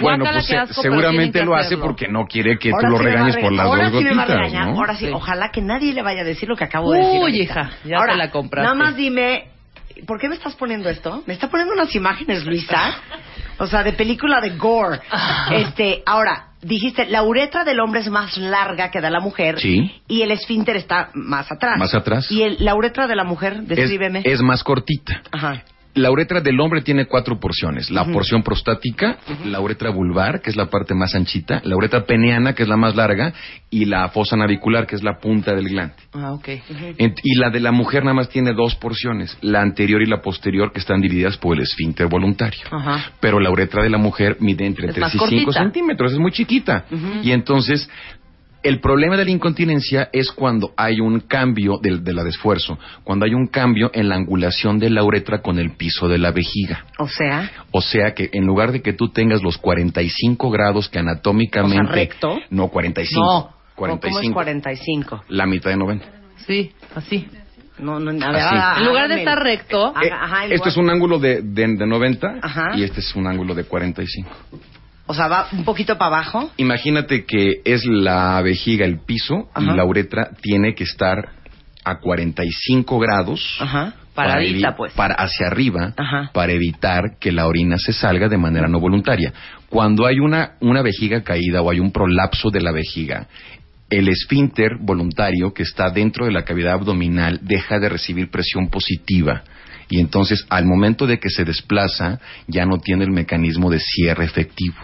Bueno, pues se- seguramente lo hace porque no quiere que Ahora tú lo sí regañes re- por las ahora dos sí me va a gotitas, regañar. ¿no? Ahora sí, Sí. ojalá que nadie le vaya a decir lo que acabo de decir. Uy, hija, ya Ahora, te la compraste. Nada más dime, ¿por qué me estás poniendo esto? Me está poniendo unas imágenes, Luisa. O sea, de película de gore. Este, ahora, dijiste, la uretra del hombre es más larga que de la mujer. Sí. Y el esfínter está más atrás. Más atrás. Y el- la uretra de la mujer, Es, descríbeme. es más cortita. Ajá. La uretra del hombre tiene cuatro porciones. La porción prostática, la uretra vulvar, que es la parte más anchita, la uretra peneana, que es la más larga, y la fosa navicular, que es la punta del glande. Ah, ok. Y la de la mujer nada más tiene dos porciones, la anterior y la posterior, que están divididas por el esfínter voluntario. Ajá. Pero la uretra de la mujer mide entre Es 3 más y 5 cortita. centímetros, es muy chiquita. Y entonces, el problema de la incontinencia es cuando hay un cambio del, de la de esfuerzo, cuando hay un cambio en la angulación de la uretra con el piso de la vejiga. O sea, O sea que en lugar de que tú tengas los 45 grados que anatómicamente... O sea, recto. No, 45. no. ¿Cómo es 45. 45? La mitad de 90. Sí, así. No, no, a ver, Así. ah, en lugar de estar recto, ajá, Este lugar- es un ángulo de, de, de 90 Ajá. y este es un ángulo de 45. O sea, va un poquito para abajo. Imagínate que es la vejiga el piso Ajá. y la uretra tiene que estar a 45 grados Ajá. para Paradita, evi- pues. para hacia arriba Ajá. para evitar que la orina se salga de manera no voluntaria. Cuando hay una, una vejiga caída o hay un prolapso de la vejiga, el esfínter voluntario que está dentro de la cavidad abdominal deja de recibir presión positiva. Y entonces, al momento de que se desplaza, ya no tiene el mecanismo de cierre efectivo.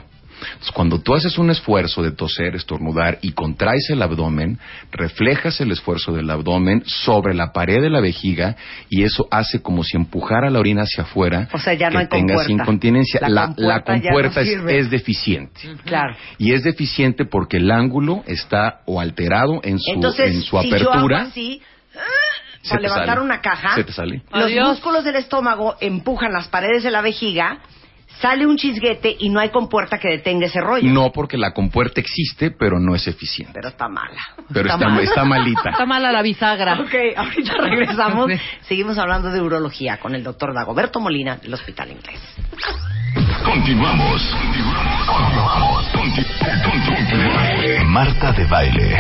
Entonces, cuando tú haces un esfuerzo de toser, estornudar y contraes el abdomen, reflejas el esfuerzo del abdomen sobre la pared de la vejiga y eso hace como si empujara la orina hacia afuera O sea, ya no que hay tengas compuerta. incontinencia. La La, compuerta la no es- deficiente. Claro. Y es deficiente porque el ángulo está o alterado en su, Entonces, en su si yo hago apertura. así, se para levantar sale. una caja, Se te sale. los Adiós. músculos del estómago empujan las paredes de la vejiga, sale un chisguete y no hay compuerta que detenga ese rollo. No porque la compuerta existe, pero no es eficiente. Pero está mala. Pero está, mal. está malita. está mala la bisagra. Ok, ahorita regresamos. [laughs] Seguimos hablando de urología con el doctor Dagoberto Molina del Hospital Inglés. Continuamos. Continuamos. Conti- conti- Marta de baile.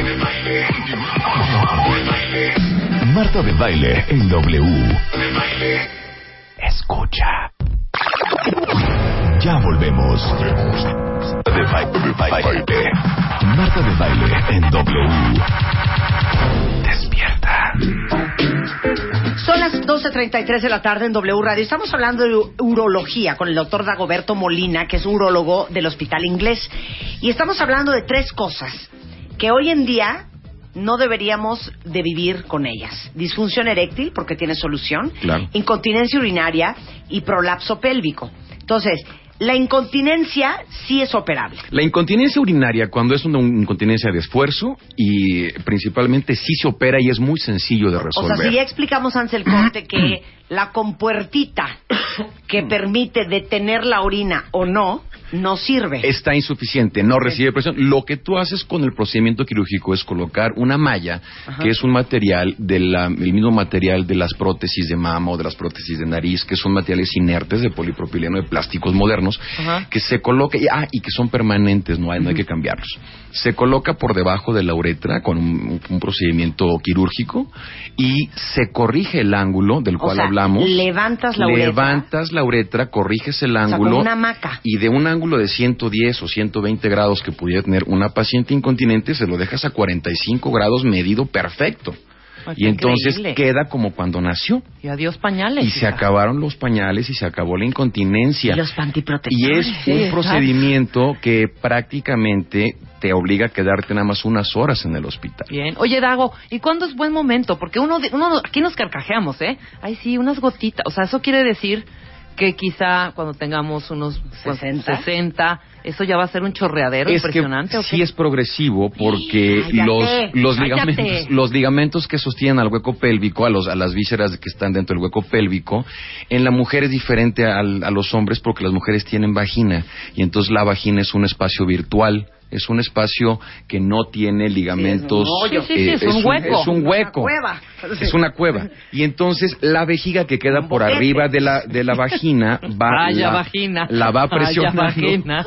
Marta de baile en W. Escucha. Ya volvemos. De baile. Marta de baile en W. Despierta. Son las 12.33 de la tarde en W Radio. Estamos hablando de urología con el doctor Dagoberto Molina, que es urólogo del Hospital Inglés. Y estamos hablando de tres cosas que hoy en día no deberíamos de vivir con ellas. Disfunción eréctil, porque tiene solución. Claro. Incontinencia urinaria y prolapso pélvico. Entonces, la incontinencia sí es operable. La incontinencia urinaria, cuando es una incontinencia de esfuerzo, y principalmente sí se opera y es muy sencillo de O resolver. sea, si ya explicamos antes el corte que [clears throat] la compuertita [coughs] que permite detener la orina o no, no sirve. Está insuficiente, no recibe presión. Lo que tú haces con el procedimiento quirúrgico es colocar una malla, Ajá. que es un material, del mismo material de las prótesis de mama o de las prótesis de nariz, que son materiales inertes de polipropileno de plásticos modernos, Ajá. que se coloca, y, ah, y que son permanentes, no hay, no hay que cambiarlos. Se coloca por debajo de la uretra con un, un procedimiento quirúrgico y se corrige el ángulo del O cual sea, hablamos. levantas la uretra. Levantas la uretra, corriges el sea, ángulo. una. Y de un ángulo de 110 o 120 grados que pudiera tener una paciente incontinente, se lo dejas a 45 grados medido perfecto. Y entonces increíble. queda como cuando nació. Y adiós pañales. Y se acabaron los pañales y se acabó la incontinencia. Y los Y pantiprotectores. es Sí, un procedimiento que prácticamente te obliga a quedarte nada más unas horas en el hospital. Bien. Oye, Dago, ¿y cuándo es buen momento? Porque uno, de- uno aquí nos carcajeamos, ¿eh? Ay, sí, unas gotitas. O sea, eso quiere decir que quizá cuando tengamos unos pues, 60. 60, eso ya va a ser un chorreadero es impresionante. que ¿o sí es progresivo porque Cállate, los los ligamentos los ligamentos que sostienen al hueco pélvico a los a las vísceras que están dentro del hueco pélvico en la mujer es diferente al- a los hombres porque las mujeres tienen vagina y entonces la vagina es un espacio virtual es un espacio que no tiene ligamentos. Sí, sí, sí, es un hueco. Es un hueco. [laughs] Es una cueva. Y entonces la vejiga que queda por arriba de la, de la vagina va, [laughs] Vaya la, vagina. la va Vaya presionando. vagina.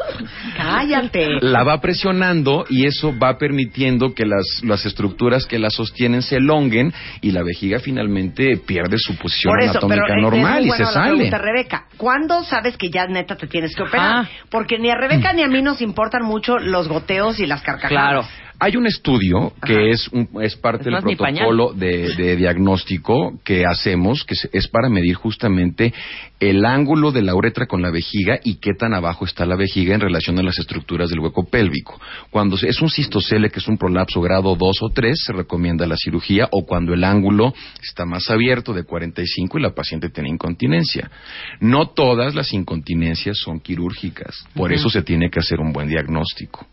Cállate. La va presionando y eso va permitiendo que las, las estructuras que la sostienen se elonguen y la vejiga finalmente pierde su posición Por eso, pero anatómica eh, normal es y muy se la sale. pregunta, Rebeca, ¿cuándo sabes que ya neta te tienes que operar? Ajá. Porque ni a Rebeca ni a mí nos importan mucho los goteos y las carcajadas. Claro. Hay un estudio que es, un- es parte Es del protocolo de, de diagnóstico que hacemos, que es para medir justamente el ángulo de la uretra con la vejiga y qué tan abajo está la vejiga en relación a las estructuras del hueco pélvico. Cuando es un cistocele, que es un prolapso grado 2 o 3, se recomienda la cirugía, o cuando el ángulo está más abierto de 45 y la paciente tiene incontinencia. No todas las incontinencias son quirúrgicas, por eso se tiene que hacer un buen diagnóstico.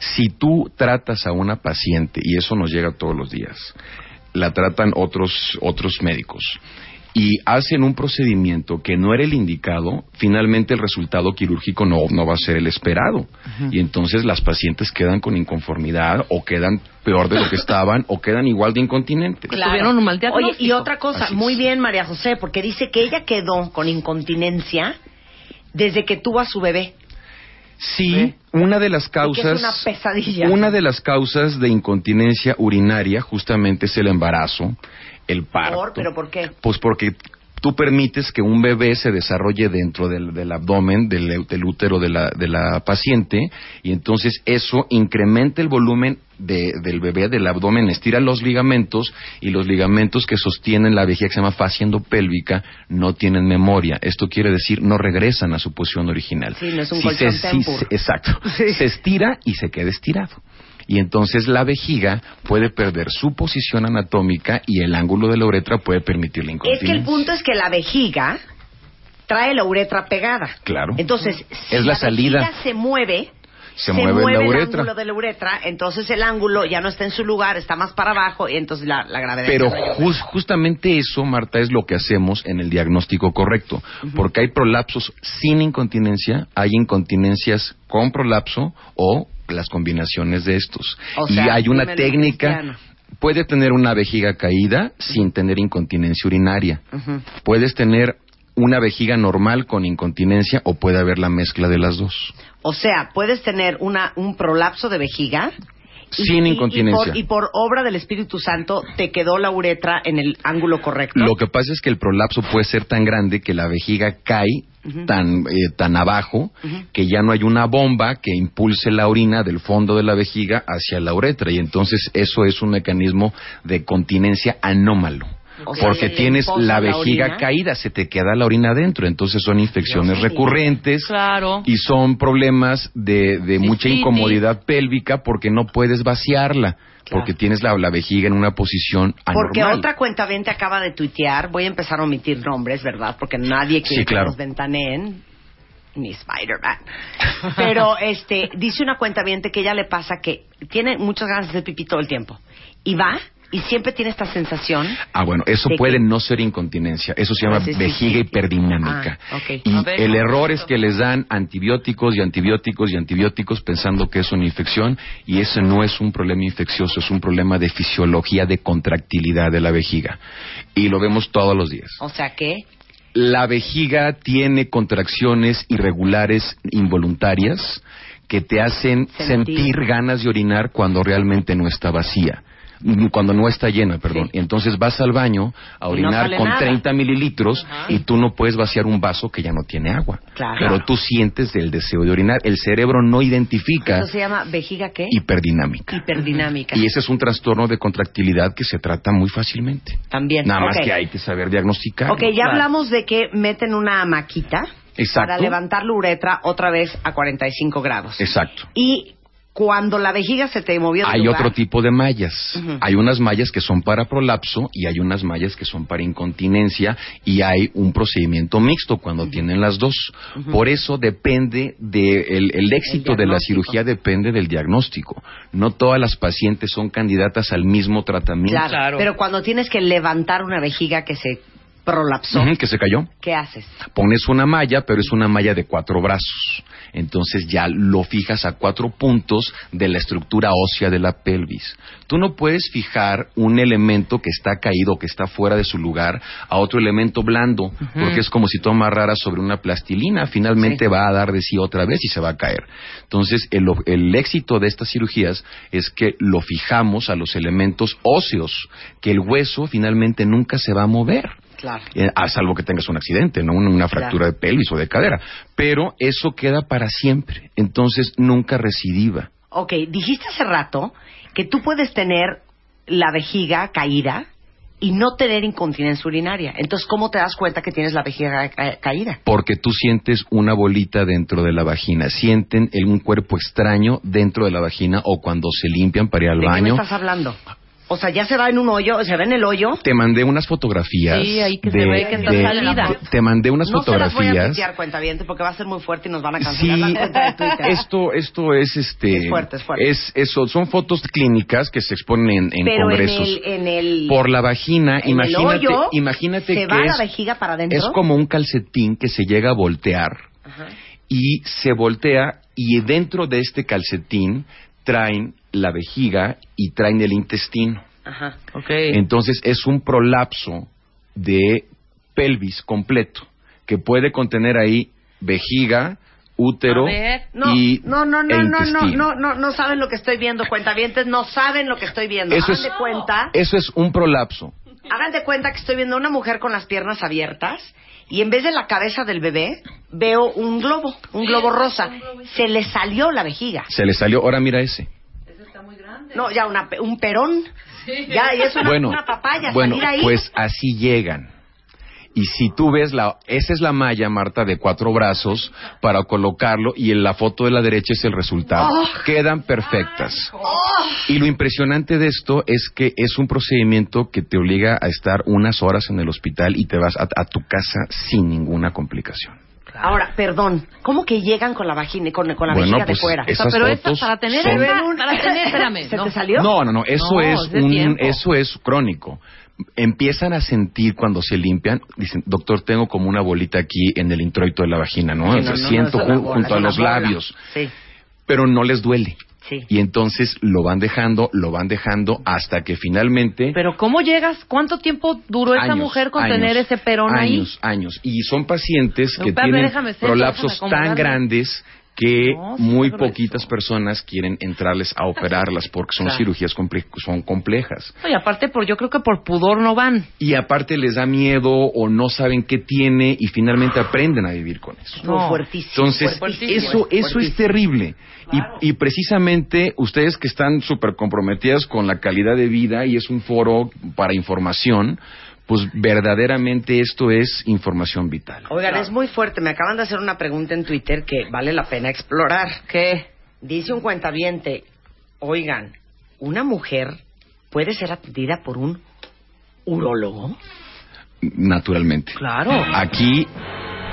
Si tú tratas a una paciente, y eso nos llega todos los días, la tratan otros, otros médicos, y hacen un procedimiento que no era el indicado, finalmente el resultado quirúrgico no, no va a ser el esperado. Y entonces las pacientes quedan con inconformidad o quedan peor de lo que estaban o quedan igual de incontinentes. Tuvieron un mal Oye, y otra cosa, Así muy es. bien María José, porque dice que ella quedó con incontinencia desde que tuvo a su bebé. Sí, una de las causas... es una pesadilla. Una de las causas de incontinencia urinaria justamente es el embarazo, el parto. ¿Por? ¿Pero por qué? Pues porque tú permites que un bebé se desarrolle dentro del, del abdomen, del, del útero de la, de la paciente, y entonces eso incrementa el volumen de- del bebé, del abdomen, estira los ligamentos, y los ligamentos que sostienen la vejiga, que se llama fascia endopélvica, no tienen memoria. Esto quiere decir, no regresan a su posición original. Sí, no es un Si se- si se- exacto. Se estira y se queda estirado. Y entonces la vejiga puede perder su posición anatómica y el ángulo de la uretra puede permitir la Es incontinencia. que el punto es que la vejiga trae la uretra pegada. Claro. Entonces, si Es la salida. vejiga se mueve, Se mueve la el uretra. ángulo de la uretra, entonces el ángulo ya no está en su lugar, está más para abajo y entonces la, la gravedad. Pero justamente eso, Marta, es lo que hacemos en el diagnóstico correcto. Porque hay prolapsos sin incontinencia, hay incontinencias con prolapso o las combinaciones de estos. O y hay una técnica, cristiano. puede tener una vejiga caída sin tener incontinencia urinaria. Puedes tener una vejiga normal con incontinencia o puede haber la mezcla de las dos. O sea, puedes tener una, un prolapso de vejiga. Sin y- incontinencia. Y por, y por obra del Espíritu Santo te quedó la uretra en el ángulo correcto. Lo que pasa es que el prolapso puede ser tan grande que la vejiga cae tan, eh, tan abajo que ya no hay una bomba que impulse la orina del fondo de la vejiga hacia la uretra y entonces eso es un mecanismo de continencia anómalo. O sea, Porque tienes la vejiga caída, se te queda la orina adentro, entonces son infecciones Dios recurrentes Claro. y son problemas de, de mucha incomodidad pélvica porque no puedes vaciarla, porque tienes la, la vejiga en una posición anormal. Porque otra cuenta acaba de tuitear, voy a empezar a omitir nombres, ¿verdad? Porque nadie quiere Sí, claro. que nos ventaneen, ni Spider-Man. Pero este dice una cuenta que ella le pasa que tiene muchas ganas de hacer pipí todo el tiempo. Y va y siempre tiene esta sensación. Ah, bueno, eso ¿De puede no ser incontinencia. Eso se llama sí, vejiga sí. hiperdinámica. Ah. Y ver, el ¿cómo error es es que les dan antibióticos y antibióticos y antibióticos pensando que es una infección y ese no es un problema infeccioso, es un problema de fisiología de contractilidad de la vejiga. Y lo vemos todos los días. O sea que La vejiga tiene contracciones irregulares involuntarias que te hacen Sentir. sentir ganas de orinar cuando realmente no está vacía. Cuando no está llena, perdón. Entonces vas al baño a no orinar con nada. 30 mililitros y tú no puedes vaciar un vaso que ya no tiene agua. Claro. Pero tú sientes el deseo de orinar. El cerebro no identifica eso se llama vejiga qué? hiperdinámica. Hiperdinámica. Y ese es un trastorno de contractilidad que se trata muy fácilmente. También. Nada más que hay que saber diagnosticar. Ok, ya hablamos de que meten una maquita Exacto. para levantar la uretra otra vez a 45 grados. Exacto. Y cuando la vejiga se te movió de Hay lugar, otro tipo de mallas. Hay unas mallas que son para prolapso y hay unas mallas que son para incontinencia y hay un procedimiento mixto cuando tienen las dos. Por eso depende de el, el éxito de la cirugía depende del diagnóstico. No todas las pacientes son candidatas al mismo tratamiento. Claro, pero cuando tienes que levantar una vejiga que se prolapsó, que se cayó. ¿qué haces? Pones una malla, pero es una malla de cuatro brazos. Entonces ya lo fijas a cuatro puntos de la estructura ósea de la pelvis. Tú no puedes fijar un elemento que está caído, que está fuera de su lugar, a otro elemento blando, porque es como si tú amarraras sobre una plastilina. Finalmente va a dar de sí otra vez y se va a caer. Entonces el, el éxito de estas cirugías es que lo fijamos a los elementos óseos, que el hueso finalmente nunca se va a mover. Claro. Eh, a salvo que tengas un accidente, no una, una fractura de pelvis o de cadera. Pero eso queda para siempre, entonces nunca recidiva. Ok, dijiste hace rato que tú puedes tener la vejiga caída y no tener incontinencia urinaria. Entonces, ¿cómo te das cuenta que tienes la vejiga ca- caída? Porque tú sientes una bolita dentro de la vagina, sienten el- un cuerpo extraño dentro de la vagina o cuando se limpian para ir al ¿De qué me baño. estás hablando? O sea, ya se va en un hoyo, se ve en el hoyo. Te mandé unas fotografías. Sí, ahí que se de- ve que está de- salida. de- Te mandé unas no se las voy a fotografías. tuitear, cuentavientes, porque va a ser muy fuerte y nos van a cancelar Sí, la cuenta de Twitter. esto, esto es este. Es fuerte, es fuerte. es- eso, son fotos clínicas que se exponen en, en Pero congresos. en el, en el... Por la vagina, en el imagínate, hoyo, imagínate ¿se que va la es, vejiga para adentro? es como un calcetín que se llega a voltear y se voltea y dentro de este calcetín traen la vejiga y traen el intestino. Ajá. Entonces es un prolapso de pelvis completo que puede contener ahí vejiga, útero No, y no, no, no, e no, no, no, no, no saben lo que estoy viendo, cuentavientes, no saben lo que estoy viendo. Eso Hagan es- de cuenta, Eso es un prolapso. hagan de cuenta que estoy viendo a una mujer con las piernas abiertas y en vez de la cabeza del bebé veo un globo, un globo rosa. Se le salió la vejiga. Se le salió, ahora mira ese. No, ya una, pe- un perón. Ya, y es una, bueno, una papaya bueno, salir ahí. pues así llegan. Y si tú ves la, esa es la malla, Marta, de cuatro brazos para colocarlo y en la foto de la derecha es el resultado. Oh. Quedan perfectas. Y lo impresionante de esto es que es un procedimiento que te obliga a estar unas horas en el hospital y te vas a, a tu casa sin ninguna complicación. Ahora, perdón, ¿cómo que llegan con la vagina, con, con la Bueno, vejiga pues, de fuera? esas Pero esta, fotos para tener son- para tener, [laughs] espérame, ¿Se no. te salió? No, no, no, eso No, es un, tiempo. eso es crónico. Empiezan a sentir cuando se limpian, dicen, doctor, tengo como una bolita aquí en el introito de la vagina, ¿no? Sí, O sea, no, no, siento bola, junto a los bola. labios, Sí. pero no les duele. Sí. Y entonces lo van dejando, lo van dejando hasta que finalmente Pero ¿cómo llegas? ¿Cuánto tiempo duró esa Años, mujer con años, tener ese perón ahí? años, años. Y son pacientes Pero, que tienen ser, prolapsos tan grandes que No, muy grueso. poquitas personas quieren entrarles a operarlas porque son Claro. cirugías comple- son complejas. Y aparte, por, yo creo que por pudor no van. Y aparte les da miedo o no saben qué tiene y finalmente aprenden a vivir con eso. No, fuertísimo. Entonces, fuertísimo, eso, eso es terrible. Y, y precisamente ustedes que están súper comprometidas con la calidad de vida y es un foro para información, pues verdaderamente esto es información vital. Oigan, es muy fuerte. Me acaban de hacer una pregunta en Twitter que vale la pena explorar. ¿Qué? Dice un cuentaviente, oigan, ¿una mujer puede ser atendida por un urólogo? Naturalmente. Claro. Aquí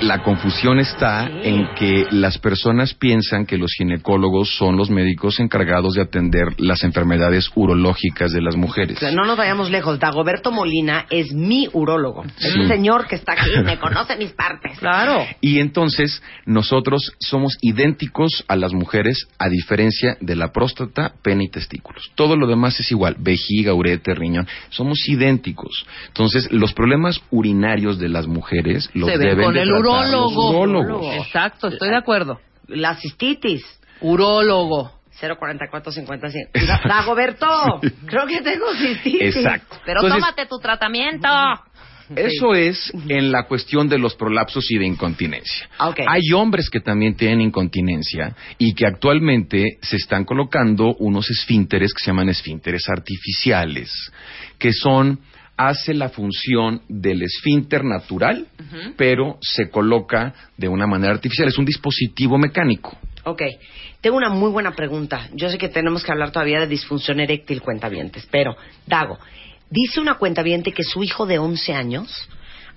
la confusión está en que las personas piensan que los ginecólogos son los médicos encargados de atender las enfermedades urológicas de las mujeres. O sea, no nos vayamos lejos. Dagoberto Molina es mi urólogo. Es Sí. un señor que está aquí, me [laughs] conoce mis partes. Claro. Y entonces nosotros somos idénticos a las mujeres a diferencia de la próstata, pene y testículos. Todo lo demás es igual, vejiga, ureter, riñón, somos idénticos. Entonces los problemas urinarios de las mujeres los Se deben con de el los urólogo. urólogos. Exacto, estoy de acuerdo. La cistitis. Urólogo. 04455. [laughs] Da- Dagoberto, creo que tengo cistitis. Exacto. Pero Entonces, tómate tu tratamiento. Eso es en la cuestión de los prolapsos y de incontinencia. Ok. Hay hombres que también tienen incontinencia y que actualmente se están colocando unos esfínteres que se llaman esfínteres artificiales, que son hace la función del esfínter natural, pero se coloca de una manera artificial. Es un dispositivo mecánico. Ok, tengo una muy buena pregunta. Yo sé que tenemos que hablar todavía de disfunción eréctil, cuentavientes, pero, Dago, dice una cuentaviente que su hijo de 11 años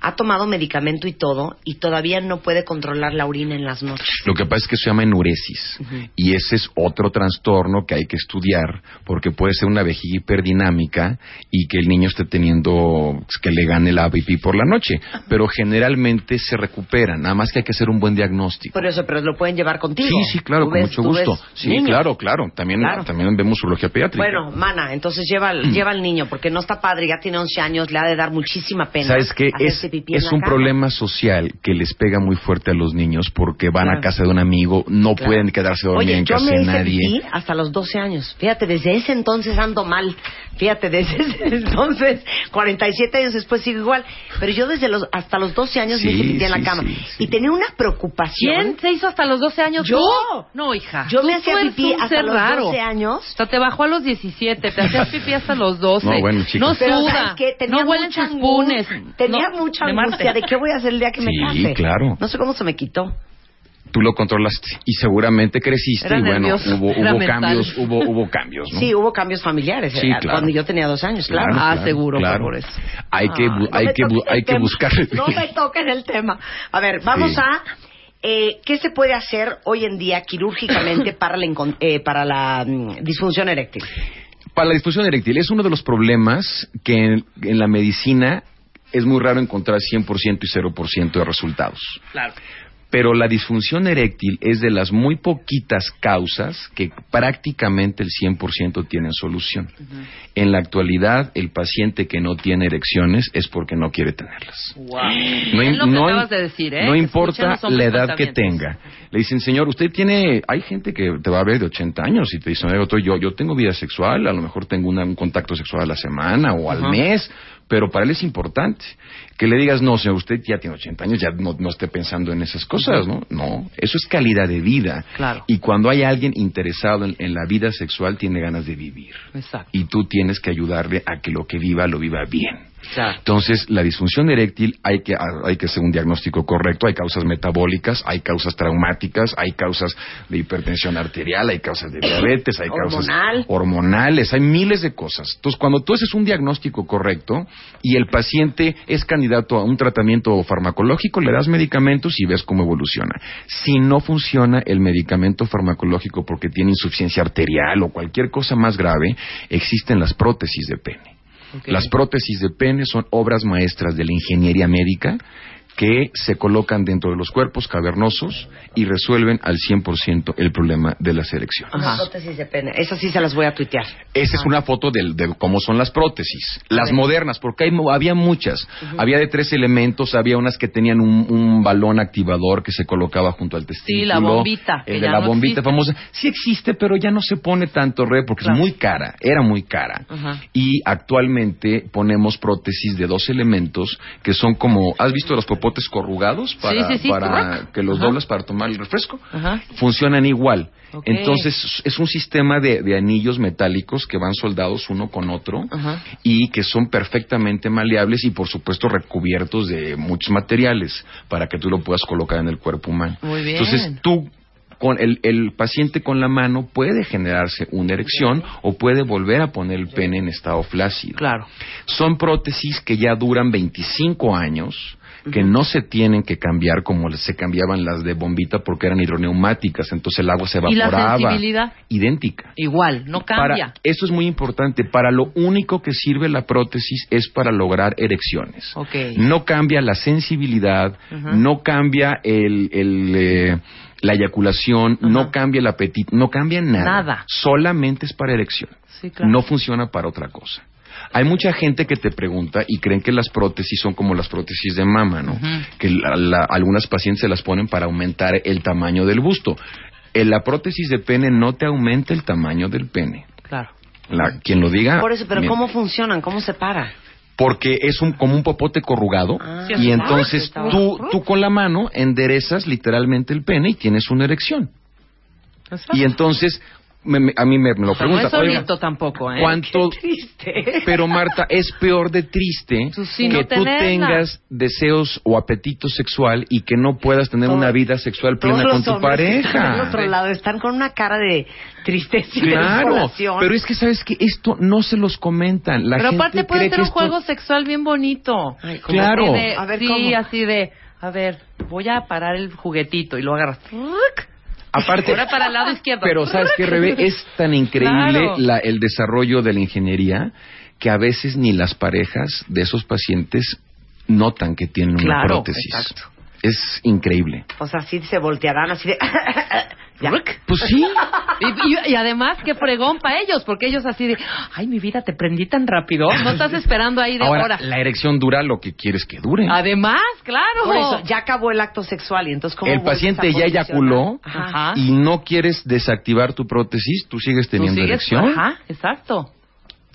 ha tomado medicamento y todo y todavía no puede controlar la orina en las noches. Lo que pasa es que se llama enuresis y ese es otro trastorno que hay que estudiar porque puede ser una vejiga hiperdinámica y que el niño esté teniendo que le gane la pipí por la noche, pero generalmente se recuperan, nada más que hay que hacer un buen diagnóstico. Por eso, pero lo pueden llevar contigo. Sí, sí, claro, con ves- mucho gusto. Sí, niños. claro, claro. También, Claro. también vemos urología pediátrica. Bueno, mana, entonces lleva, al- lleva al niño porque no está padre, ya tiene 11 años, le ha de dar muchísima pena. ¿Sabes qué? Es, pipí en Es la un cama. problema social que les pega muy fuerte a los niños porque van a casa de un amigo, no Claro. pueden quedarse Oye, en yo casa me de hice nadie. pipí hasta los 12 años. Fíjate, desde ese entonces ando mal. Fíjate, desde ese [laughs] entonces, 47 años después sigo igual. Pero yo desde los hasta los 12 años me Sí, hice pipí en la sí, cama. sí, Y tenía una preocupación. ¿Quién se hizo hasta los 12 años? Yo. ¿Tú? No, hija. Yo me hacía pipí hasta los raro. 12 años. O sea, te bajó a los 17, te hacías pipí hasta los 12. No, bueno, chicos. No Pero suda. ¿sabes qué? Tenía no huelen mucha tus punes. angustia- Tenía No, mucha de angustia de qué voy a hacer el día que me Sí, case. claro. No sé cómo se me quitó. Tú lo controlaste y seguramente creciste Era y bueno, nervioso, hubo, hubo cambios, hubo, hubo cambios, ¿no? Sí, hubo cambios familiares. Sí, eh, claro. Cuando yo tenía dos años, claro. Claro, claro, claro. Hay que, Ah, no hay que, hay que buscar. No me [laughs] toquen el tema. A ver, vamos Sí. a... eh, ¿Qué se puede hacer hoy en día quirúrgicamente [coughs] para la, eh, para la mm, disfunción eréctil? Para la disfunción eréctil es uno de los problemas que en, en la medicina es muy raro encontrar 100% y 0% de resultados. Claro. Pero la disfunción eréctil es de las muy poquitas causas que prácticamente el 100% tienen solución. En la actualidad, el paciente que no tiene erecciones es porque no quiere tenerlas. Wow. No, es lo que no- acabas de decir, ¿eh? no importa la edad que tenga. Le dicen, señor, usted tiene... Hay gente que te va a ver de 80 años y te dice, "Oye, doctor, yo, yo tengo vida sexual, a lo mejor tengo una- un contacto sexual a la semana o al mes, pero para él es importante. Que le digas, no, señor, usted ya tiene 80 años, ya no, no esté pensando en esas cosas, ¿no? No, eso es calidad de vida. Claro. Y cuando hay alguien interesado en, en la vida sexual, tiene ganas de vivir. Exacto. Y tú tienes que ayudarle a que lo que viva, lo viva bien. Claro. Entonces, la disfunción eréctil hay que, hay que hacer un diagnóstico correcto. Hay causas metabólicas, hay causas traumáticas, hay causas de hipertensión arterial, hay causas de [coughs] diabetes, hay causas Hormonal. hormonales, hay miles de cosas. Entonces, cuando tú haces un diagnóstico correcto y el paciente es candidato a un tratamiento farmacológico, le das medicamentos y ves cómo evoluciona. Si no funciona el medicamento farmacológico porque tiene insuficiencia arterial o cualquier cosa más grave, existen las prótesis de pene. Las prótesis de pene son obras maestras de la ingeniería médica que se colocan dentro de los cuerpos cavernosos y resuelven al 100% el problema de las erecciones. De pene. Esas sí se las voy a tuitear. Esa es una foto del- de, cómo son las prótesis. Las modernas, porque hay, mo- había muchas. Había de tres elementos, había unas que tenían un, un balón activador que se colocaba junto al testículo. Sí, la bombita, El de ya la no bombita existe. famosa. Sí existe, pero ya no se pone tanto re porque Claro. es muy cara. Era muy cara. Ajá. Y actualmente ponemos prótesis de dos elementos que son como... ¿Has visto los popotes corrugados? Para, Sí, sí, sí. para Ruc. que los Ajá. doblas para tomar el refresco Ajá. funcionan igual. Entonces es un sistema de, de anillos metálicos que van soldados uno con otro Ajá. y que son perfectamente maleables y por supuesto recubiertos de muchos materiales para que tú lo puedas colocar en el cuerpo humano. Muy bien. Entonces tú con el, el paciente con la mano puede generarse una erección o puede volver a poner el pene en estado flácido. Claro. Son prótesis que ya duran 25 años, que no se tienen que cambiar como se cambiaban las de bombita porque eran hidroneumáticas, entonces el agua se ¿Y la evaporaba. sensibilidad? Idéntica. Igual, no cambia. Para- eso es muy importante. Para lo único que sirve la prótesis es para lograr erecciones. Ok. No cambia la sensibilidad, no cambia el, el, eh, la eyaculación, no cambia el apetito, no cambia nada. Nada. Solamente es para erección. Sí, claro. No funciona para otra cosa. Hay mucha gente que te pregunta y creen que las prótesis son como las prótesis de mama, ¿no? Que la- la- algunas pacientes se las ponen para aumentar el tamaño del busto. La prótesis de pene no te aumenta el tamaño del pene. Claro. La- quien lo diga. Por eso, pero. ¿cómo funcionan? ¿Cómo se para? Porque es un, como un popote corrugado Sí, y entonces tú, tú con la mano enderezas literalmente el pene y tienes una erección. Y entonces me- me- a mí me, me lo O sea, no es "Oiga, bonito tampoco, ¿eh? ¿Cuánto? [laughs] Pero Marta, es peor de triste sí, no que tú tenerla. tengas deseos o apetito sexual y que no puedas tener Todo- una vida sexual plena con tu pareja. del otro lado están con una cara de tristeza y Claro, pero es que sabes que esto no se los comentan. La Pero gente aparte puede ser un esto- juego sexual bien bonito. Como Claro. De- A ver, sí, ¿cómo? así de, a ver, voy a parar el juguetito y lo agarras. Aparte, Ahora para el lado izquierdo. Pero sabes que Rebe es tan increíble Claro. la- el desarrollo de la ingeniería que a veces ni las parejas de esos pacientes notan que tienen una Claro, prótesis. exacto. Es increíble. O sea, sí se voltearán así de... [laughs] Ya. Pues sí. [laughs] Y, y- y además, qué fregón para ellos, porque ellos así de, ay, mi vida, te prendí tan rápido. No estás esperando ahí de Ahora, hora. la erección dura lo que quieres que dure. Además, claro. Por eso, ya acabó el acto sexual y entonces ¿cómo El paciente ya posicionar? eyaculó Ajá. y no quieres desactivar tu prótesis, tú sigues Tú teniendo sigues- erección. Ajá, exacto.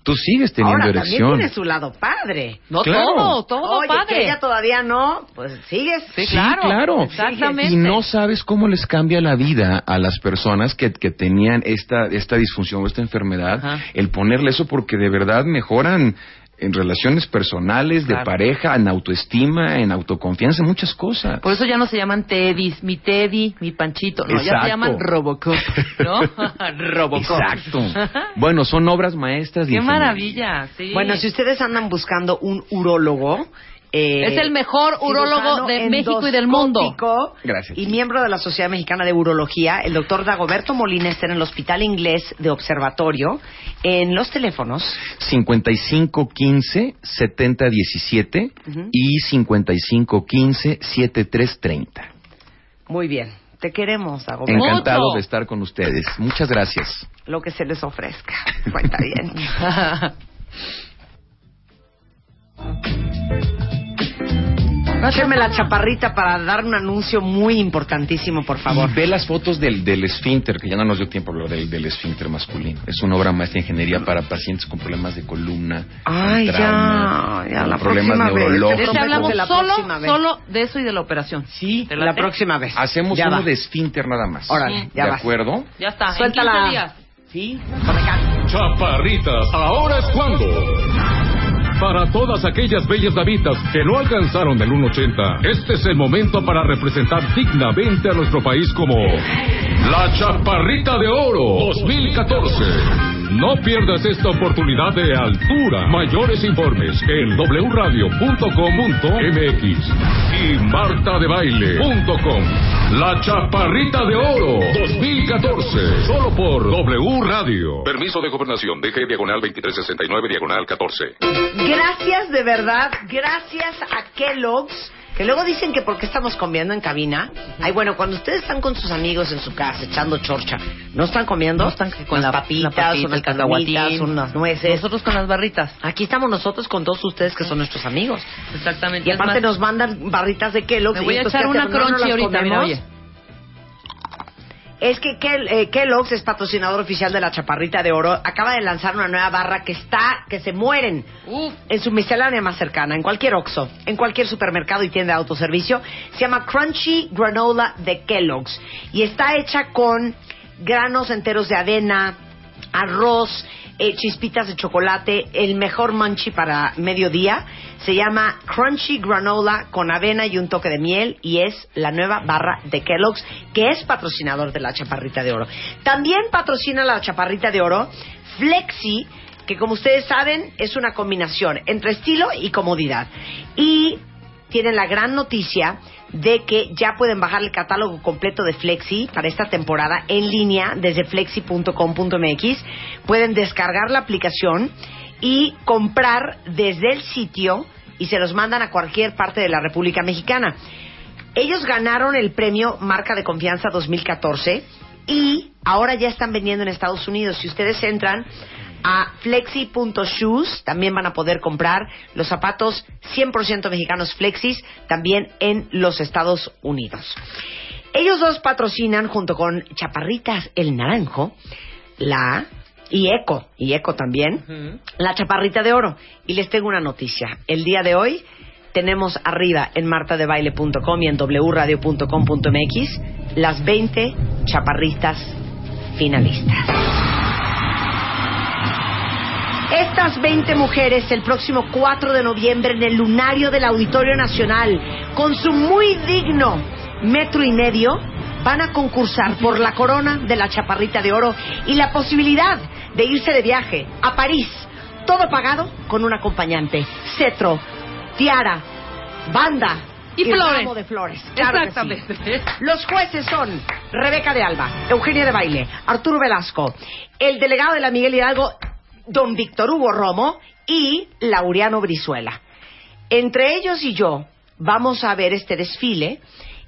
Tú sigues teniendo Ahora, también erección. tiene su lado padre. No Claro. todo, todo Oye, padre. que ella todavía no, pues sigues. Sí, Sí, claro. claro. Exactamente. Y no sabes cómo les cambia la vida a las personas que, que tenían esta, esta disfunción o esta enfermedad, Ajá. el ponerle eso porque de verdad mejoran en relaciones personales, de pareja, en autoestima, en autoconfianza, en muchas cosas. Por eso ya no se llaman Teddys, mi Teddy, mi Panchito. No, ya se llaman Robocop, ¿no? [laughs] Robocop. Exacto. [laughs] Bueno, son obras maestras de Qué ingeniería. maravilla, sí. Bueno, si ustedes andan buscando un urólogo, eh, Es el mejor urólogo de México y del mundo. Gracias. Y miembro de la Sociedad Mexicana de Urología, el doctor Dagoberto Molina está en el Hospital Inglés de Observatorio, en los teléfonos 5515 7017 Ujú. y 5515 7330. Muy bien. Te queremos, Dagoberto. Encantado Mucho. de estar con ustedes. Muchas gracias. Lo que se les ofrezca. Cuenta bien. [laughs] Écheme la chaparrita para dar un anuncio muy importantísimo, por favor. Y ve las fotos del, del esfínter, que ya no nos dio tiempo hablar del, del esfínter masculino. Es una obra maestra de ingeniería para pacientes con problemas de columna, Ay, trauma, ya, ya, la problemas próxima vez. neurológicos. De ese hablamos de la solo, próxima vez. solo de eso y de la operación. Sí, ¿Te La late? próxima vez. hacemos Ya uno va. de esfínter nada más. Órale, ya ¿De vas. acuerdo? Ya está, Suéltala. en 15 días. Sí, Chaparritas, ahora es cuando. Para todas aquellas bellas damitas que no alcanzaron el 1.80, este es el momento para representar dignamente a nuestro país como la Chaparrita de Oro 2014. No pierdas esta oportunidad de altura. Mayores informes en wradio.com.mx y martadebaile.com. La Chaparrita de Oro 2014. Solo por W Radio. Permiso de gobernación. DG diagonal 2369 diagonal 14. Gracias de verdad, gracias a Kellogg's, que luego dicen que porque estamos comiendo en cabina. Ay, bueno, cuando ustedes están con sus amigos en su casa echando chorcha, ¿no están comiendo? No están con unas la- papitas, la papita, unas cacahuatas, unas nueces. Nosotros con las barritas. Aquí estamos nosotros con todos ustedes que son nuestros amigos. Exactamente. Y aparte más, nos mandan barritas de Kellogg's. Me voy a echar ¿qué una crunchy las ahorita, mira, oye. Es que Kel- eh, Kellogg's es patrocinador oficial de la Chaparrita de Oro. Acaba de lanzar una nueva barra que está, que se mueren en su miscelánea más cercana, en cualquier Oxxo, en cualquier supermercado y tienda de autoservicio. Se llama Crunchy Granola de Kellogg's y está hecha con granos enteros de avena, arroz, eh, chispitas de chocolate, el mejor munchie para mediodía. Se llama Crunchy Granola con avena y un toque de miel y es la nueva barra de Kellogg's que es patrocinador de la Chaparrita de Oro. También patrocina la Chaparrita de Oro Flexi, que como ustedes saben es una combinación entre estilo y comodidad. Y tienen la gran noticia de que ya pueden bajar el catálogo completo de Flexi para esta temporada en línea desde flexi.com.mx. Pueden descargar la aplicación y comprar desde el sitio y se los mandan a cualquier parte de la República Mexicana. Ellos ganaron el premio Marca de Confianza 2014 y ahora ya están vendiendo en Estados Unidos. Si ustedes entran a flexi.shoes, también van a poder comprar los zapatos 100% mexicanos Flexis también en los Estados Unidos. Ellos dos patrocinan junto con Chaparritas el Naranjo, la y Eco, y Eco también, la Chaparrita de Oro. Y les tengo una noticia. El día de hoy tenemos arriba en martadebaile.com y en wradio.com.mx las 20 chaparritas finalistas. Estas 20 mujeres el próximo 4 de noviembre en el lunario del Auditorio Nacional, con su muy digno metro y medio, van a concursar por la corona de la Chaparrita de Oro y la posibilidad de irse de viaje a París, todo pagado con un acompañante, cetro, tiara, banda Y flores. ramo de flores. Claro sí. Exactamente. Los jueces son Rebeca de Alba, Eugenia de Baile, Arturo Velasco, el delegado de la Miguel Hidalgo, don Víctor Hugo Romo y Laureano Brizuela. Entre ellos y yo vamos a ver este desfile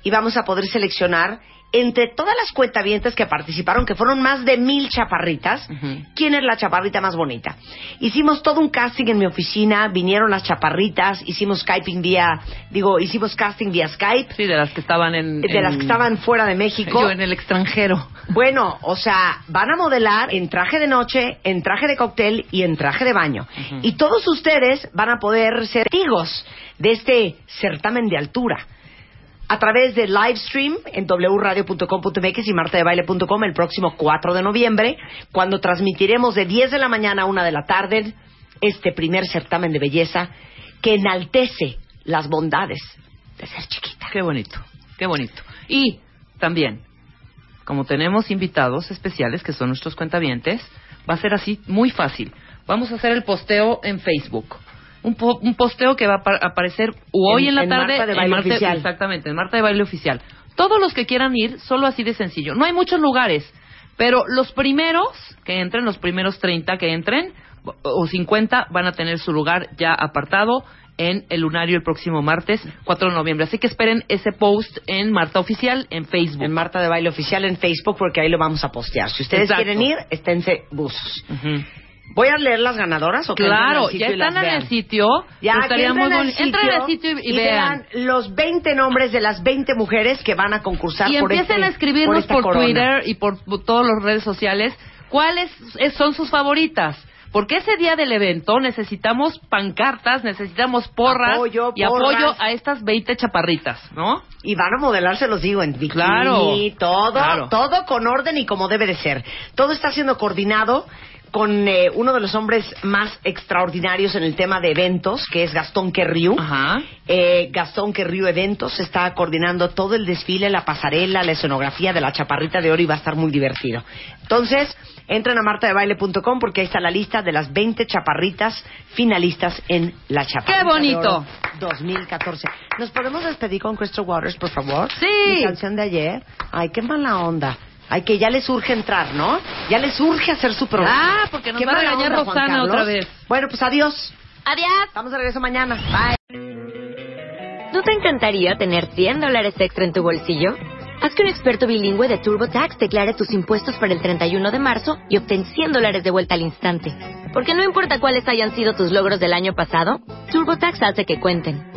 y vamos a poder seleccionar entre todas las cuentavientes que participaron, que fueron más de mil chaparritas, quién es la chaparrita más bonita. Hicimos todo un casting en mi oficina, vinieron las chaparritas, hicimos Skyping vía, digo, hicimos casting vía Skype. Sí, de las que estaban en... De las que estaban fuera de México. Yo en el extranjero. [laughs] Bueno, o sea, van a modelar en traje de noche, en traje de cóctel y en traje de baño. Y todos ustedes van a poder ser testigos de este certamen de altura a través de live stream en wradio.com.mx y martadebaile.com el próximo 4 de noviembre, cuando transmitiremos de 10 de la mañana a 1 de la tarde este primer certamen de belleza que enaltece las bondades de ser chiquita. Qué bonito, qué bonito. Y también, como tenemos invitados especiales que son nuestros cuentavientes, va a ser así muy fácil. Vamos a hacer el posteo en Facebook. Un, po- un posteo que va a apa- aparecer hoy En- en, la en tarde Marta de en Baile Marta- Oficial. Exactamente, en Marta de Baile Oficial. Todos los que quieran ir, solo así de sencillo. No hay muchos lugares, pero los primeros que entren, los primeros 30 que entren, o- o 50, van a tener su lugar ya apartado en el lunario el próximo martes 4 de noviembre. Así que esperen ese post en Marta Oficial en Facebook. En Marta de Baile Oficial en Facebook porque ahí lo vamos a postear. Si ustedes Exacto. quieren ir, esténse buzos. ¿Voy a leer las ganadoras o Claro, ya y están en el sitio. Ya, que estaría muy bonito. Entren al sitio y, y vean. los 20 nombres de las 20 mujeres que van a concursar Y por empiecen este- a escribirnos por. Twitter y por, por todas las redes sociales cuáles es- son sus favoritas. Porque ese día del evento necesitamos pancartas, necesitamos porras Apoyo, y porras. apoyo a estas 20 chaparritas, ¿no? Y van a modelar, se los digo, en bikini, Claro, todo, claro. todo con orden y como debe de ser. Todo está siendo coordinado con eh, uno de los hombres más extraordinarios en el tema de eventos, que es Gastón Querriu. Eh, Gastón Querriu Eventos está coordinando todo el desfile, la pasarela, la escenografía de la Chaparrita de Oro y va a estar muy divertido. Entonces, entren a martadebaile.com porque ahí está la lista de las 20 chaparritas finalistas en la Chaparrita ¡Qué bonito! de Oro 2014. ¿Nos podemos despedir con Crystal Waters, por favor? Sí. Mi canción de ayer. Ay, qué mala onda. Ay, que ya les urge entrar, ¿no? Ya les urge hacer su programa. Ah, porque nos Qué va a regañar Rosana Carlos. otra vez. Bueno, pues adiós. Adiós. Estamos de regreso mañana. Bye. ¿No te encantaría tener 100 dólares extra en tu bolsillo? Haz que un experto bilingüe de TurboTax declare tus impuestos para el 31 de marzo y obtén 100 dólares de vuelta al instante. Porque no importa cuáles hayan sido tus logros del año pasado, TurboTax hace que cuenten.